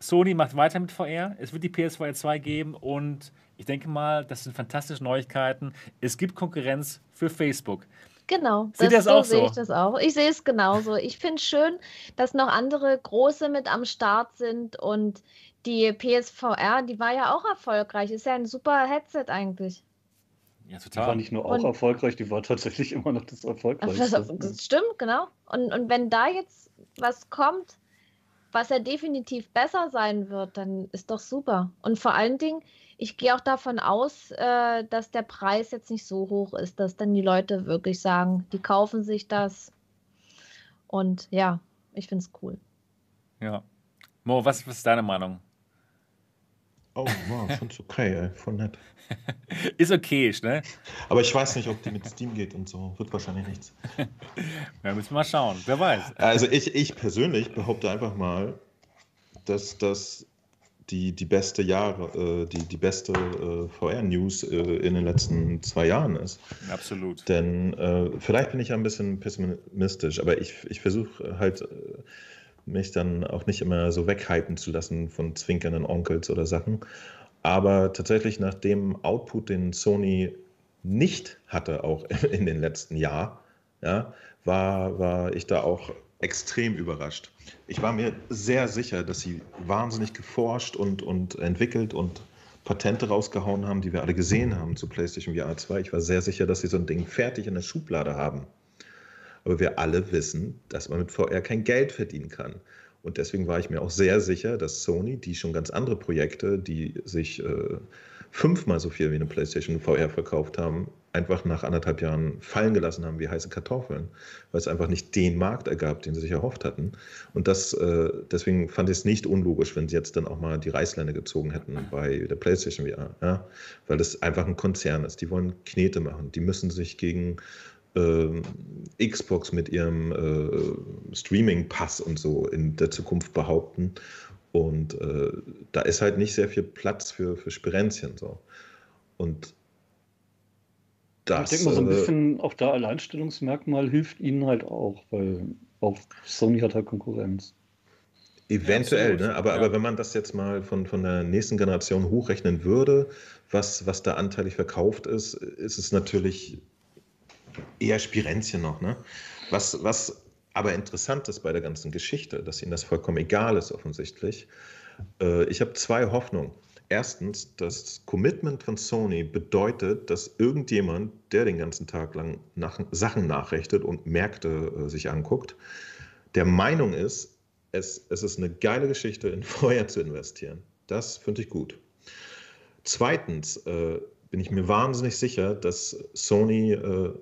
Sony macht weiter mit VR, es wird die PSVR 2 geben und ich denke mal, das sind fantastische Neuigkeiten. Es gibt Konkurrenz für Facebook. Genau, Seht das, das so sehe ich das auch. Ich sehe es genauso. Ich finde es schön, dass noch andere große mit am Start sind und die PSVR, die war ja auch erfolgreich. Ist ja ein super Headset eigentlich. Ja, total. Die war nicht nur auch und, erfolgreich, die war tatsächlich immer noch das erfolgreichste. Das, [laughs] das stimmt, genau. Und, und wenn da jetzt was kommt, was ja definitiv besser sein wird, dann ist doch super. Und vor allen Dingen, ich gehe auch davon aus, äh, dass der Preis jetzt nicht so hoch ist, dass dann die Leute wirklich sagen, die kaufen sich das. Und ja, ich finde es cool. Ja. Mo, was, was ist deine Meinung? Oh, wow, ich find's okay, ey. voll nett. [laughs] ist okay, ne? Aber ich weiß nicht, ob die mit Steam geht und so. Wird wahrscheinlich nichts. [laughs] ja, müssen wir mal schauen. Wer weiß. Also ich, ich persönlich behaupte einfach mal, dass das die, die beste Jahre, äh, die, die beste äh, VR-News äh, in den letzten zwei Jahren ist. Absolut. Denn äh, vielleicht bin ich ja ein bisschen pessimistisch, aber ich, ich versuche halt äh, mich dann auch nicht immer so weghypen zu lassen von zwinkernden Onkels oder Sachen. Aber tatsächlich nach dem Output, den Sony nicht hatte, auch [laughs] in den letzten Jahren, ja, war, war ich da auch extrem überrascht. Ich war mir sehr sicher, dass sie wahnsinnig geforscht und, und entwickelt und Patente rausgehauen haben, die wir alle gesehen haben zu PlayStation VR 2. Ich war sehr sicher, dass sie so ein Ding fertig in der Schublade haben. Aber wir alle wissen, dass man mit VR kein Geld verdienen kann. Und deswegen war ich mir auch sehr sicher, dass Sony, die schon ganz andere Projekte, die sich äh, fünfmal so viel wie eine PlayStation VR verkauft haben, einfach nach anderthalb Jahren fallen gelassen haben wie heiße Kartoffeln, weil es einfach nicht den Markt ergab, den sie sich erhofft hatten. Und das, äh, deswegen fand ich es nicht unlogisch, wenn sie jetzt dann auch mal die Reißleine gezogen hätten bei der PlayStation VR, ja? weil das einfach ein Konzern ist. Die wollen Knete machen, die müssen sich gegen Xbox mit ihrem äh, Streaming-Pass und so in der Zukunft behaupten. Und äh, da ist halt nicht sehr viel Platz für, für Spirenzchen. So. Und das, ich denke mal, so ein äh, bisschen auch da Alleinstellungsmerkmal hilft ihnen halt auch, weil auch Sony hat halt Konkurrenz. Eventuell, ja, ne? aber, ja. aber wenn man das jetzt mal von, von der nächsten Generation hochrechnen würde, was, was da anteilig verkauft ist, ist es natürlich eher Spirenzchen noch. Ne? Was, was aber interessant ist bei der ganzen Geschichte, dass ihnen das vollkommen egal ist offensichtlich. Äh, ich habe zwei Hoffnungen. Erstens, das Commitment von Sony bedeutet, dass irgendjemand, der den ganzen Tag lang nach, Sachen nachrechnet und Märkte äh, sich anguckt, der Meinung ist, es, es ist eine geile Geschichte, in [laughs] Feuer zu investieren. Das finde ich gut. Zweitens äh, bin ich mir wahnsinnig sicher, dass Sony äh,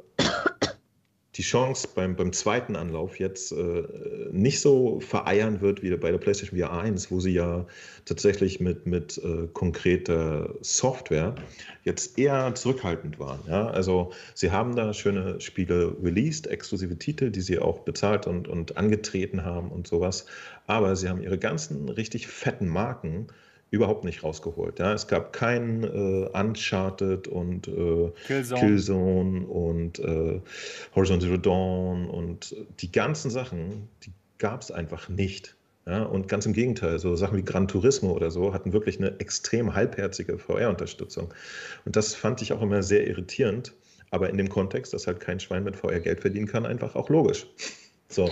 die Chance beim, beim zweiten Anlauf jetzt äh, nicht so vereiern wird wie bei der PlayStation VR 1, wo sie ja tatsächlich mit, mit äh, konkreter Software jetzt eher zurückhaltend waren. Ja? Also sie haben da schöne Spiele released, exklusive Titel, die sie auch bezahlt und, und angetreten haben und sowas. Aber sie haben ihre ganzen richtig fetten Marken überhaupt nicht rausgeholt. Ja, es gab kein äh, Uncharted und äh, Killzone. Killzone. und äh, Horizon Zero Dawn und die ganzen Sachen, die gab es einfach nicht. Ja, und ganz im Gegenteil, so Sachen wie Gran Turismo oder so hatten wirklich eine extrem halbherzige VR-Unterstützung. Und das fand ich auch immer sehr irritierend, aber in dem Kontext, dass halt kein Schwein mit VR Geld verdienen kann, einfach auch logisch. So.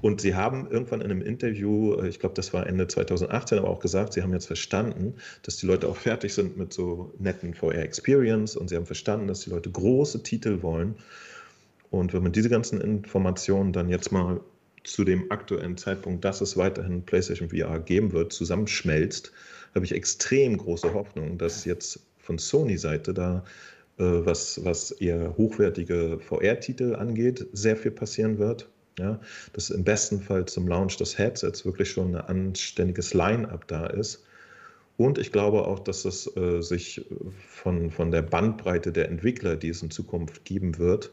Und sie haben irgendwann in einem Interview, äh, ich glaube, das war Ende 2018, aber auch gesagt, sie haben jetzt verstanden, dass die Leute auch fertig sind mit so netten VR-Experience und sie haben verstanden, dass die Leute große Titel wollen. Und wenn man diese ganzen Informationen dann jetzt mal zu dem aktuellen Zeitpunkt, dass es weiterhin PlayStation VR geben wird, zusammenschmelzt, habe ich extrem große Hoffnung, dass jetzt von Sony-Seite da äh, was, was eher hochwertige VR-Titel angeht, sehr viel passieren wird. Ja, dass im besten Fall zum Launch des Headsets wirklich schon ein anständiges Line-up da ist. Und ich glaube auch, dass es äh, sich von, von der Bandbreite der Entwickler, die es in Zukunft geben wird,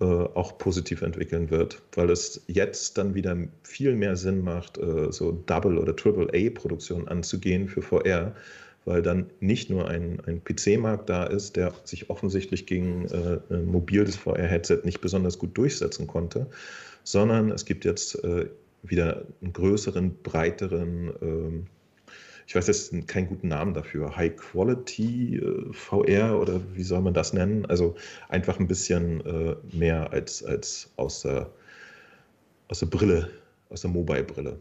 äh, auch positiv entwickeln wird, weil es jetzt dann wieder viel mehr Sinn macht, äh, so Double- oder Triple-A-Produktionen anzugehen für VR, weil dann nicht nur ein, ein PC-Markt da ist, der sich offensichtlich gegen äh, ein mobiles VR-Headset nicht besonders gut durchsetzen konnte, sondern es gibt jetzt äh, wieder einen größeren, breiteren, äh, ich weiß jetzt keinen guten Namen dafür, High Quality äh, VR oder wie soll man das nennen? Also einfach ein bisschen äh, mehr als, als aus, der, aus der Brille, aus der Mobile-Brille.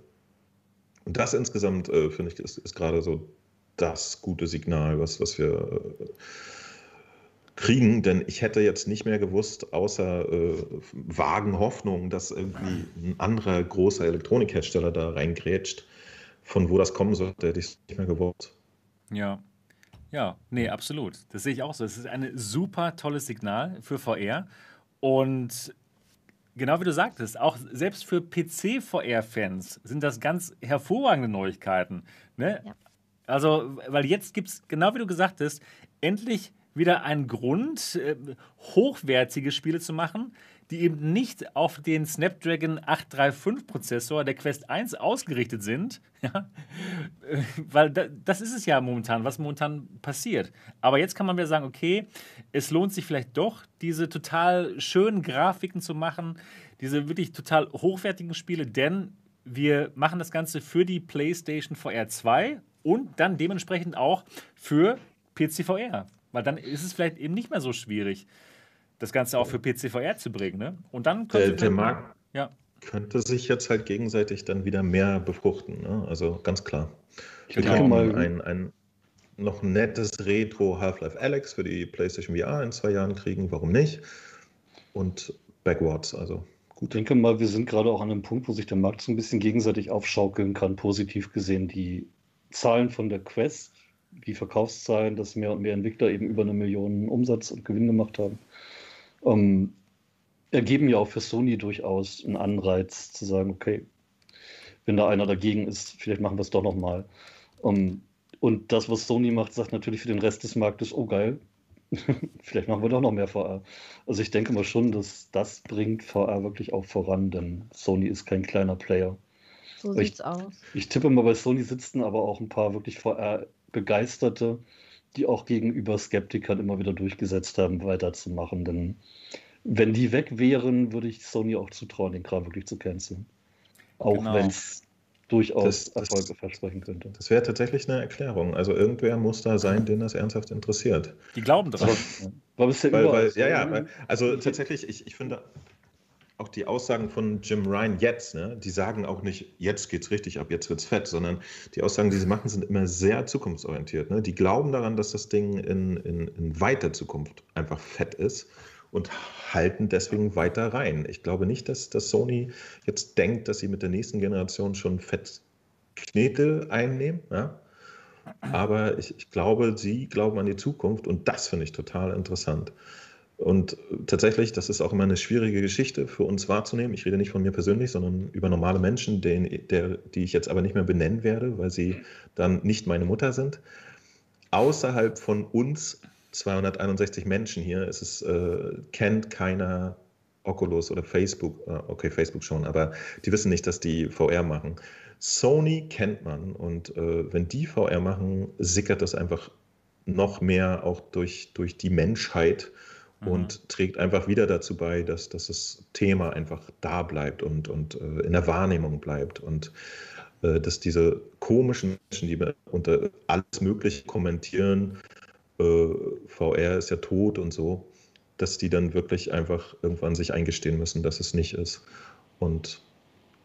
Und das insgesamt, finde ich, ist, ist gerade so das gute Signal, was, was wir kriegen, denn ich hätte jetzt nicht mehr gewusst, außer äh, vagen Hoffnung, dass irgendwie ein anderer großer Elektronikhersteller da reingrätscht, von wo das kommen sollte, hätte ich es nicht mehr gewusst. Ja. Ja, nee, absolut. Das sehe ich auch so. Es ist ein super tolles Signal für VR. Und genau wie du sagtest, auch selbst für PC-VR-Fans sind das ganz hervorragende Neuigkeiten. Ne? Ja. Also, weil jetzt gibt es, genau wie du gesagt hast, endlich wieder ein Grund, äh, hochwertige Spiele zu machen, die eben nicht auf den Snapdragon 835 Prozessor der Quest 1 ausgerichtet sind. [laughs] Ja? Weil da, das ist es ja momentan, was momentan passiert. Aber jetzt kann man wieder sagen, okay, es lohnt sich vielleicht doch, diese total schönen Grafiken zu machen, diese wirklich total hochwertigen Spiele, denn wir machen das Ganze für die PlayStation VR 2 und dann dementsprechend auch für PC VR. Weil dann ist es vielleicht eben nicht mehr so schwierig, das Ganze auch für PCVR zu bringen. Ne? Und dann könnte der, der Markt ja. könnte sich jetzt halt gegenseitig dann wieder mehr befruchten. Ne? Also ganz klar. Ich Wir können mal ein, ein noch nettes Retro Half-Life Alex für die PlayStation VR in zwei Jahren kriegen. Warum nicht? Und Backwards, also gut. Ich denke mal, wir sind gerade auch an einem Punkt, wo sich der Markt so ein bisschen gegenseitig aufschaukeln kann, positiv gesehen. Die Zahlen von der Quest wie Verkaufszahlen, dass mehr und mehr Entwickler eben über eine Million Umsatz und Gewinn gemacht haben, ähm, ergeben ja auch für Sony durchaus einen Anreiz zu sagen, okay, wenn da einer dagegen ist, vielleicht machen wir es doch nochmal. Ähm, und das, was Sony macht, sagt natürlich für den Rest des Marktes, oh geil, [laughs] vielleicht machen wir doch noch mehr VR. Also ich denke mal schon, dass das bringt VR wirklich auch voran, denn Sony ist kein kleiner Player. So sieht's ich, aus. Ich tippe mal, bei Sony sitzen aber auch ein paar wirklich VR-Begeisterte, die auch gegenüber Skeptikern immer wieder durchgesetzt haben, weiterzumachen. Denn wenn die weg wären, würde ich Sony auch zutrauen, den Kram wirklich zu canceln. Auch genau. wenn es durchaus das, Erfolge das, versprechen könnte. Das wäre tatsächlich eine Erklärung. Also irgendwer muss da sein, den das ernsthaft interessiert. Die glauben dran. War bisher weil, weil, ja, ja, weil, also tatsächlich, ich, ich finde auch die Aussagen von Jim Ryan jetzt, ne, die sagen auch nicht, jetzt geht's richtig ab, jetzt wird's fett, sondern die Aussagen, die sie machen, sind immer sehr zukunftsorientiert. Ne? Die glauben daran, dass das Ding in, in, in weiter Zukunft einfach fett ist und halten deswegen weiter rein. Ich glaube nicht, dass, dass Sony jetzt denkt, dass sie mit der nächsten Generation schon fett Knete einnehmen. Ja? Aber ich, ich glaube, sie glauben an die Zukunft und das finde ich total interessant. Und tatsächlich, das ist auch immer eine schwierige Geschichte für uns wahrzunehmen. Ich rede nicht von mir persönlich, sondern über normale Menschen, den, der, die ich jetzt aber nicht mehr benennen werde, weil sie dann nicht meine Mutter sind. Außerhalb von uns 261 Menschen hier. Es äh, kennt keiner Oculus oder Facebook. Äh, okay, Facebook schon, aber die wissen nicht, dass die VR machen. Sony kennt man und äh, wenn die VR machen, sickert das einfach noch mehr auch durch, durch die Menschheit mhm. und trägt einfach wieder dazu bei, dass, dass das Thema einfach da bleibt und, und äh, in der Wahrnehmung bleibt und äh, dass diese komischen Menschen, die unter alles Mögliche kommentieren, äh, VR ist ja tot und so, dass die dann wirklich einfach irgendwann sich eingestehen müssen, dass es nicht ist. Und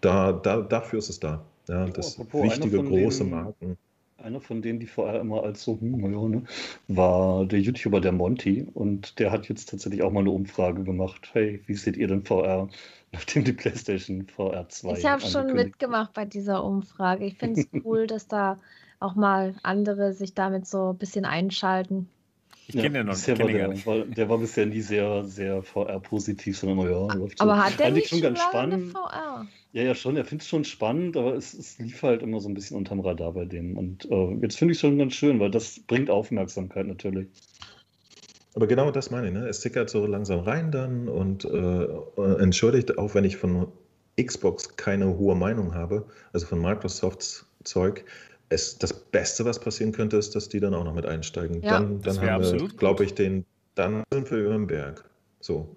da, da, dafür ist es da. Ja, das Apropos, wichtige große Marken. Einer von denen, die vorher immer als so, hm, ja, ne, war der YouTuber der Monty und der hat jetzt tatsächlich auch mal eine Umfrage gemacht. Hey, wie seht ihr denn VR, [laughs] nachdem die PlayStation VR 2 Ich habe schon mitgemacht bei dieser Umfrage. Ich finde es [laughs] cool, dass da auch mal andere sich damit so ein bisschen einschalten. Ich kenne ja, den noch nicht. Der, war, der war bisher nie sehr, sehr VR-positiv, sondern ja, läuft Aber so. hat der nicht schon ganz spannend. VR? Ja, ja, schon. Er findet es schon spannend, aber es, es, lief halt immer so ein bisschen unterm Radar bei dem. Und äh, jetzt finde ich es schon ganz schön, weil das bringt Aufmerksamkeit natürlich. Aber genau das meine ich, ne? Es tickert so langsam rein dann und äh, äh entschuldigt, auch wenn ich von Xbox keine hohe Meinung habe, also von Microsofts Zeug, es, das Beste, was passieren könnte, ist, dass die dann auch noch mit einsteigen. Ja, dann dann haben wir, glaube ich, den, dann sind wir über dem Berg. So.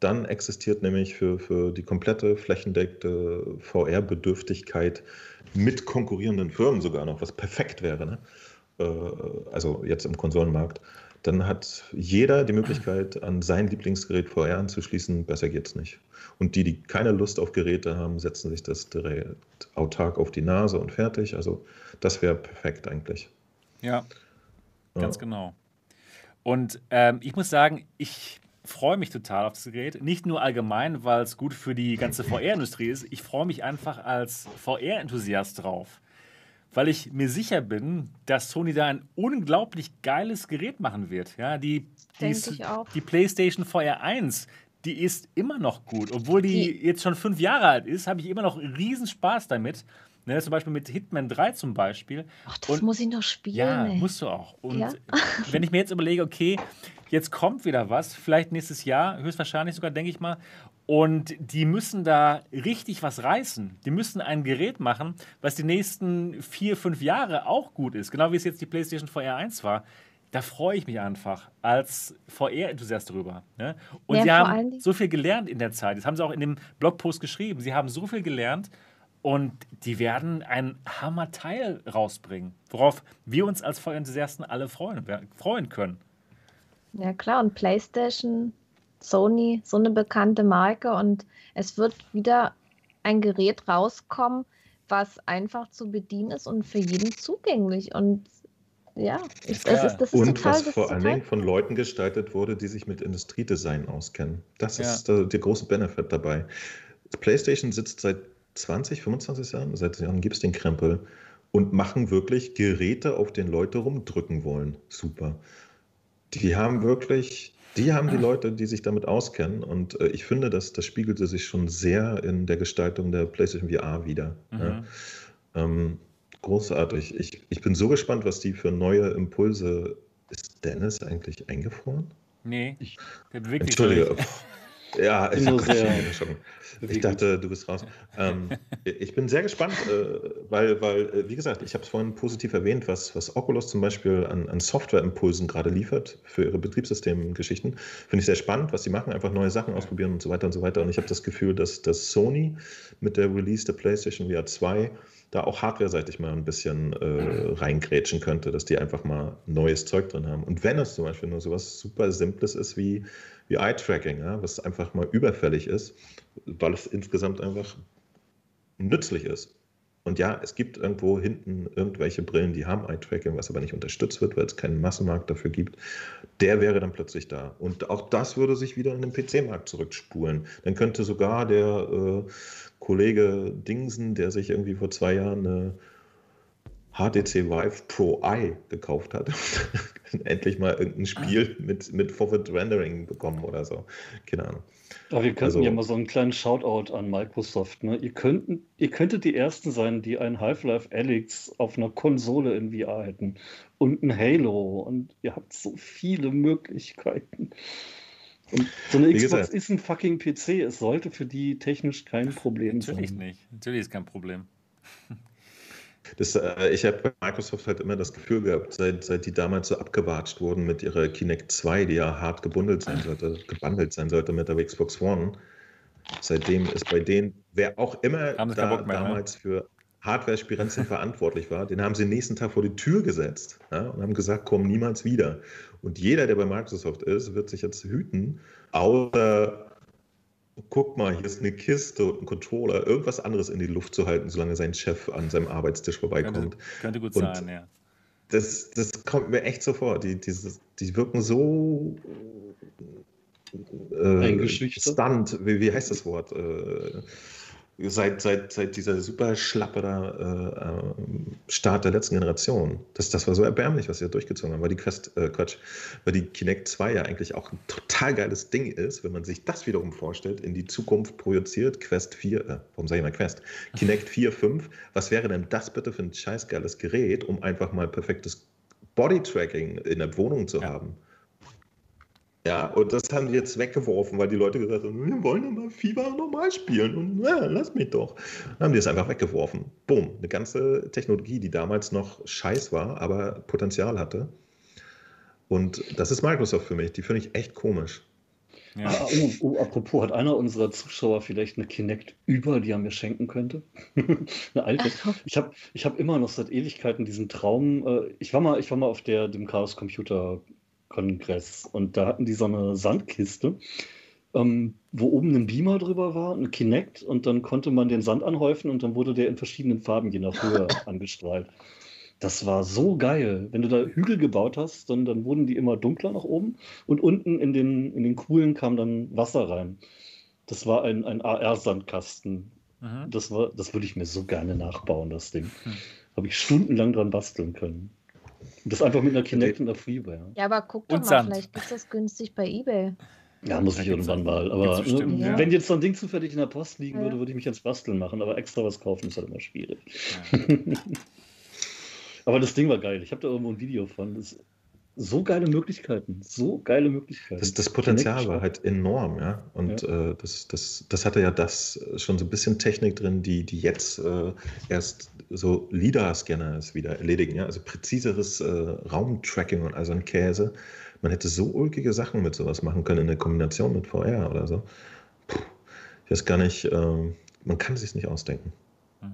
Dann existiert nämlich für, für die komplette flächendeckte VR-Bedürftigkeit mit konkurrierenden Firmen sogar noch, was perfekt wäre. Ne? Äh, also jetzt im Konsolenmarkt dann hat jeder die Möglichkeit, an sein Lieblingsgerät VR anzuschließen. Besser geht's nicht. Und die, die keine Lust auf Geräte haben, setzen sich das direkt autark auf die Nase und fertig. Also das wäre perfekt eigentlich. Ja, ja, ganz genau. Und ähm, ich muss sagen, ich freue mich total auf das Gerät. Nicht nur allgemein, weil es gut für die ganze VR-Industrie ist. Ich freue mich einfach als VR-Enthusiast drauf weil ich mir sicher bin, dass Sony da ein unglaublich geiles Gerät machen wird. Ja, die, die, die PlayStation VR 1, die ist immer noch gut. Obwohl die, die jetzt schon fünf Jahre alt ist, habe ich immer noch riesen Spaß damit. Ne, zum Beispiel mit Hitman 3 zum Beispiel. Ach, das und, muss ich noch spielen. Ja, ey. musst du auch. Und ja? [laughs] wenn ich mir jetzt überlege, okay, jetzt kommt wieder was, vielleicht nächstes Jahr, höchstwahrscheinlich sogar, denke ich mal. Und die müssen da richtig was reißen. Die müssen ein Gerät machen, was die nächsten vier, fünf Jahre auch gut ist. Genau wie es jetzt die PlayStation VR 1 war. Da freue ich mich einfach als VR-Enthusiast drüber. Ne? Und ja, sie haben so viel gelernt in der Zeit. Das haben sie auch in dem Blogpost geschrieben. Sie haben so viel gelernt und die werden ein Hammer-Teil rausbringen, worauf wir uns als VR-Enthusiasten alle freuen, freuen können. Ja, klar. Und PlayStation Sony so eine bekannte Marke und es wird wieder ein Gerät rauskommen, was einfach zu bedienen ist und für jeden zugänglich. Und ja, ich, das ist, das ist und total, was vor allen Dingen von Leuten gestaltet wurde, die sich mit Industriedesign auskennen. Das ja. ist der, der, große Benefit dabei. PlayStation sitzt seit 20, 25 Jahren, seit Jahren gibt es den Krempel und machen wirklich Geräte, auf den Leute rumdrücken wollen. Super. Die haben wirklich, die haben die Leute, die sich damit auskennen. Und äh, ich finde, dass das spiegelte sich schon sehr in der Gestaltung der PlayStation VR wieder. Mhm. Ja. Ähm, großartig. Ich, ich bin so gespannt, was die für neue Impulse. Ist Dennis eigentlich eingefroren? Nee, der bewegt Entschuldige. [laughs] Ja, ich, schon. ich dachte, du bist raus. Ähm, ich bin sehr gespannt, äh, weil, weil, äh, wie gesagt, ich habe es vorhin positiv erwähnt, was, was Oculus zum Beispiel an, an Softwareimpulsen gerade liefert für ihre Betriebssystemgeschichten. Finde ich sehr spannend, was sie machen, einfach neue Sachen ausprobieren und so weiter und so weiter. Und ich habe das Gefühl, dass, dass Sony mit der Release der PlayStation VR 2 da auch hardware-seitig mal ein bisschen äh, reingrätschen könnte, dass die einfach mal neues Zeug drin haben. Und wenn es zum Beispiel nur so was super Simples ist wie wie Eye-Tracking, ja, was einfach mal überfällig ist, weil es insgesamt einfach nützlich ist. Und ja, es gibt irgendwo hinten irgendwelche Brillen, die haben Eye-Tracking, was aber nicht unterstützt wird, weil es keinen Massenmarkt dafür gibt. Der wäre dann plötzlich da. Und auch das würde sich wieder in den PC-Markt zurückspulen. Dann könnte sogar der äh, Kollege Dingsen, der sich irgendwie vor zwei Jahren eine HTC Vive Pro Eye gekauft hat. [laughs] [laughs] Endlich mal irgendein Spiel mit, mit Forward Rendering bekommen oder so. Keine Ahnung. Aber wir könnten also, ja mal so einen kleinen Shoutout an Microsoft. Ne? Ihr, könnten, ihr könntet die Ersten sein, die ein Half-Life Alyx auf einer Konsole in VR hätten und ein Halo. Und ihr habt so viele Möglichkeiten. Und so eine Xbox gesagt, ist ein fucking PC. Es sollte für die technisch kein Problem natürlich sein. Natürlich nicht. Natürlich ist kein Problem. [laughs] Das, äh, ich habe bei Microsoft halt immer das Gefühl gehabt, seit, seit die damals so abgewatscht wurden mit ihrer Kinect 2, die ja hart gebundelt sein sollte, gebundelt sein sollte mit der Xbox One. Seitdem ist bei denen, wer auch immer da, mehr, damals ne? für Hardware-Spirenzien [laughs] verantwortlich war, den haben sie den nächsten Tag vor die Tür gesetzt ja, und haben gesagt, komm niemals wieder. Und jeder, der bei Microsoft ist, wird sich jetzt hüten, außer guck mal, hier ist eine Kiste und ein Controller, irgendwas anderes in die Luft zu halten, solange sein Chef an seinem Arbeitstisch vorbeikommt. Könnte, könnte gut und sein, ja. Das, das kommt mir echt so vor. Die, dieses, die wirken so äh, stunt, wie, wie heißt das Wort? Äh, seit, seit, seit dieser super schlappe da, äh, Start der letzten Generation. Das, das war so erbärmlich, was sie da durchgezogen haben, weil die Quest, äh, Quatsch, weil die Kinect 2 ja eigentlich auch ein total geiles Ding ist, wenn man sich das wiederum vorstellt, in die Zukunft projiziert, Quest 4, äh, warum sage ich mal Quest? Kinect [laughs] 4, 5, was wäre denn das bitte für ein scheißgeiles Gerät, um einfach mal perfektes Bodytracking in der Wohnung zu ja. haben? Ja, und das haben die jetzt weggeworfen, weil die Leute gesagt haben, wir wollen doch mal FIFA normal spielen und ja, lass mich doch. Dann haben die es einfach weggeworfen. Boom, eine ganze Technologie, die damals noch scheiß war, aber Potenzial hatte. Und das ist Microsoft für mich. Die finde ich echt komisch. Ja. Ah, oh, oh, apropos, hat einer unserer Zuschauer vielleicht eine Kinect über, die er mir schenken könnte? [laughs] eine alte. Ich habe ich hab immer noch seit Ewigkeiten diesen Traum. Äh, ich, war mal, ich war mal auf der, dem Chaos Computer Kongress. Und da hatten die so eine Sandkiste, ähm, wo oben ein Beamer drüber war, ein Kinect, und dann konnte man den Sand anhäufen und dann wurde der in verschiedenen Farben je nach Höhe [laughs] angestrahlt. Das war so geil. Wenn du da Hügel gebaut hast, dann, dann wurden die immer dunkler nach oben und unten in den, in den Kuhlen kam dann Wasser rein. Das war ein, ein AR-Sandkasten. Das, das würde ich mir so gerne nachbauen, das Ding. Mhm. Habe ich stundenlang dran basteln können. Das einfach mit einer Kinect und einer Freeware. Ja, aber guck doch mal, Sand. vielleicht gibt es das günstig bei Ebay. Ja, muss ich irgendwann mal. Aber bestimmt, ne, ja. wenn jetzt so ein Ding zufällig in der Post liegen ja. würde, würde ich mich ans Basteln machen. Aber extra was kaufen ist halt immer schwierig. Ja. [laughs] aber das Ding war geil. Ich habe da irgendwo ein Video von. Das so geile Möglichkeiten, so geile Möglichkeiten. Das, das Potenzial war halt enorm, ja. Und ja. Äh, das, das, das hatte ja das schon so ein bisschen Technik drin, die, die jetzt äh, erst so LIDAR-Scanners wieder erledigen, ja. Also präziseres äh, Raumtracking und also ein Käse. Man hätte so ulkige Sachen mit sowas machen können in der Kombination mit VR oder so. Puh, ich weiß gar nicht, ähm, man kann es sich nicht ausdenken.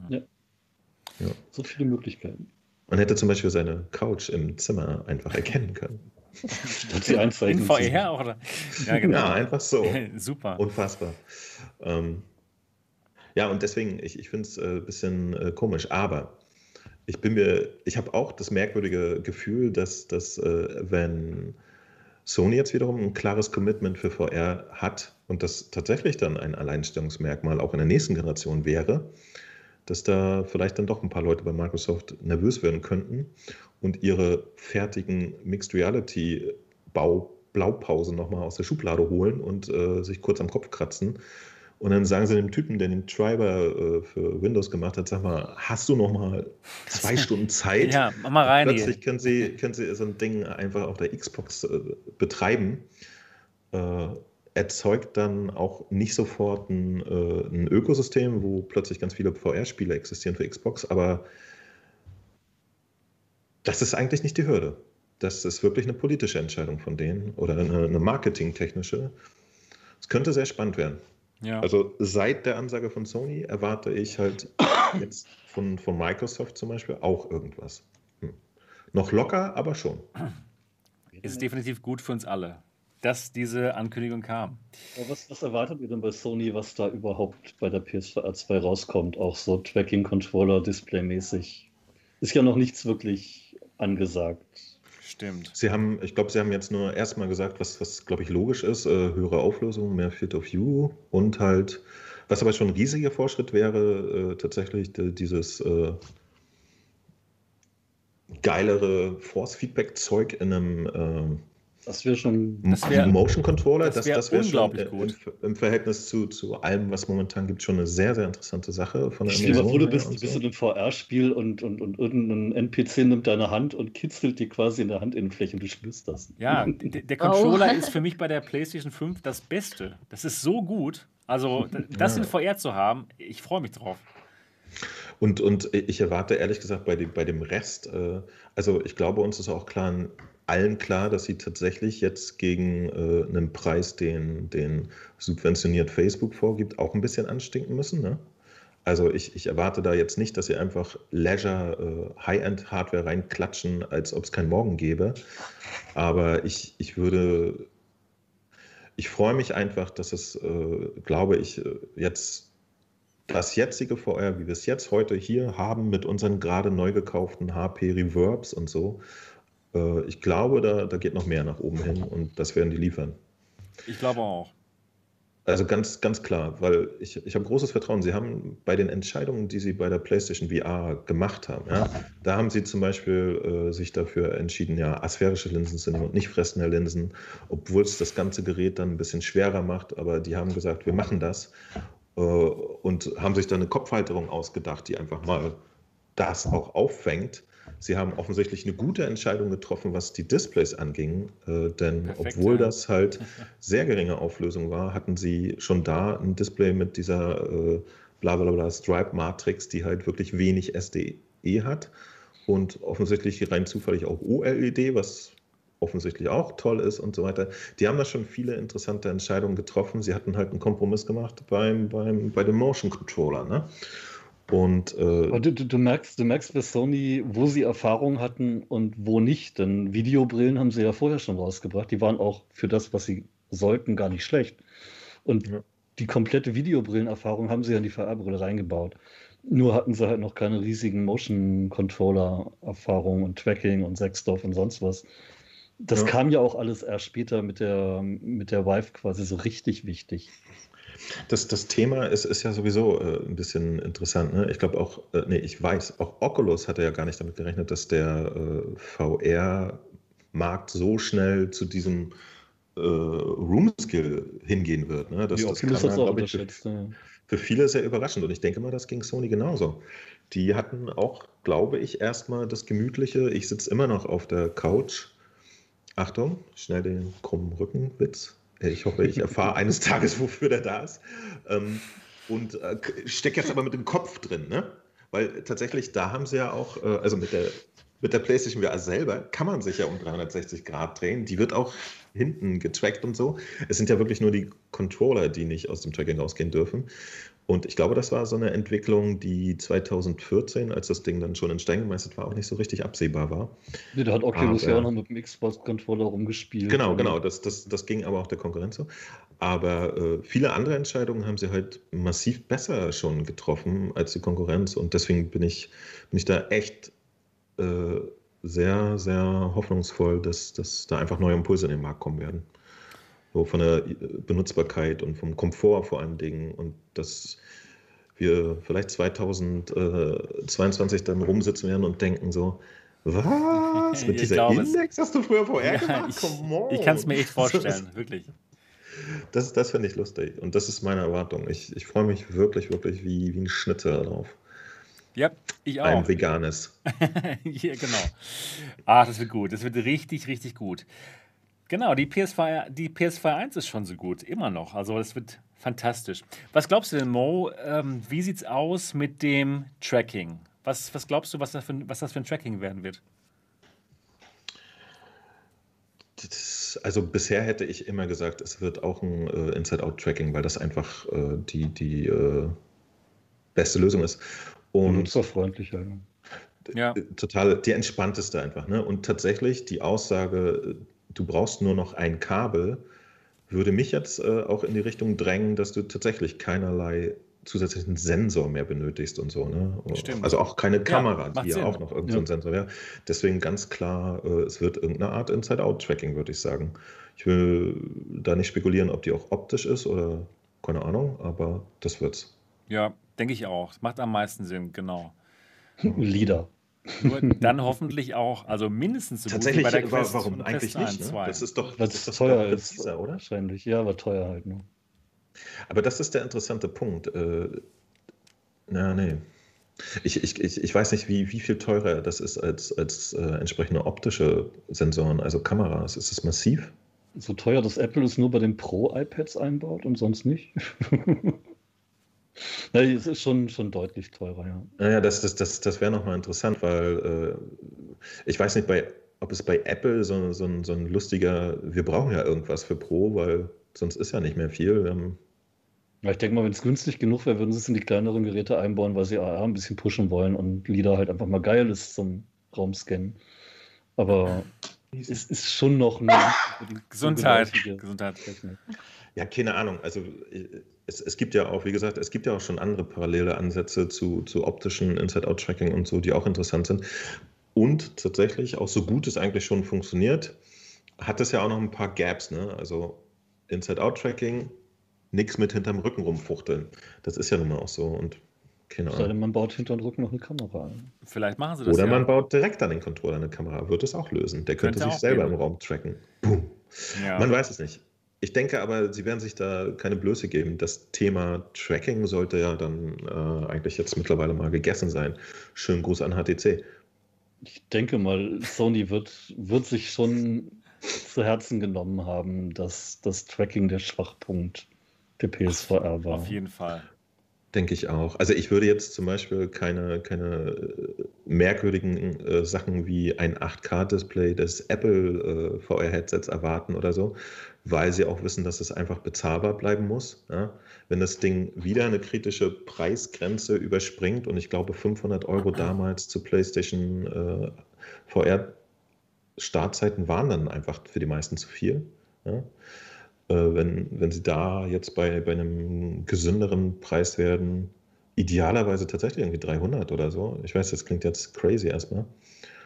Ja. ja. So viele Möglichkeiten. Man hätte zum Beispiel seine Couch im Zimmer einfach erkennen können. [laughs] Statt sie einzeichnen. In VR oder? Ja, genau. ja, einfach so. [laughs] Super. Unfassbar. Ähm, ja, und deswegen, ich, ich finde es ein äh, bisschen äh, komisch, aber ich bin mir, ich habe auch das merkwürdige Gefühl, dass, dass äh, wenn Sony jetzt wiederum ein klares Commitment für VR hat und das tatsächlich dann ein Alleinstellungsmerkmal auch in der nächsten Generation wäre, dass da vielleicht dann doch ein paar Leute bei Microsoft nervös werden könnten und ihre fertigen Mixed Reality Bau Blaupause nochmal aus der Schublade holen und äh, sich kurz am Kopf kratzen. Und dann sagen sie dem Typen, der den Treiber äh, für Windows gemacht hat, sag mal, hast du noch mal zwei [laughs] Stunden Zeit? ja, mach mal rein. Plötzlich können sie, können sie so ein Ding einfach auf der Xbox äh, betreiben. Erzeugt dann auch nicht sofort ein, äh, ein Ökosystem, wo plötzlich ganz viele VR-Spiele existieren für Xbox, aber das ist eigentlich nicht die Hürde. Das ist wirklich eine politische Entscheidung von denen oder eine, eine marketingtechnische. Es könnte sehr spannend werden. Ja. Also seit der Ansage von Sony erwarte ich halt [coughs] jetzt von, von Microsoft zum Beispiel auch irgendwas. Hm. Noch locker, aber schon. Ist definitiv gut für uns alle dass diese Ankündigung kam. Was, was, erwartet ihr denn bei Sony, was da überhaupt bei der PS2 2 rauskommt? Auch so Tracking-Controller, Display-mäßig. Ist ja noch nichts wirklich angesagt. Stimmt. Sie haben, ich glaube, Sie haben jetzt nur erstmal gesagt, was, was glaube ich, logisch ist: äh, höhere Auflösung, mehr Field of View und halt, was aber schon ein riesiger Fortschritt wäre, äh, tatsächlich dieses äh, geilere Force-Feedback-Zeug in einem ähm, das wäre schon. Das wär, Motion Controller, das, wäre wär unglaublich schon, gut. Im, Im, Verhältnis zu, zu allem, was momentan gibt, schon eine sehr, sehr interessante Sache. Von der Stell dir vor, du bist, so. bist in einem VR-Spiel und, und, und irgendein NPC nimmt deine Hand und kitzelt dir quasi in der Handinnenfläche und du spürst das. Ja, [laughs] der, der Controller oh. ist für mich bei der PlayStation 5 das Beste. Das ist so gut. Also, [laughs] das ja. in VR zu haben, ich freue mich drauf. Und, und ich erwarte ehrlich gesagt bei dem, bei dem Rest, äh, also ich glaube, uns ist auch klar, allen klar, dass sie tatsächlich jetzt gegen äh, einen Preis, den, den subventioniert Facebook vorgibt, auch ein bisschen anstinken müssen. Ne? Also ich, ich, erwarte da jetzt nicht, dass sie einfach Leisure äh, High-End-Hardware reinklatschen, als ob es kein Morgen gäbe. Aber ich, ich würde, ich freue mich einfach, dass es, äh, glaube ich, äh, jetzt das jetzige VR, wie wir es jetzt heute hier haben, mit unseren gerade neu gekauften HP Reverbs und so, äh, ich glaube, da, da geht noch mehr nach oben hin und das werden die liefern. Ich glaube auch. Also ganz, ganz klar, weil ich, ich habe großes Vertrauen. Sie haben bei den Entscheidungen, die Sie bei der PlayStation VR gemacht haben, ja, da haben Sie zum Beispiel äh, sich dafür entschieden, ja, asphärische Linsen zu nehmen und nicht fressende Linsen, obwohl es das ganze Gerät dann ein bisschen schwerer macht. Aber die haben gesagt, wir machen das äh, und haben sich dann eine Kopfhalterung ausgedacht, die einfach mal das auch auffängt Sie haben offensichtlich eine gute Entscheidung getroffen, was die Displays anging, äh, denn Perfekt, obwohl ja. das halt [laughs] sehr geringe Auflösung war, hatten Sie schon da ein Display mit dieser äh, blablabla Stripe Matrix, die halt wirklich wenig SDE hat und offensichtlich rein zufällig auch OLED, was offensichtlich auch toll ist und so weiter. Die haben da schon viele interessante Entscheidungen getroffen. Sie hatten halt einen Kompromiss gemacht beim, beim, bei dem Motion Controller. Ne? Und, äh, du, du, merkst, du merkst bei Sony, wo sie Erfahrung hatten und wo nicht. Denn Videobrillen haben sie ja vorher schon rausgebracht. Die waren auch für das, was sie sollten, gar nicht schlecht. Und ja. die komplette Videobrillen-Erfahrung haben sie ja in die VR-Brille reingebaut. Nur hatten sie halt noch keine riesigen Motion-Controller-Erfahrungen und Tracking und Sexdorf und sonst was. Das ja. kam ja auch alles erst später mit der, mit der Vive quasi so richtig wichtig. Das, das Thema ist, ist ja sowieso äh, ein bisschen interessant. Ne? Ich glaube auch, äh, nee, ich weiß, auch Oculus hatte ja gar nicht damit gerechnet, dass der äh, VR-Markt so schnell zu diesem äh, Room-Skill hingehen wird. Ne? Das, Die das Oculus hat auch unterschätzt. Für, ja. für viele sehr überraschend. Und ich denke mal, das ging Sony genauso. Die hatten auch, glaube ich, erstmal das Gemütliche. Ich sitze immer noch auf der Couch. Achtung, schnell den krummen Rückenwitz ich hoffe, ich erfahre [laughs] eines Tages, wofür der da ist. Ähm, und äh, stecke jetzt aber mit dem Kopf drin, ne? Weil tatsächlich, da haben sie ja auch, äh, also mit der, mit der PlayStation VR selber kann man sich ja um 360 Grad drehen. Die wird auch hinten getrackt und so. Es sind ja wirklich nur die Controller, die nicht aus dem Tracking rausgehen dürfen. Und ich glaube, das war so eine Entwicklung, die 2014, als das Ding dann schon in Stein gemeißelt war, auch nicht so richtig absehbar war. Nee, da hat Oculus ja auch noch mit dem Xbox-Controller rumgespielt. Genau, genau. Das, das, das ging aber auch der Konkurrenz so. Aber äh, viele andere Entscheidungen haben sie halt massiv besser schon getroffen als die Konkurrenz. Und deswegen bin ich, bin ich da echt äh, sehr, sehr hoffnungsvoll, dass, dass da einfach neue Impulse in den Markt kommen werden. So von der Benutzbarkeit und vom Komfort vor allen Dingen. Und das, wir vielleicht 2022 dann rumsitzen werden und denken so, was? Mit dieser glaube, Index hast du früher vorher ja, Ich, ich kann es mir echt [laughs] vorstellen, wirklich. Das, das finde ich lustig und das ist meine Erwartung. Ich, ich freue mich wirklich, wirklich wie, wie ein Schnitzer darauf. Ja, ich auch. Ein veganes. [laughs] ja, genau. Ach, das wird gut. Das wird richtig, richtig gut. Genau, die PS2, die PS2 1 ist schon so gut, immer noch. Also das wird fantastisch. Was glaubst du denn, Mo? Ähm, wie es aus mit dem Tracking? Was, was glaubst du, was das, für, was das für ein Tracking werden wird? Das, also bisher hätte ich immer gesagt, es wird auch ein äh, Inside-Out-Tracking, weil das einfach äh, die, die äh, beste Lösung ist. Und Nutzerfreundlicher. Ja. Total, die entspannteste einfach. Ne? Und tatsächlich die Aussage, du brauchst nur noch ein Kabel, würde mich jetzt äh, auch in die Richtung drängen, dass du tatsächlich keinerlei zusätzlichen Sensor mehr benötigst und so. Ne? Stimmt. Also auch keine Kamera, ja, die ja auch noch irgendein ja. Sensor wäre. Deswegen ganz klar, äh, es wird irgendeine Art Inside-Out-Tracking, würde ich sagen. Ich will da nicht spekulieren, ob die auch optisch ist oder keine Ahnung, aber das wird's. Ja, denke ich auch. Macht am meisten Sinn, genau. Lieder. Nur [laughs] dann hoffentlich auch, also mindestens so Tatsächlich, gut wie bei der Quest warum eigentlich nicht? Ne? Das ist doch, Weil das ist teuer ist, oder? Wahrscheinlich, ja, aber teuer halt nur. Aber das ist der interessante Punkt. Äh, na, nee. Ich, ich, ich, ich weiß nicht, wie, wie viel teurer das ist als, als äh, entsprechende optische Sensoren, also Kameras. Ist es massiv? So teuer, dass Apple es nur bei den Pro-iPads einbaut und sonst nicht? [laughs] Ja, es ist schon, schon deutlich teurer, ja. Naja, das, das, das, das wäre nochmal interessant, weil äh, ich weiß nicht, bei, ob es bei Apple so, so, ein, so ein lustiger, wir brauchen ja irgendwas für Pro, weil sonst ist ja nicht mehr viel. Ähm, ja, ich denke mal, wenn es günstig genug wäre, würden sie es in die kleineren Geräte einbauen, weil sie AR ein bisschen pushen wollen und LIDAR halt einfach mal geil ist zum Raumscannen. Aber es ist schon noch eine [laughs] Gesundheit. Gesundheit. Ja, keine Ahnung. Also es, es gibt ja auch, wie gesagt, es gibt ja auch schon andere parallele Ansätze zu, zu optischen Inside-Out-Tracking und so, die auch interessant sind. Und tatsächlich, auch so gut es eigentlich schon funktioniert, hat es ja auch noch ein paar Gaps. Ne? Also Inside-Out-Tracking, nichts mit hinterm Rücken rumfuchteln. Das ist ja nun mal auch so. Und keine Ahnung. Sei man baut hinterm Rücken noch eine Kamera. Vielleicht machen sie das. Oder ja. man baut direkt an den Controller eine Kamera. Wird es auch lösen. Der könnte, könnte sich selber geben. im Raum tracken. Boom. Ja. Man weiß es nicht. Ich denke aber, sie werden sich da keine Blöße geben. Das Thema Tracking sollte ja dann äh, eigentlich jetzt mittlerweile mal gegessen sein. Schönen Gruß an HTC. Ich denke mal, Sony wird, wird sich schon zu Herzen genommen haben, dass das Tracking der Schwachpunkt der PSVR war. Auf jeden Fall. Denke ich auch. Also ich würde jetzt zum Beispiel keine, keine äh, merkwürdigen äh, Sachen wie ein 8K-Display des Apple äh, VR-Headsets erwarten oder so, weil sie auch wissen, dass es einfach bezahlbar bleiben muss. Ja? Wenn das Ding wieder eine kritische Preisgrenze überspringt und ich glaube 500 Euro damals zu PlayStation äh, VR Startzeiten waren dann einfach für die meisten zu viel. Ja? Äh, wenn, wenn sie da jetzt bei, bei einem gesünderen Preis werden, idealerweise tatsächlich irgendwie 300 oder so. Ich weiß, das klingt jetzt crazy erstmal.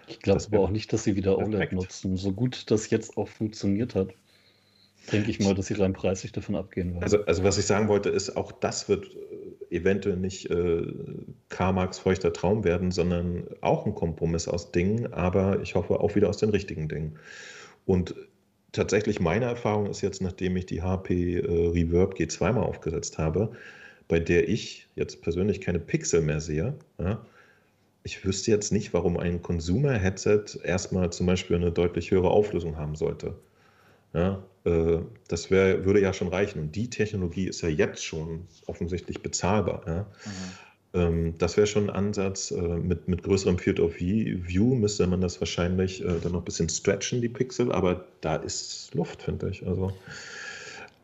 Ich glaube aber auch nicht, dass sie wieder OLED nutzen. So gut das jetzt auch funktioniert hat, denke ich mal, dass sie rein preislich davon abgehen werden. Also, also was ich sagen wollte, ist, auch das wird äh, eventuell nicht äh, Karl-Marx feuchter Traum werden, sondern auch ein Kompromiss aus Dingen, aber ich hoffe auch wieder aus den richtigen Dingen. Und tatsächlich meine Erfahrung ist jetzt, nachdem ich die HP äh, Reverb G2 mal aufgesetzt habe, bei der ich jetzt persönlich keine Pixel mehr sehe. Ja, ich wüsste jetzt nicht, warum ein Consumer-Headset erstmal zum Beispiel eine deutlich höhere Auflösung haben sollte. Ja, das wär, würde ja schon reichen. Und die Technologie ist ja jetzt schon offensichtlich bezahlbar. Ja. Mhm. Ähm, das wäre schon ein Ansatz. Äh, mit, mit größerem Field of View müsste man das wahrscheinlich äh, dann noch ein bisschen stretchen, die Pixel, aber da ist Luft, finde ich. Also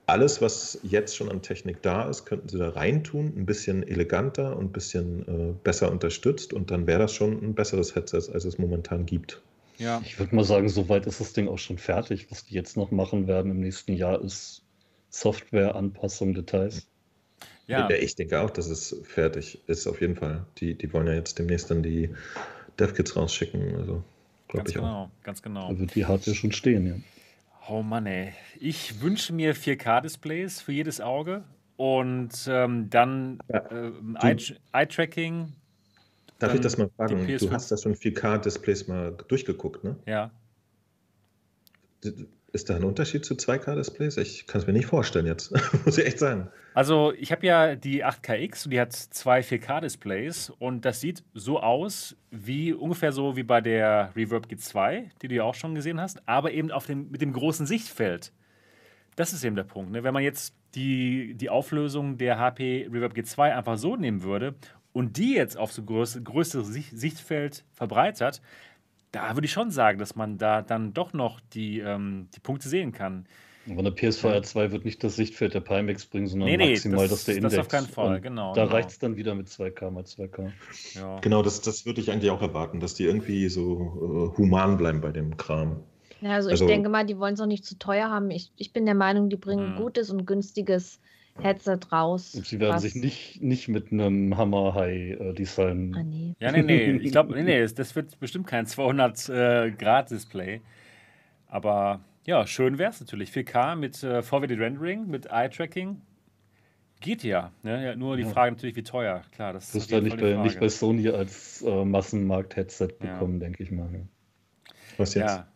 alles, was jetzt schon an Technik da ist, könnten sie da reintun, ein bisschen eleganter und ein bisschen äh, besser unterstützt und dann wäre das schon ein besseres Headset, als es momentan gibt. Ja. Ich würde mal sagen, soweit ist das Ding auch schon fertig. Was die jetzt noch machen werden im nächsten Jahr ist Software-Anpassung, Details. Ja. Ich denke auch, dass es fertig ist, auf jeden Fall. Die, die wollen ja jetzt demnächst dann die DevKits rausschicken. Also, ganz ich genau, auch. ganz genau. Da wird die Hardware schon stehen, ja. Oh Mann, ey. Ich wünsche mir 4K-Displays für jedes Auge und ähm, dann äh, Eye-Tracking. Darf ich das mal fragen? Du hast das schon 4K-Displays mal durchgeguckt, ne? Ja. Ist da ein Unterschied zu 2K-Displays? Ich kann es mir nicht vorstellen jetzt, [laughs] muss ich echt sagen. Also ich habe ja die 8KX und die hat zwei 4K-Displays und das sieht so aus wie ungefähr so wie bei der Reverb G2, die du ja auch schon gesehen hast, aber eben auf dem, mit dem großen Sichtfeld. Das ist eben der Punkt. Ne? Wenn man jetzt die, die Auflösung der HP Reverb G2 einfach so nehmen würde und die jetzt auf so größ, größeres Sichtfeld verbreitert, da würde ich schon sagen, dass man da dann doch noch die, ähm, die Punkte sehen kann. Aber eine PSVR 2 wird nicht das Sichtfeld der Pimax bringen, sondern nee, nee, maximal das, das der Index. Das auf keinen Fall, genau. Da genau. reicht es dann wieder mit 2K mal 2K. Ja. Genau, das, das würde ich eigentlich auch erwarten, dass die irgendwie so äh, human bleiben bei dem Kram. Ja, also, also ich denke mal, die wollen es auch nicht zu teuer haben. Ich, ich bin der Meinung, die bringen mhm. gutes und günstiges Headset raus. Und sie werden sich nicht, nicht mit einem Hammer-High-Design. Ah, nee. Ja, nee, nee. Ich glaube, nee, nee, [laughs] das wird bestimmt kein 200-Grad-Display. Äh, Aber ja, schön wäre es natürlich. 4K mit äh, Forwarded Rendering, mit Eye-Tracking. Geht ja. Ne? ja. Nur die ja. Frage natürlich, wie teuer. Klar, das, das ist ja nicht bei, nicht bei Sony als äh, Massenmarkt-Headset bekommen, ja. denke ich mal. Was jetzt? Ja.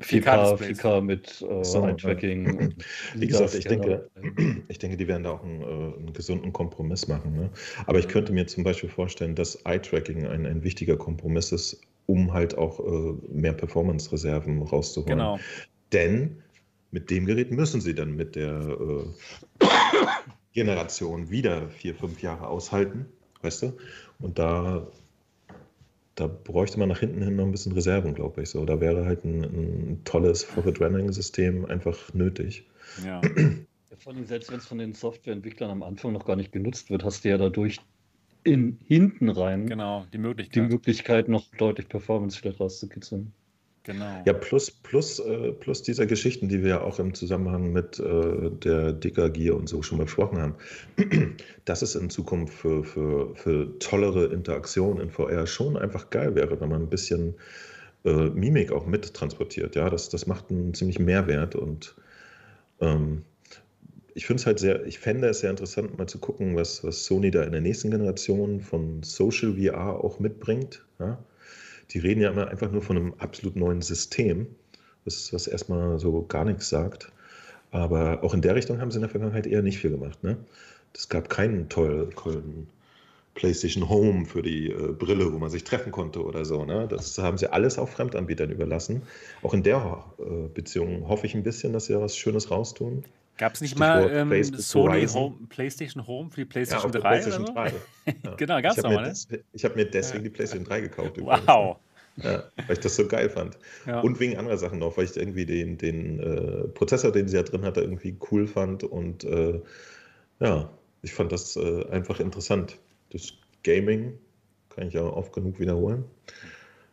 4K, 4K mit äh, so, Eye-Tracking. [clears throat] Wie gesagt, ich denke, [clears throat] ich denke, die werden da auch einen, äh, einen gesunden Kompromiss machen. Ne? Aber ich könnte mir zum Beispiel vorstellen, dass Eye-Tracking ein, ein wichtiger Kompromiss ist, um halt auch äh, mehr Performance-Reserven rauszuholen. Genau. Denn mit dem Gerät müssen sie dann mit der äh, [coughs] Generation wieder vier, fünf Jahre aushalten, weißt du? Und da da bräuchte man nach hinten hin noch ein bisschen Reserven, glaube ich. So, da wäre halt ein, ein tolles Forward Rendering System einfach nötig. Ja. Vor allem, selbst wenn es von den Softwareentwicklern am Anfang noch gar nicht genutzt wird, hast du ja dadurch in hinten rein genau, die Möglichkeit, die Möglichkeit noch deutlich Performance vielleicht rauszukitzeln. Genau. Ja, plus, plus, äh, plus dieser Geschichten, die wir ja auch im Zusammenhang mit äh, der Dicker-Gier und so schon besprochen haben, [clears throat] dass es in Zukunft für, für, für tollere Interaktion in VR schon einfach geil wäre, wenn man ein bisschen äh, Mimik auch mittransportiert. Ja, das, das macht einen ziemlich Mehrwert und ähm, ich finde es halt sehr, ich fände es sehr interessant, mal zu gucken, was, was Sony da in der nächsten Generation von Social VR auch mitbringt. Ja? Die reden ja immer einfach nur von einem absolut neuen System, was, was erstmal so gar nichts sagt. Aber auch in der Richtung haben sie in der Vergangenheit eher nicht viel gemacht. Ne? Es gab keinen tollen, PlayStation Home für die äh, Brille, wo man sich treffen konnte oder so. Ne? Das haben sie alles auch Fremdanbietern überlassen. Auch in der äh, Beziehung hoffe ich ein bisschen, dass sie da was Schönes raustun. Gab es nicht mal ähm, Sony Home, PlayStation Home für die PlayStation ja, 3? PlayStation [laughs] 3. Ja. genau, gab es mal, ne? Ich habe mir deswegen die PlayStation 3 gekauft. Wow. Ja, weil ich das so geil fand. Ja. Und wegen anderer Sachen noch, weil ich irgendwie den, den äh, Prozessor, den sie ja drin hatte, irgendwie cool fand. Und äh, ja, ich fand das äh, einfach interessant. Das Gaming, kann ich ja oft genug wiederholen,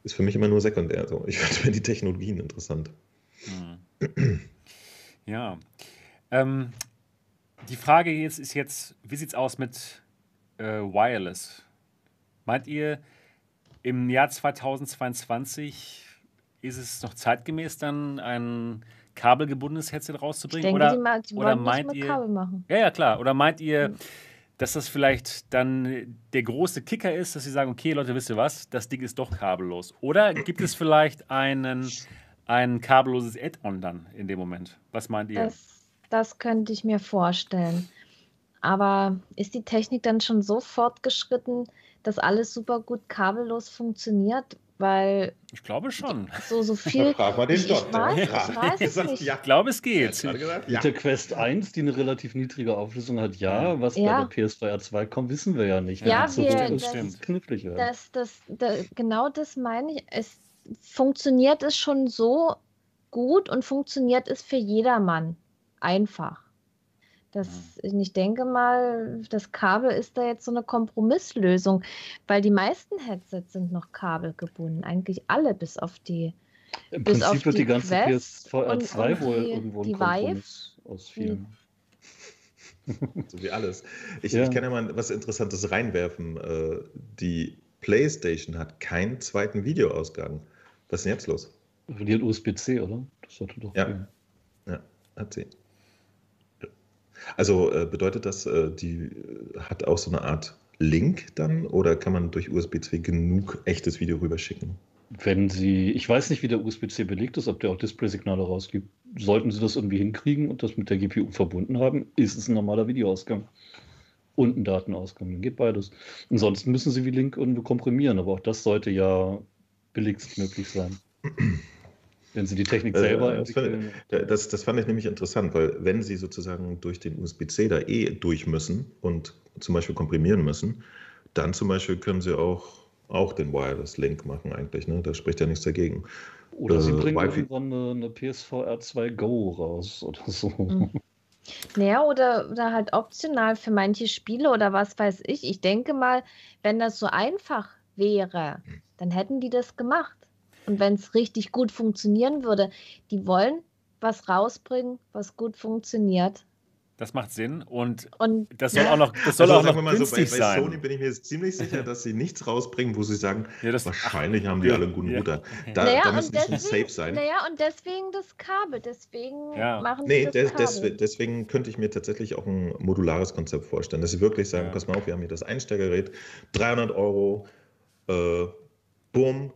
ist für mich immer nur sekundär. So. Ich [laughs] mir die Technologien interessant. Hm. Ja. Ähm, die Frage jetzt ist jetzt, wie sieht es aus mit äh, Wireless? Meint ihr, im Jahr 2022 ist es noch zeitgemäß, dann ein kabelgebundenes Headset rauszubringen? Denke, oder, die, mal, die oder meint ihr, Kabel machen. Ja, ja, klar. Oder meint ihr, hm. dass das vielleicht dann der große Kicker ist, dass sie sagen, okay, Leute, wisst ihr was, das Ding ist doch kabellos? Oder gibt es vielleicht einen, ein kabelloses Add-on dann in dem Moment? Was meint ihr? Das das könnte ich mir vorstellen. Aber ist die Technik dann schon so fortgeschritten, dass alles super gut kabellos funktioniert? Weil. Ich glaube schon. So, so [laughs] viel. Frag mal den ich, ich weiß, ich weiß es [laughs] nicht. Ja, ich glaube, es geht. Gesagt, ja. Mit der Quest 1, die eine relativ niedrige Auflösung hat, ja. Was ja. bei der PS2 2 kommt, wissen wir ja nicht. Ja, so wir, das, stimmt. knifflig werden. Das, das, das, genau das meine ich. Es funktioniert es schon so gut und funktioniert es für jedermann einfach. Das, ich denke mal, das Kabel ist da jetzt so eine Kompromisslösung, weil die meisten Headsets sind noch kabelgebunden, eigentlich alle bis auf die. Im bis Prinzip wird die, die ganze PSVR 2 wohl irgendwo ein Kompromiss Vive, aus vielen. [laughs] so wie alles. Ich, ja. ich kann ja mal was Interessantes reinwerfen. Äh, die PlayStation hat keinen zweiten Videoausgang. Was ist denn jetzt los? Die hat USB-C, oder? Das sollte doch. Ja. ja, hat sie. Also äh, bedeutet das, äh, die hat auch so eine Art Link dann oder kann man durch USB-C genug echtes Video rüberschicken? Wenn Sie, ich weiß nicht, wie der USB-C belegt ist, ob der auch Display-Signale rausgibt. Sollten Sie das irgendwie hinkriegen und das mit der GPU verbunden haben, ist es ein normaler Videoausgang und ein Datenausgang. Dann geht beides. Ansonsten müssen Sie wie Link irgendwo komprimieren, aber auch das sollte ja billigst möglich sein. [clears throat] Wenn Sie die Technik selber äh, entwickeln. Das, das, fand ich nämlich interessant, weil wenn Sie sozusagen durch den USB-C da eh durch müssen und zum Beispiel komprimieren müssen, dann zum Beispiel können Sie auch, auch den Wireless-Link machen eigentlich. Ne? Da spricht ja nichts dagegen. Oder äh, Sie bringen irgendwann eine, eine PSVR 2 Go raus oder so. Mhm. Naja, oder, oder halt optional für manche Spiele oder was weiß ich. Ich denke mal, wenn das so einfach wäre, dann hätten die das gemacht. Und wenn es richtig gut funktionieren würde, die wollen was rausbringen, was gut funktioniert. Das macht Sinn und, und das soll ja. auch noch, das soll also, auch noch günstig so, bei, bei Sony bin ich mir jetzt ziemlich sicher, dass sie nichts rausbringen, wo sie sagen, ja, das, wahrscheinlich ach, haben die ja, alle einen guten Router. Da, naja, da müssen deswegen, safe sein. Naja, und deswegen das Kabel, deswegen machen nee, sie das des, Kabel. deswegen könnte ich mir tatsächlich auch ein modulares Konzept vorstellen, dass sie wirklich sagen, pass mal auf, wir haben hier das Einsteigergerät, 300 Euro, äh, bumm,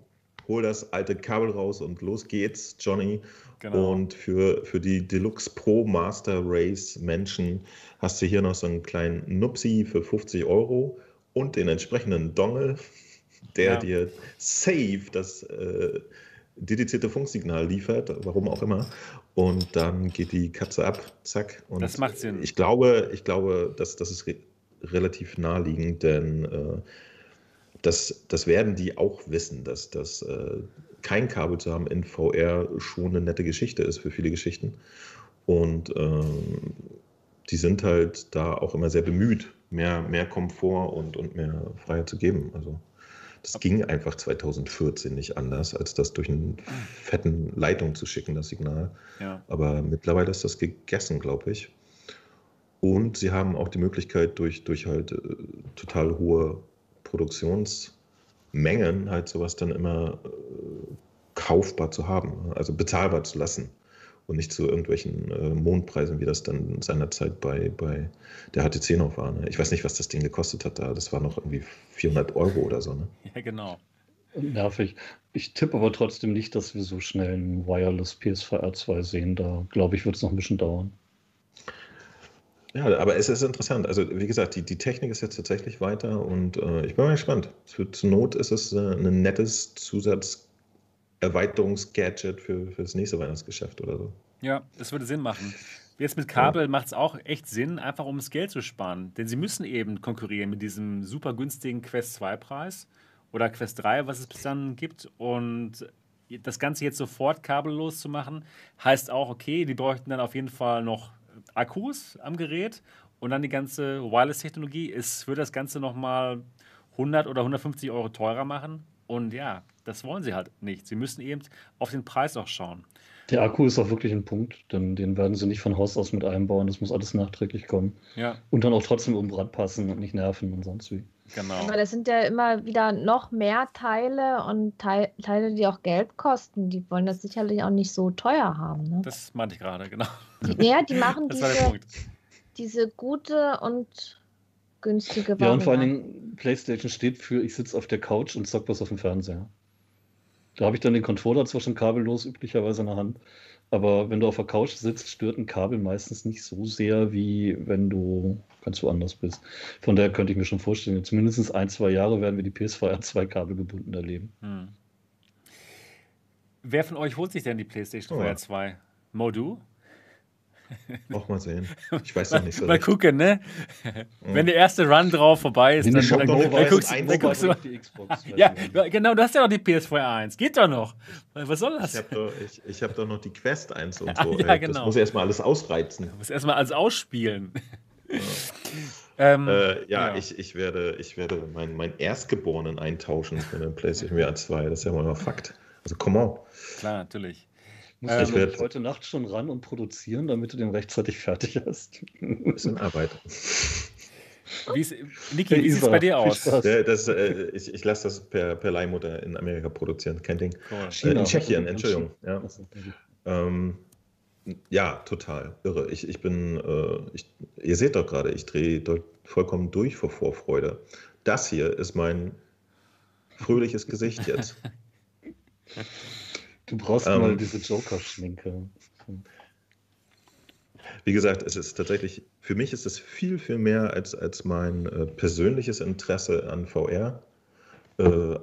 hol das alte Kabel raus und los geht's, Johnny. Genau. Und für, für die Deluxe Pro Master Race Menschen hast du hier noch so einen kleinen Nupsi für 50 Euro und den entsprechenden Dongle, der ja. dir safe das äh, dedizierte Funksignal liefert, warum auch immer. Und dann geht die Katze ab, zack. Und das macht Sinn. Ich glaube, ich glaube, dass das ist re relativ naheliegend, denn äh, das, das werden die auch wissen, dass das äh, kein Kabel zu haben in VR schon eine nette Geschichte ist für viele Geschichten. Und ähm, die sind halt da auch immer sehr bemüht, mehr, mehr Komfort und, und mehr Freiheit zu geben. Also das ging einfach 2014 nicht anders, als das durch eine fetten Leitung zu schicken, das Signal. Ja. Aber mittlerweile ist das gegessen, glaube ich. Und sie haben auch die Möglichkeit, durch, durch halt äh, total hohe Produktionsmengen halt sowas dann immer äh, kaufbar zu haben, also bezahlbar zu lassen und nicht zu irgendwelchen äh, Mondpreisen, wie das dann seinerzeit bei, bei der HTC noch war. Ne? Ich weiß nicht, was das Ding gekostet hat da. Das war noch irgendwie 400 Euro oder so. Ne? Ja, genau. Nervig. Ich tippe aber trotzdem nicht, dass wir so schnell ein Wireless PSVR 2 sehen. Da glaube ich, wird es noch ein bisschen dauern. Ja, aber es ist interessant. Also, wie gesagt, die, die Technik ist jetzt tatsächlich weiter und äh, ich bin mal gespannt. Für, zur Not ist es äh, ein nettes Zusatzerweiterungsgadget für, für das nächste Weihnachtsgeschäft oder so. Ja, es würde Sinn machen. Jetzt mit Kabel ja. macht es auch echt Sinn, einfach um das Geld zu sparen. Denn sie müssen eben konkurrieren mit diesem super günstigen Quest 2 Preis oder Quest 3, was es bis dann gibt. Und das Ganze jetzt sofort kabellos zu machen, heißt auch, okay, die bräuchten dann auf jeden Fall noch Akkus am Gerät und dann die ganze Wireless-Technologie. Es würde das Ganze nochmal 100 oder 150 Euro teurer machen. Und ja, das wollen sie halt nicht. Sie müssen eben auf den Preis auch schauen. Der Akku ist auch wirklich ein Punkt, denn den werden sie nicht von Haus aus mit einbauen. Das muss alles nachträglich kommen. Ja. Und dann auch trotzdem um Brand passen und nicht nerven und sonst wie. Genau. Aber das sind ja immer wieder noch mehr Teile und Teile, die auch Geld kosten. Die wollen das sicherlich auch nicht so teuer haben. Ne? Das meinte ich gerade, genau. Die, ja, die machen [laughs] diese, diese gute und günstige Variante. Ja, und vor allen Dingen, PlayStation steht für, ich sitze auf der Couch und zock was auf dem Fernseher. Da habe ich dann den Controller zwar schon kabellos üblicherweise in der Hand. Aber wenn du auf der Couch sitzt, stört ein Kabel meistens nicht so sehr, wie wenn du ganz woanders bist. Von daher könnte ich mir schon vorstellen, zumindest ein, zwei Jahre werden wir die PSVR 2 Kabel gebunden erleben. Hm. Wer von euch holt sich denn die PlayStation oh. VR 2? Modu? Auch mal sehen. Ich weiß [laughs] noch nicht so. Mal gucken, ne? Mhm. Wenn der erste Run drauf vorbei ist, dann, dann, dann, dann guckst, dann guckst du. Die Xbox ja, genau, du hast ja noch die PS4 1. Geht doch noch. Was soll das? Ich habe doch, ich, ich hab doch noch die Quest 1 und [laughs] so. ja, genau. Das muss erstmal alles ausreizen. Du musst erstmal alles ausspielen. Ja. [laughs] Ähm, äh, ja, ja, Ich, ich werde, ich werde meinen mein Erstgeborenen eintauschen für eine PlayStation VR 2. Das ist ja mal Fakt. Also, come on. Klar, natürlich. Muss ähm, ich werde heute Nacht schon ran und produzieren, damit du den rechtzeitig fertig hast. Ein bisschen Arbeit. Wie ist, Niki, wie sieht es bei dir aus? Das, äh, ich ich lasse das per, per Leihmutter in Amerika produzieren, kein Ding. Cool. Äh, in Tschechien, Entschuldigung. Ja. Ähm, Ja, total. Irre. Ich, ich bin, äh, ich, ihr seht doch gerade, ich drehe vollkommen durch vor Vorfreude. Das hier ist mein fröhliches Gesicht jetzt. [laughs] Du brauchst ähm, mal diese Joker-Schminke. Wie gesagt, es ist tatsächlich, für mich ist es viel, viel mehr als, als mein äh, persönliches Interesse an VR, äh,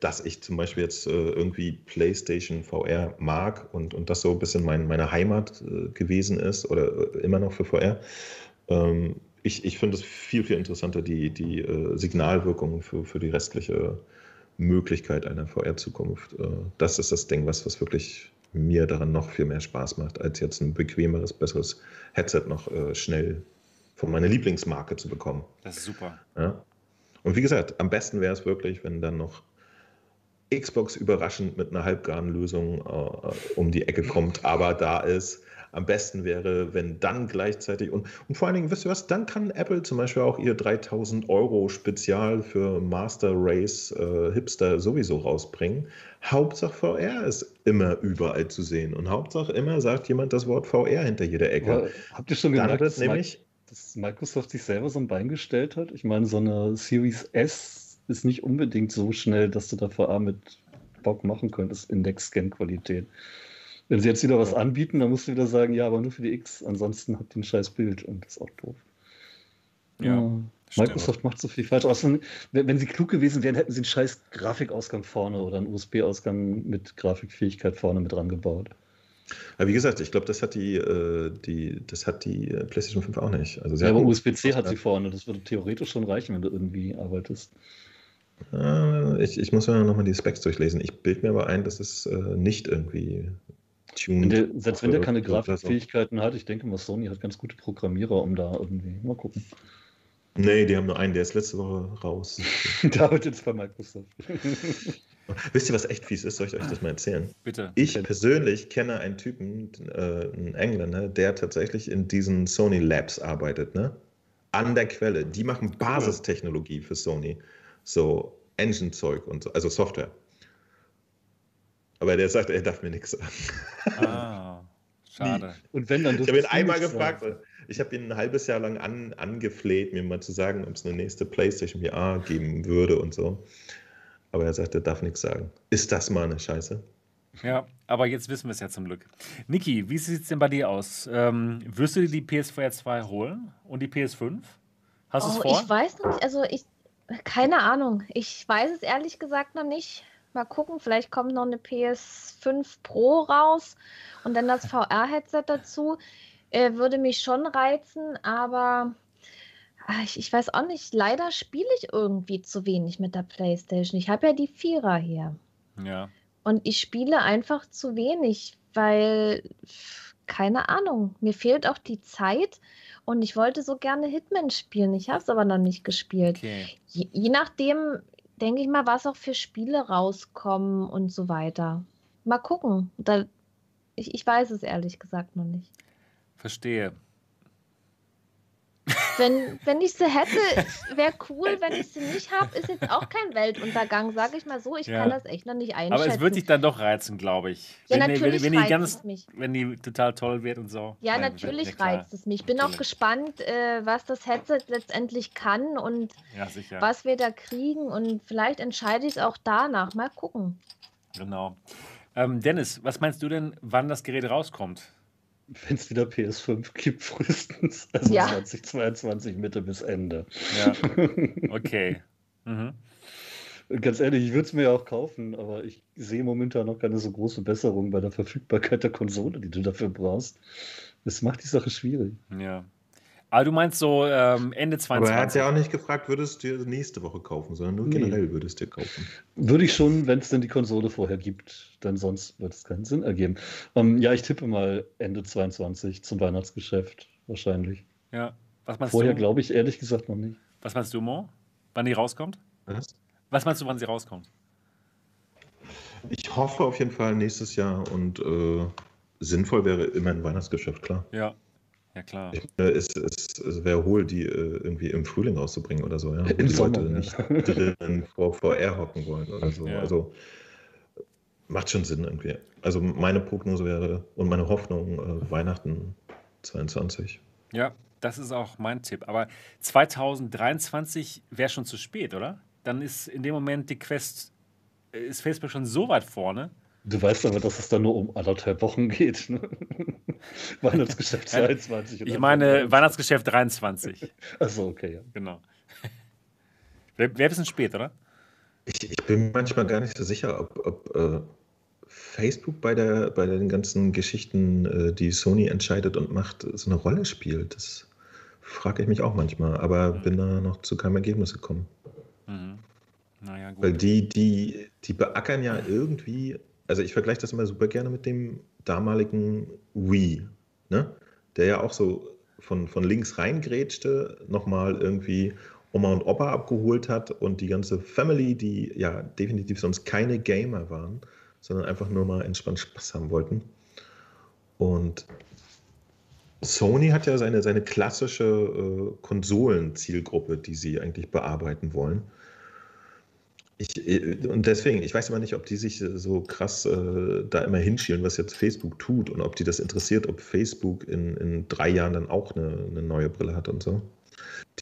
dass ich zum Beispiel jetzt äh, irgendwie PlayStation VR mag und, und das so ein bisschen mein, meine Heimat äh, gewesen ist oder äh, immer noch für VR. Ähm, ich ich finde es viel, viel interessanter, die, die äh, Signalwirkung für, für die restliche Möglichkeit einer VR-Zukunft. das ist das Ding, was, was wirklich mir daran noch viel mehr Spaß macht, als jetzt ein bequemeres, besseres Headset noch äh, schnell von meiner Lieblingsmarke zu bekommen. Das ist super. Ja? Und wie gesagt, am besten wäre es wirklich, wenn dann noch Xbox überraschend mit einer halbgaren Lösung äh, um die Ecke kommt, aber da ist am besten wäre, wenn dann gleichzeitig und, und vor allen Dingen, wisst ihr was, dann kann Apple zum Beispiel auch ihr 3000 Euro Spezial für Master Race äh, Hipster sowieso rausbringen. Hauptsache VR ist immer überall zu sehen und Hauptsache immer sagt jemand das Wort VR hinter jeder Ecke. Aber habt ihr schon gemerkt, dass, nämlich, dass Microsoft sich selber so ein Bein gestellt hat? Ich meine, so eine Series S ist nicht unbedingt so schnell, dass du da VR mit Bock machen könntest in Next-Scan-Qualität. Wenn sie jetzt wieder was anbieten, dann musst du wieder sagen, ja, aber nur für die X, ansonsten habt ihr ein scheiß Bild und das ist auch doof. Ja. ja. Microsoft macht so viel falsch. Außerdem, wenn, wenn, sie klug gewesen wären, hätten sie einen scheiß Grafikausgang vorne oder einen USB-Ausgang mit Grafikfähigkeit vorne mit rangebaut. Aber wie gesagt, ich glaube, das hat die, äh, die, das hat die äh, PlayStation 5 auch nicht. Also ja, aber USB-C hat sie vorne. Das würde theoretisch schon reichen, wenn du irgendwie arbeitest. Äh, ich, ich muss mir nochmal die Specs durchlesen. Ich bilde mir aber ein, dass es äh, nicht irgendwie tuned. Der, selbst wenn der keine Grafikfähigkeiten hat, ich denke mal, Sony hat ganz gute Programmierer, um da irgendwie. Mal gucken. Nee, die haben nur einen, der ist letzte Woche raus. [laughs] der arbeitet jetzt bei Microsoft. [laughs] Wisst ihr, was echt fies ist? Soll ich euch das mal erzählen? Bitte. Ich persönlich kenne einen Typen, äh, einen Engländer, der tatsächlich in diesen Sony Labs arbeitet, ne? An der Quelle. Die machen Basistechnologie für Sony. So Engine-Zeug und so, also Software. Aber der sagt, er darf mir nichts sagen. Ah, [laughs] schade. Und wenn dann ich habe ihn einmal gefragt, sagen. ich habe ihn ein halbes Jahr lang an, angefleht, mir mal zu sagen, ob es eine nächste PlayStation VR geben würde und so. Aber er sagt, er darf nichts sagen. Ist das mal eine Scheiße? Ja, aber jetzt wissen wir es ja zum Glück. Niki, wie sieht es denn bei dir aus? Ähm, wirst du dir die PS4 2 holen und die PS5? Hast du oh, es vor? Ich weiß nicht, also ich, keine Ahnung. Ich weiß es ehrlich gesagt noch nicht. Mal gucken, vielleicht kommt noch eine PS5 Pro raus und dann das VR-Headset dazu. Äh, würde mich schon reizen, aber ach, ich, ich, weiß auch nicht. Leider spiele ich irgendwie zu wenig mit der PlayStation. Ich habe ja die Vierer hier. Ja. Und ich spiele einfach zu wenig, weil keine Ahnung. Mir fehlt auch die Zeit und ich wollte so gerne Hitman spielen. Ich habe es aber noch nicht gespielt. Okay. Je, je, nachdem, denke ich mal, was auch für Spiele rauskommen und so weiter. Mal gucken. Da, ich, ich weiß es ehrlich gesagt noch nicht. Verstehe. Wenn, wenn ich sie hätte, wäre cool. Wenn ich sie nicht habe, ist jetzt auch kein Weltuntergang, sage ich mal so. Ich ja. kann das echt noch nicht einschätzen. Aber es wird dich dann doch reizen, glaube ich. Ja, wenn, natürlich wenn, wenn, reizt ganz, es mich. Wenn die total toll wird und so. Ja, Nein, natürlich reizt es mich. Ich bin natürlich. auch gespannt, äh, was das Headset letztendlich kann und ja, was wir da kriegen. Und vielleicht entscheide ich es auch danach. Mal gucken. Genau. Ähm, Dennis, was meinst du denn, wann das Gerät rauskommt? Wenn es wieder PS5 gibt, [laughs] frühestens. Also ja. 2022 Mitte bis Ende. Ja. Okay. Mhm. Ganz ehrlich, ich würde es mir ja auch kaufen, aber ich sehe momentan noch keine so große Besserung bei der Verfügbarkeit der Konsole, die du dafür brauchst. Das macht die Sache schwierig. Ja. Aber du meinst so ähm, Ende 2020. Aber er hat ja auch nicht gefragt, würdest du dir nächste Woche kaufen, sondern nur nee. generell würdest du dir kaufen. Würde ich schon, wenn es denn die Konsole vorher gibt, denn sonst wird es keinen Sinn ergeben. Ähm, ja, ich tippe mal Ende 22 zum Weihnachtsgeschäft wahrscheinlich. Ja. Was meinst vorher glaube ich ehrlich gesagt noch nicht. Was meinst du, Mo? Wann die rauskommt? Was? Was meinst du, wann sie rauskommt? Ich hoffe auf jeden Fall nächstes Jahr und äh, sinnvoll wäre immer ein Weihnachtsgeschäft, klar. Ja, ja, klar. Es, es, es wäre hohl, die äh, irgendwie im Frühling rauszubringen oder so, ja. Wo die Leute nicht drin vor VR hocken wollen oder so. Ja. Also macht schon Sinn irgendwie. Also meine Prognose wäre und meine Hoffnung äh, Weihnachten 22. Ja, das ist auch mein Tipp. Aber 2023 wäre schon zu spät, oder? Dann ist in dem Moment die Quest, äh, ist Facebook schon so weit vorne. Du weißt aber, dass es dann nur um anderthalb Wochen geht. Ne? [laughs] Weihnachtsgeschäft 22. Ich meine Weihnachtsgeschäft 23. [laughs] Achso, okay, ja. Genau. Wäre ein bisschen spät, oder? Ich, ich, bin manchmal gar nicht so sicher, ob, ob äh, Facebook bei, der, bei den ganzen Geschichten, äh, die Sony entscheidet und macht, so eine Rolle spielt. Das frage ich mich auch manchmal, aber mhm. bin da noch zu keinem Ergebnis gekommen. Mhm. Naja, gut. Weil die, die, die beackern ja irgendwie, also ich vergleiche das immer super gerne mit dem damaligen Wii, ne? der ja auch so von, von links reingrätschte, nochmal irgendwie Oma und Opa abgeholt hat und die ganze Family, die ja definitiv sonst keine Gamer waren, sondern einfach nur mal entspannt Spaß haben wollten. Und Sony hat ja seine, seine klassische äh, Konsolenzielgruppe, die sie eigentlich bearbeiten wollen. Ich, äh, und deswegen, ich weiß immer nicht, ob die sich so krass äh, da immer hinschielen, was jetzt Facebook tut und ob die das interessiert, ob Facebook in, in drei Jahren dann auch eine, eine neue Brille hat und so.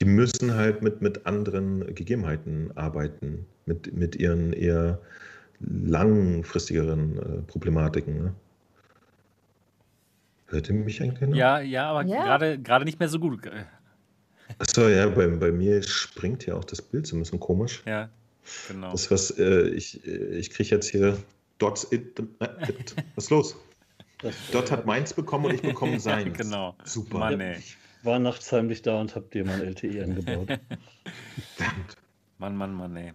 Die müssen halt mit, mit anderen Gegebenheiten arbeiten, mit, mit ihren eher langfristigeren äh, Problematiken. Ne? Hört ihr mich eigentlich noch? Ja, ja, aber ja. Gerade, gerade nicht mehr so gut. Achso, ja, bei, bei mir springt ja auch das Bild so ein bisschen komisch. Ja, genau. Das, was, äh, ich, ich kriege jetzt hier Dots it, it. Was ist los? Dot hat meins bekommen und ich bekomme [laughs] seins. genau. Super. Mann, ey. war nachts heimlich da und hab dir mein LTE [laughs] angebaut. Mann, Mann, Mann, ey.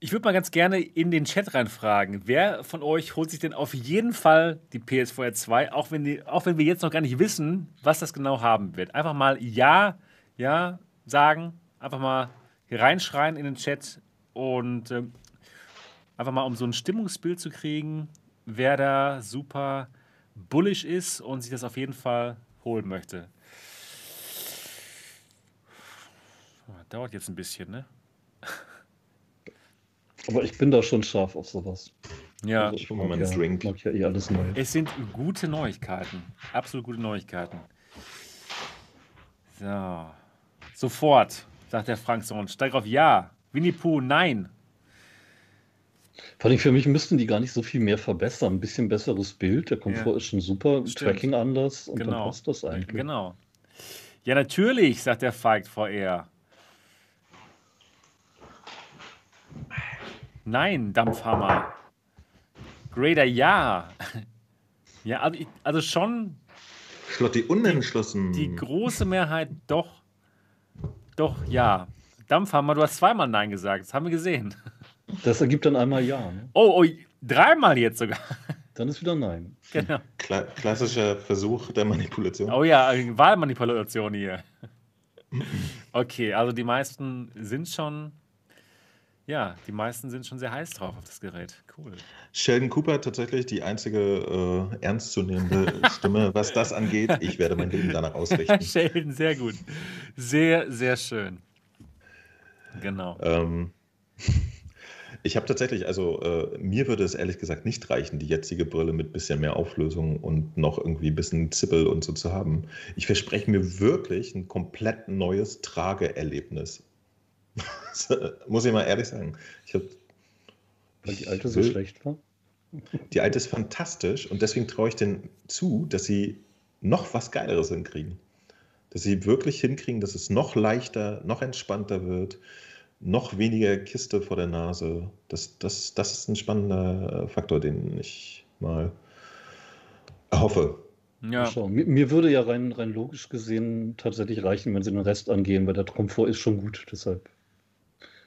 Ich würde mal ganz gerne in den Chat reinfragen, wer von euch holt sich denn auf jeden Fall die PS4 2, auch wenn, die, auch wenn wir jetzt noch gar nicht wissen, was das genau haben wird. Einfach mal Ja, Ja sagen, einfach mal hier reinschreien in den Chat und äh, einfach mal um so ein Stimmungsbild zu kriegen, wer da super bullish ist und sich das auf jeden Fall holen möchte. Dauert jetzt ein bisschen, ne? [laughs] Aber ich bin da schon scharf auf sowas. Ja, also ich mag, ja, Drink. mag ja eh alles neu. Es sind gute Neuigkeiten. Absolut gute Neuigkeiten. So. Sofort, sagt der Frank Sohn. Steig auf Ja. Winnie Pooh, nein. Vor allem für mich müssten die gar nicht so viel mehr verbessern. Ein bisschen besseres Bild, der Komfort ja. ist schon super, Stimmt. Tracking anders und genau. dann passt das eigentlich. Genau. Ja, natürlich, sagt der Falk VR. Nein, Dampfhammer. Grader, ja. [laughs] Ja, also, also schon. Schlotti unentschlossen. Die, die große Mehrheit doch. Doch, ja. Dampfhammer, du hast zweimal Nein gesagt. Das haben wir gesehen. Das ergibt dann einmal Ja. Ne? Oh, oh, dreimal jetzt sogar. Dann ist wieder Nein. Genau. Kla klassischer Versuch der Manipulation. Oh ja, Wahlmanipulation hier. Okay, also die meisten sind schon ja, die meisten sind schon sehr heiß drauf auf das Gerät. Cool. Sheldon Cooper tatsächlich die einzige äh, ernstzunehmende [laughs] Stimme, was das angeht. Ich werde mein Leben danach ausrichten. [laughs] Sheldon, sehr gut. Sehr, sehr schön. Genau. Ähm, [laughs] ich habe tatsächlich, also äh, mir würde es ehrlich gesagt nicht reichen, die jetzige Brille mit bisschen mehr Auflösung und noch irgendwie ein bisschen Zippel und so zu haben. Ich verspreche mir wirklich ein komplett neues Trageerlebnis. Muss ich mal ehrlich sagen. Ich hab, Weil die alte so schlecht war? Die alte ist fantastisch und deswegen traue ich denen zu, dass sie noch was Geileres hinkriegen. Dass sie wirklich hinkriegen, dass es noch leichter, noch entspannter wird, noch weniger Kiste vor der Nase. Das, das, das ist ein spannender Faktor, den ich mal hoffe. Ja. Mir, mir, würde ja rein, rein logisch gesehen tatsächlich reichen, wenn sie den Rest angehen, weil der Komfort ist schon gut. Deshalb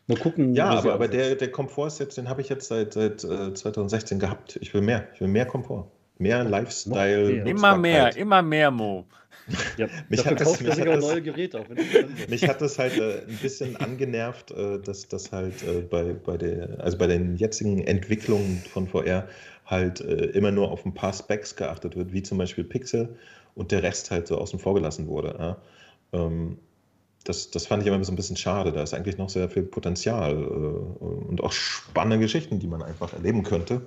Mal gucken. Ja, aber, aber der, der Komfort ist jetzt, den habe ich jetzt seit, seit äh, 2016 gehabt. Ich will mehr. Ich will mehr Komfort. Mehr Lifestyle. Mehr. Immer mehr, immer mehr, Mo. [laughs] Ja, mich, hat das, mich, hat das, neue Geräte auch, [laughs] mich hat das halt äh, ein bisschen angenervt, äh, dass das halt äh, bei, bei, der, also bei den jetzigen Entwicklungen von VR halt äh, immer nur auf ein paar Specs geachtet wird, wie zum Beispiel Pixel und der Rest halt so außen vor gelassen wurde. Ja? Ähm, das, das fand ich immer so ein bisschen schade. Da ist eigentlich noch sehr viel Potenzial äh, und auch spannende Geschichten, die man einfach erleben könnte.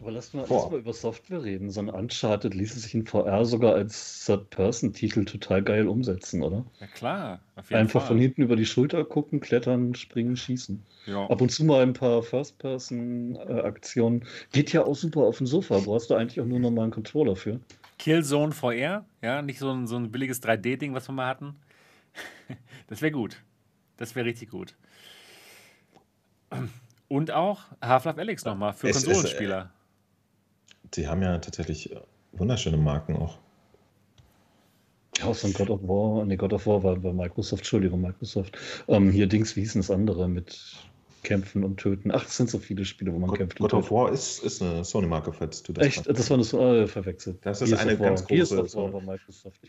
Aber lass mal, lass mal über Software reden. So ein Uncharted ließe sich in VR sogar als Third-Person-Titel total geil umsetzen, oder? Ja, klar. Einfach Fall. von hinten über die Schulter gucken, klettern, springen, schießen. Ja. Ab und zu mal ein paar First-Person-Aktionen. Geht ja auch super auf dem Sofa. Brauchst du eigentlich auch nur noch mal einen Controller für. Killzone VR, ja, nicht so ein, so ein billiges 3D-Ding, was wir mal hatten. [laughs] Das wäre gut. Das wäre richtig gut. Und auch Half-Life Alyx nochmal für es, Konsolenspieler. Es, die haben ja tatsächlich wunderschöne Marken auch. Ja, so ein God of War, nee, God of War war bei Microsoft, Entschuldigung, Microsoft. Ähm, hier Dings, wie hießen das andere mit Kämpfen und Töten? Ach, es sind so viele Spiele, wo man God, kämpft. God of War ist, ist eine Sony-Marke, falls du das Echt? Hast. Das war eine äh, verwechselt. Das ist Gears eine ganz große. So.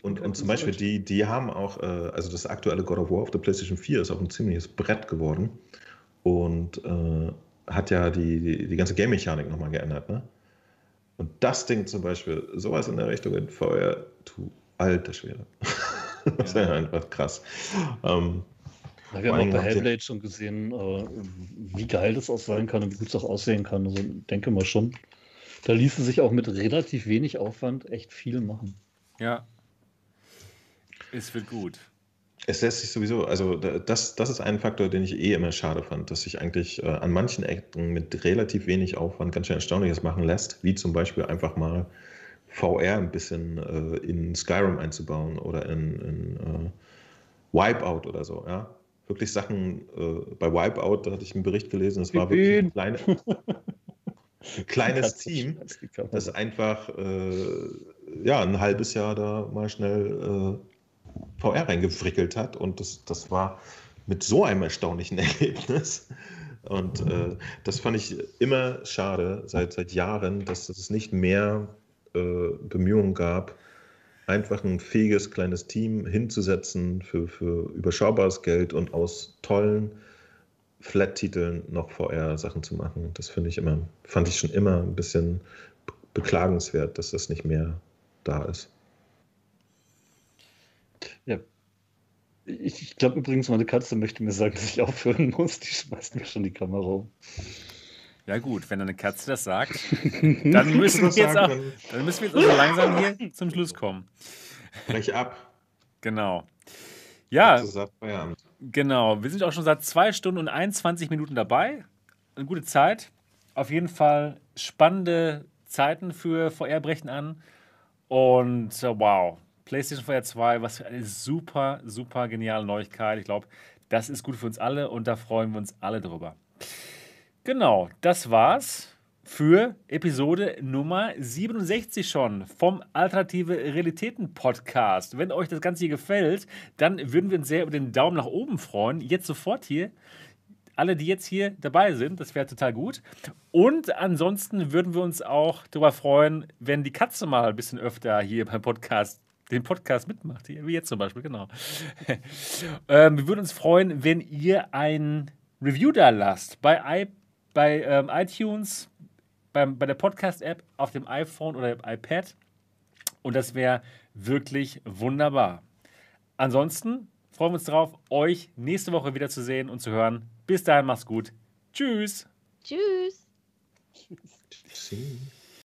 Und, und zum Beispiel, die, die haben auch, äh, also das aktuelle God of War auf der PlayStation 4 ist auch ein ziemliches Brett geworden und äh, hat ja die, die, die ganze Game-Mechanik nochmal geändert. Ne? Und das Ding zum Beispiel, sowas in der Richtung in VR, du alter Schwede. [laughs] das ist ja einfach krass. Ähm, ja, wir haben auch bei Hellblade schon gesehen, äh, wie geil das auch sein kann und wie gut es auch aussehen kann. Also denke mal schon. Da ließe sich auch mit relativ wenig Aufwand echt viel machen. Ja. Es wird gut. Es lässt sich sowieso, also das, das ist ein Faktor, den ich eh immer schade fand, dass sich eigentlich äh, an manchen Ecken mit relativ wenig Aufwand ganz schön Erstaunliches machen lässt, wie zum Beispiel einfach mal VR ein bisschen äh, in Skyrim einzubauen oder in, in äh, Wipeout oder so, ja. Wirklich Sachen, äh, bei Wipeout, da hatte ich einen Bericht gelesen, es war wirklich ein, kleine, [laughs] ein kleines Team, das einfach äh, ja, ein halbes Jahr da mal schnell äh, VR reingefrickelt hat. Und das, das war mit so einem erstaunlichen [laughs] Ergebnis. Und äh, das fand ich immer schade seit, seit Jahren, dass es nicht mehr äh, Bemühungen gab, einfach ein fähiges kleines Team hinzusetzen für, für überschaubares Geld und aus tollen Flat-Titeln noch VR-Sachen zu machen. Das finde ich immer, fand ich schon immer ein bisschen beklagenswert, dass das nicht mehr da ist. Ja. Ich, ich glaube übrigens, meine Katze möchte mir sagen, dass ich aufhören muss. Die schmeißt mir schon die Kamera um. Ja gut, wenn eine Katze das sagt, [laughs] dann müssen, wir jetzt auch, dann müssen wir jetzt auch langsam hier [laughs] zum Schluss kommen. Brech ab. Genau. Ja, genau. Wir sind auch schon seit zwei Stunden und 21 Minuten dabei. Eine gute Zeit. Auf jeden Fall spannende Zeiten für VR-Brechen an. Und äh, wow, PlayStation 4 2, was für eine super, super geniale Neuigkeit. Ich glaube, das ist gut für uns alle und da freuen wir uns alle drüber. Genau, das war's für Episode Nummer 67 schon vom Alternative Realitäten Podcast. Wenn euch das Ganze hier gefällt, dann würden wir uns sehr über den Daumen nach oben freuen. Jetzt sofort hier. Alle, die jetzt hier dabei sind, das wäre total gut. Und ansonsten würden wir uns auch darüber freuen, wenn die Katze mal ein bisschen öfter hier beim Podcast den Podcast mitmacht, wie jetzt zum Beispiel, genau. [laughs] ähm, wir würden uns freuen, wenn ihr ein Review da lasst bei, I, bei ähm, iTunes, beim, bei der Podcast-App auf dem iPhone oder dem iPad. Und das wäre wirklich wunderbar. Ansonsten freuen wir uns darauf, euch nächste Woche wieder zu sehen und zu hören. Bis dahin, macht's gut. Tschüss. Tschüss. Tschüss.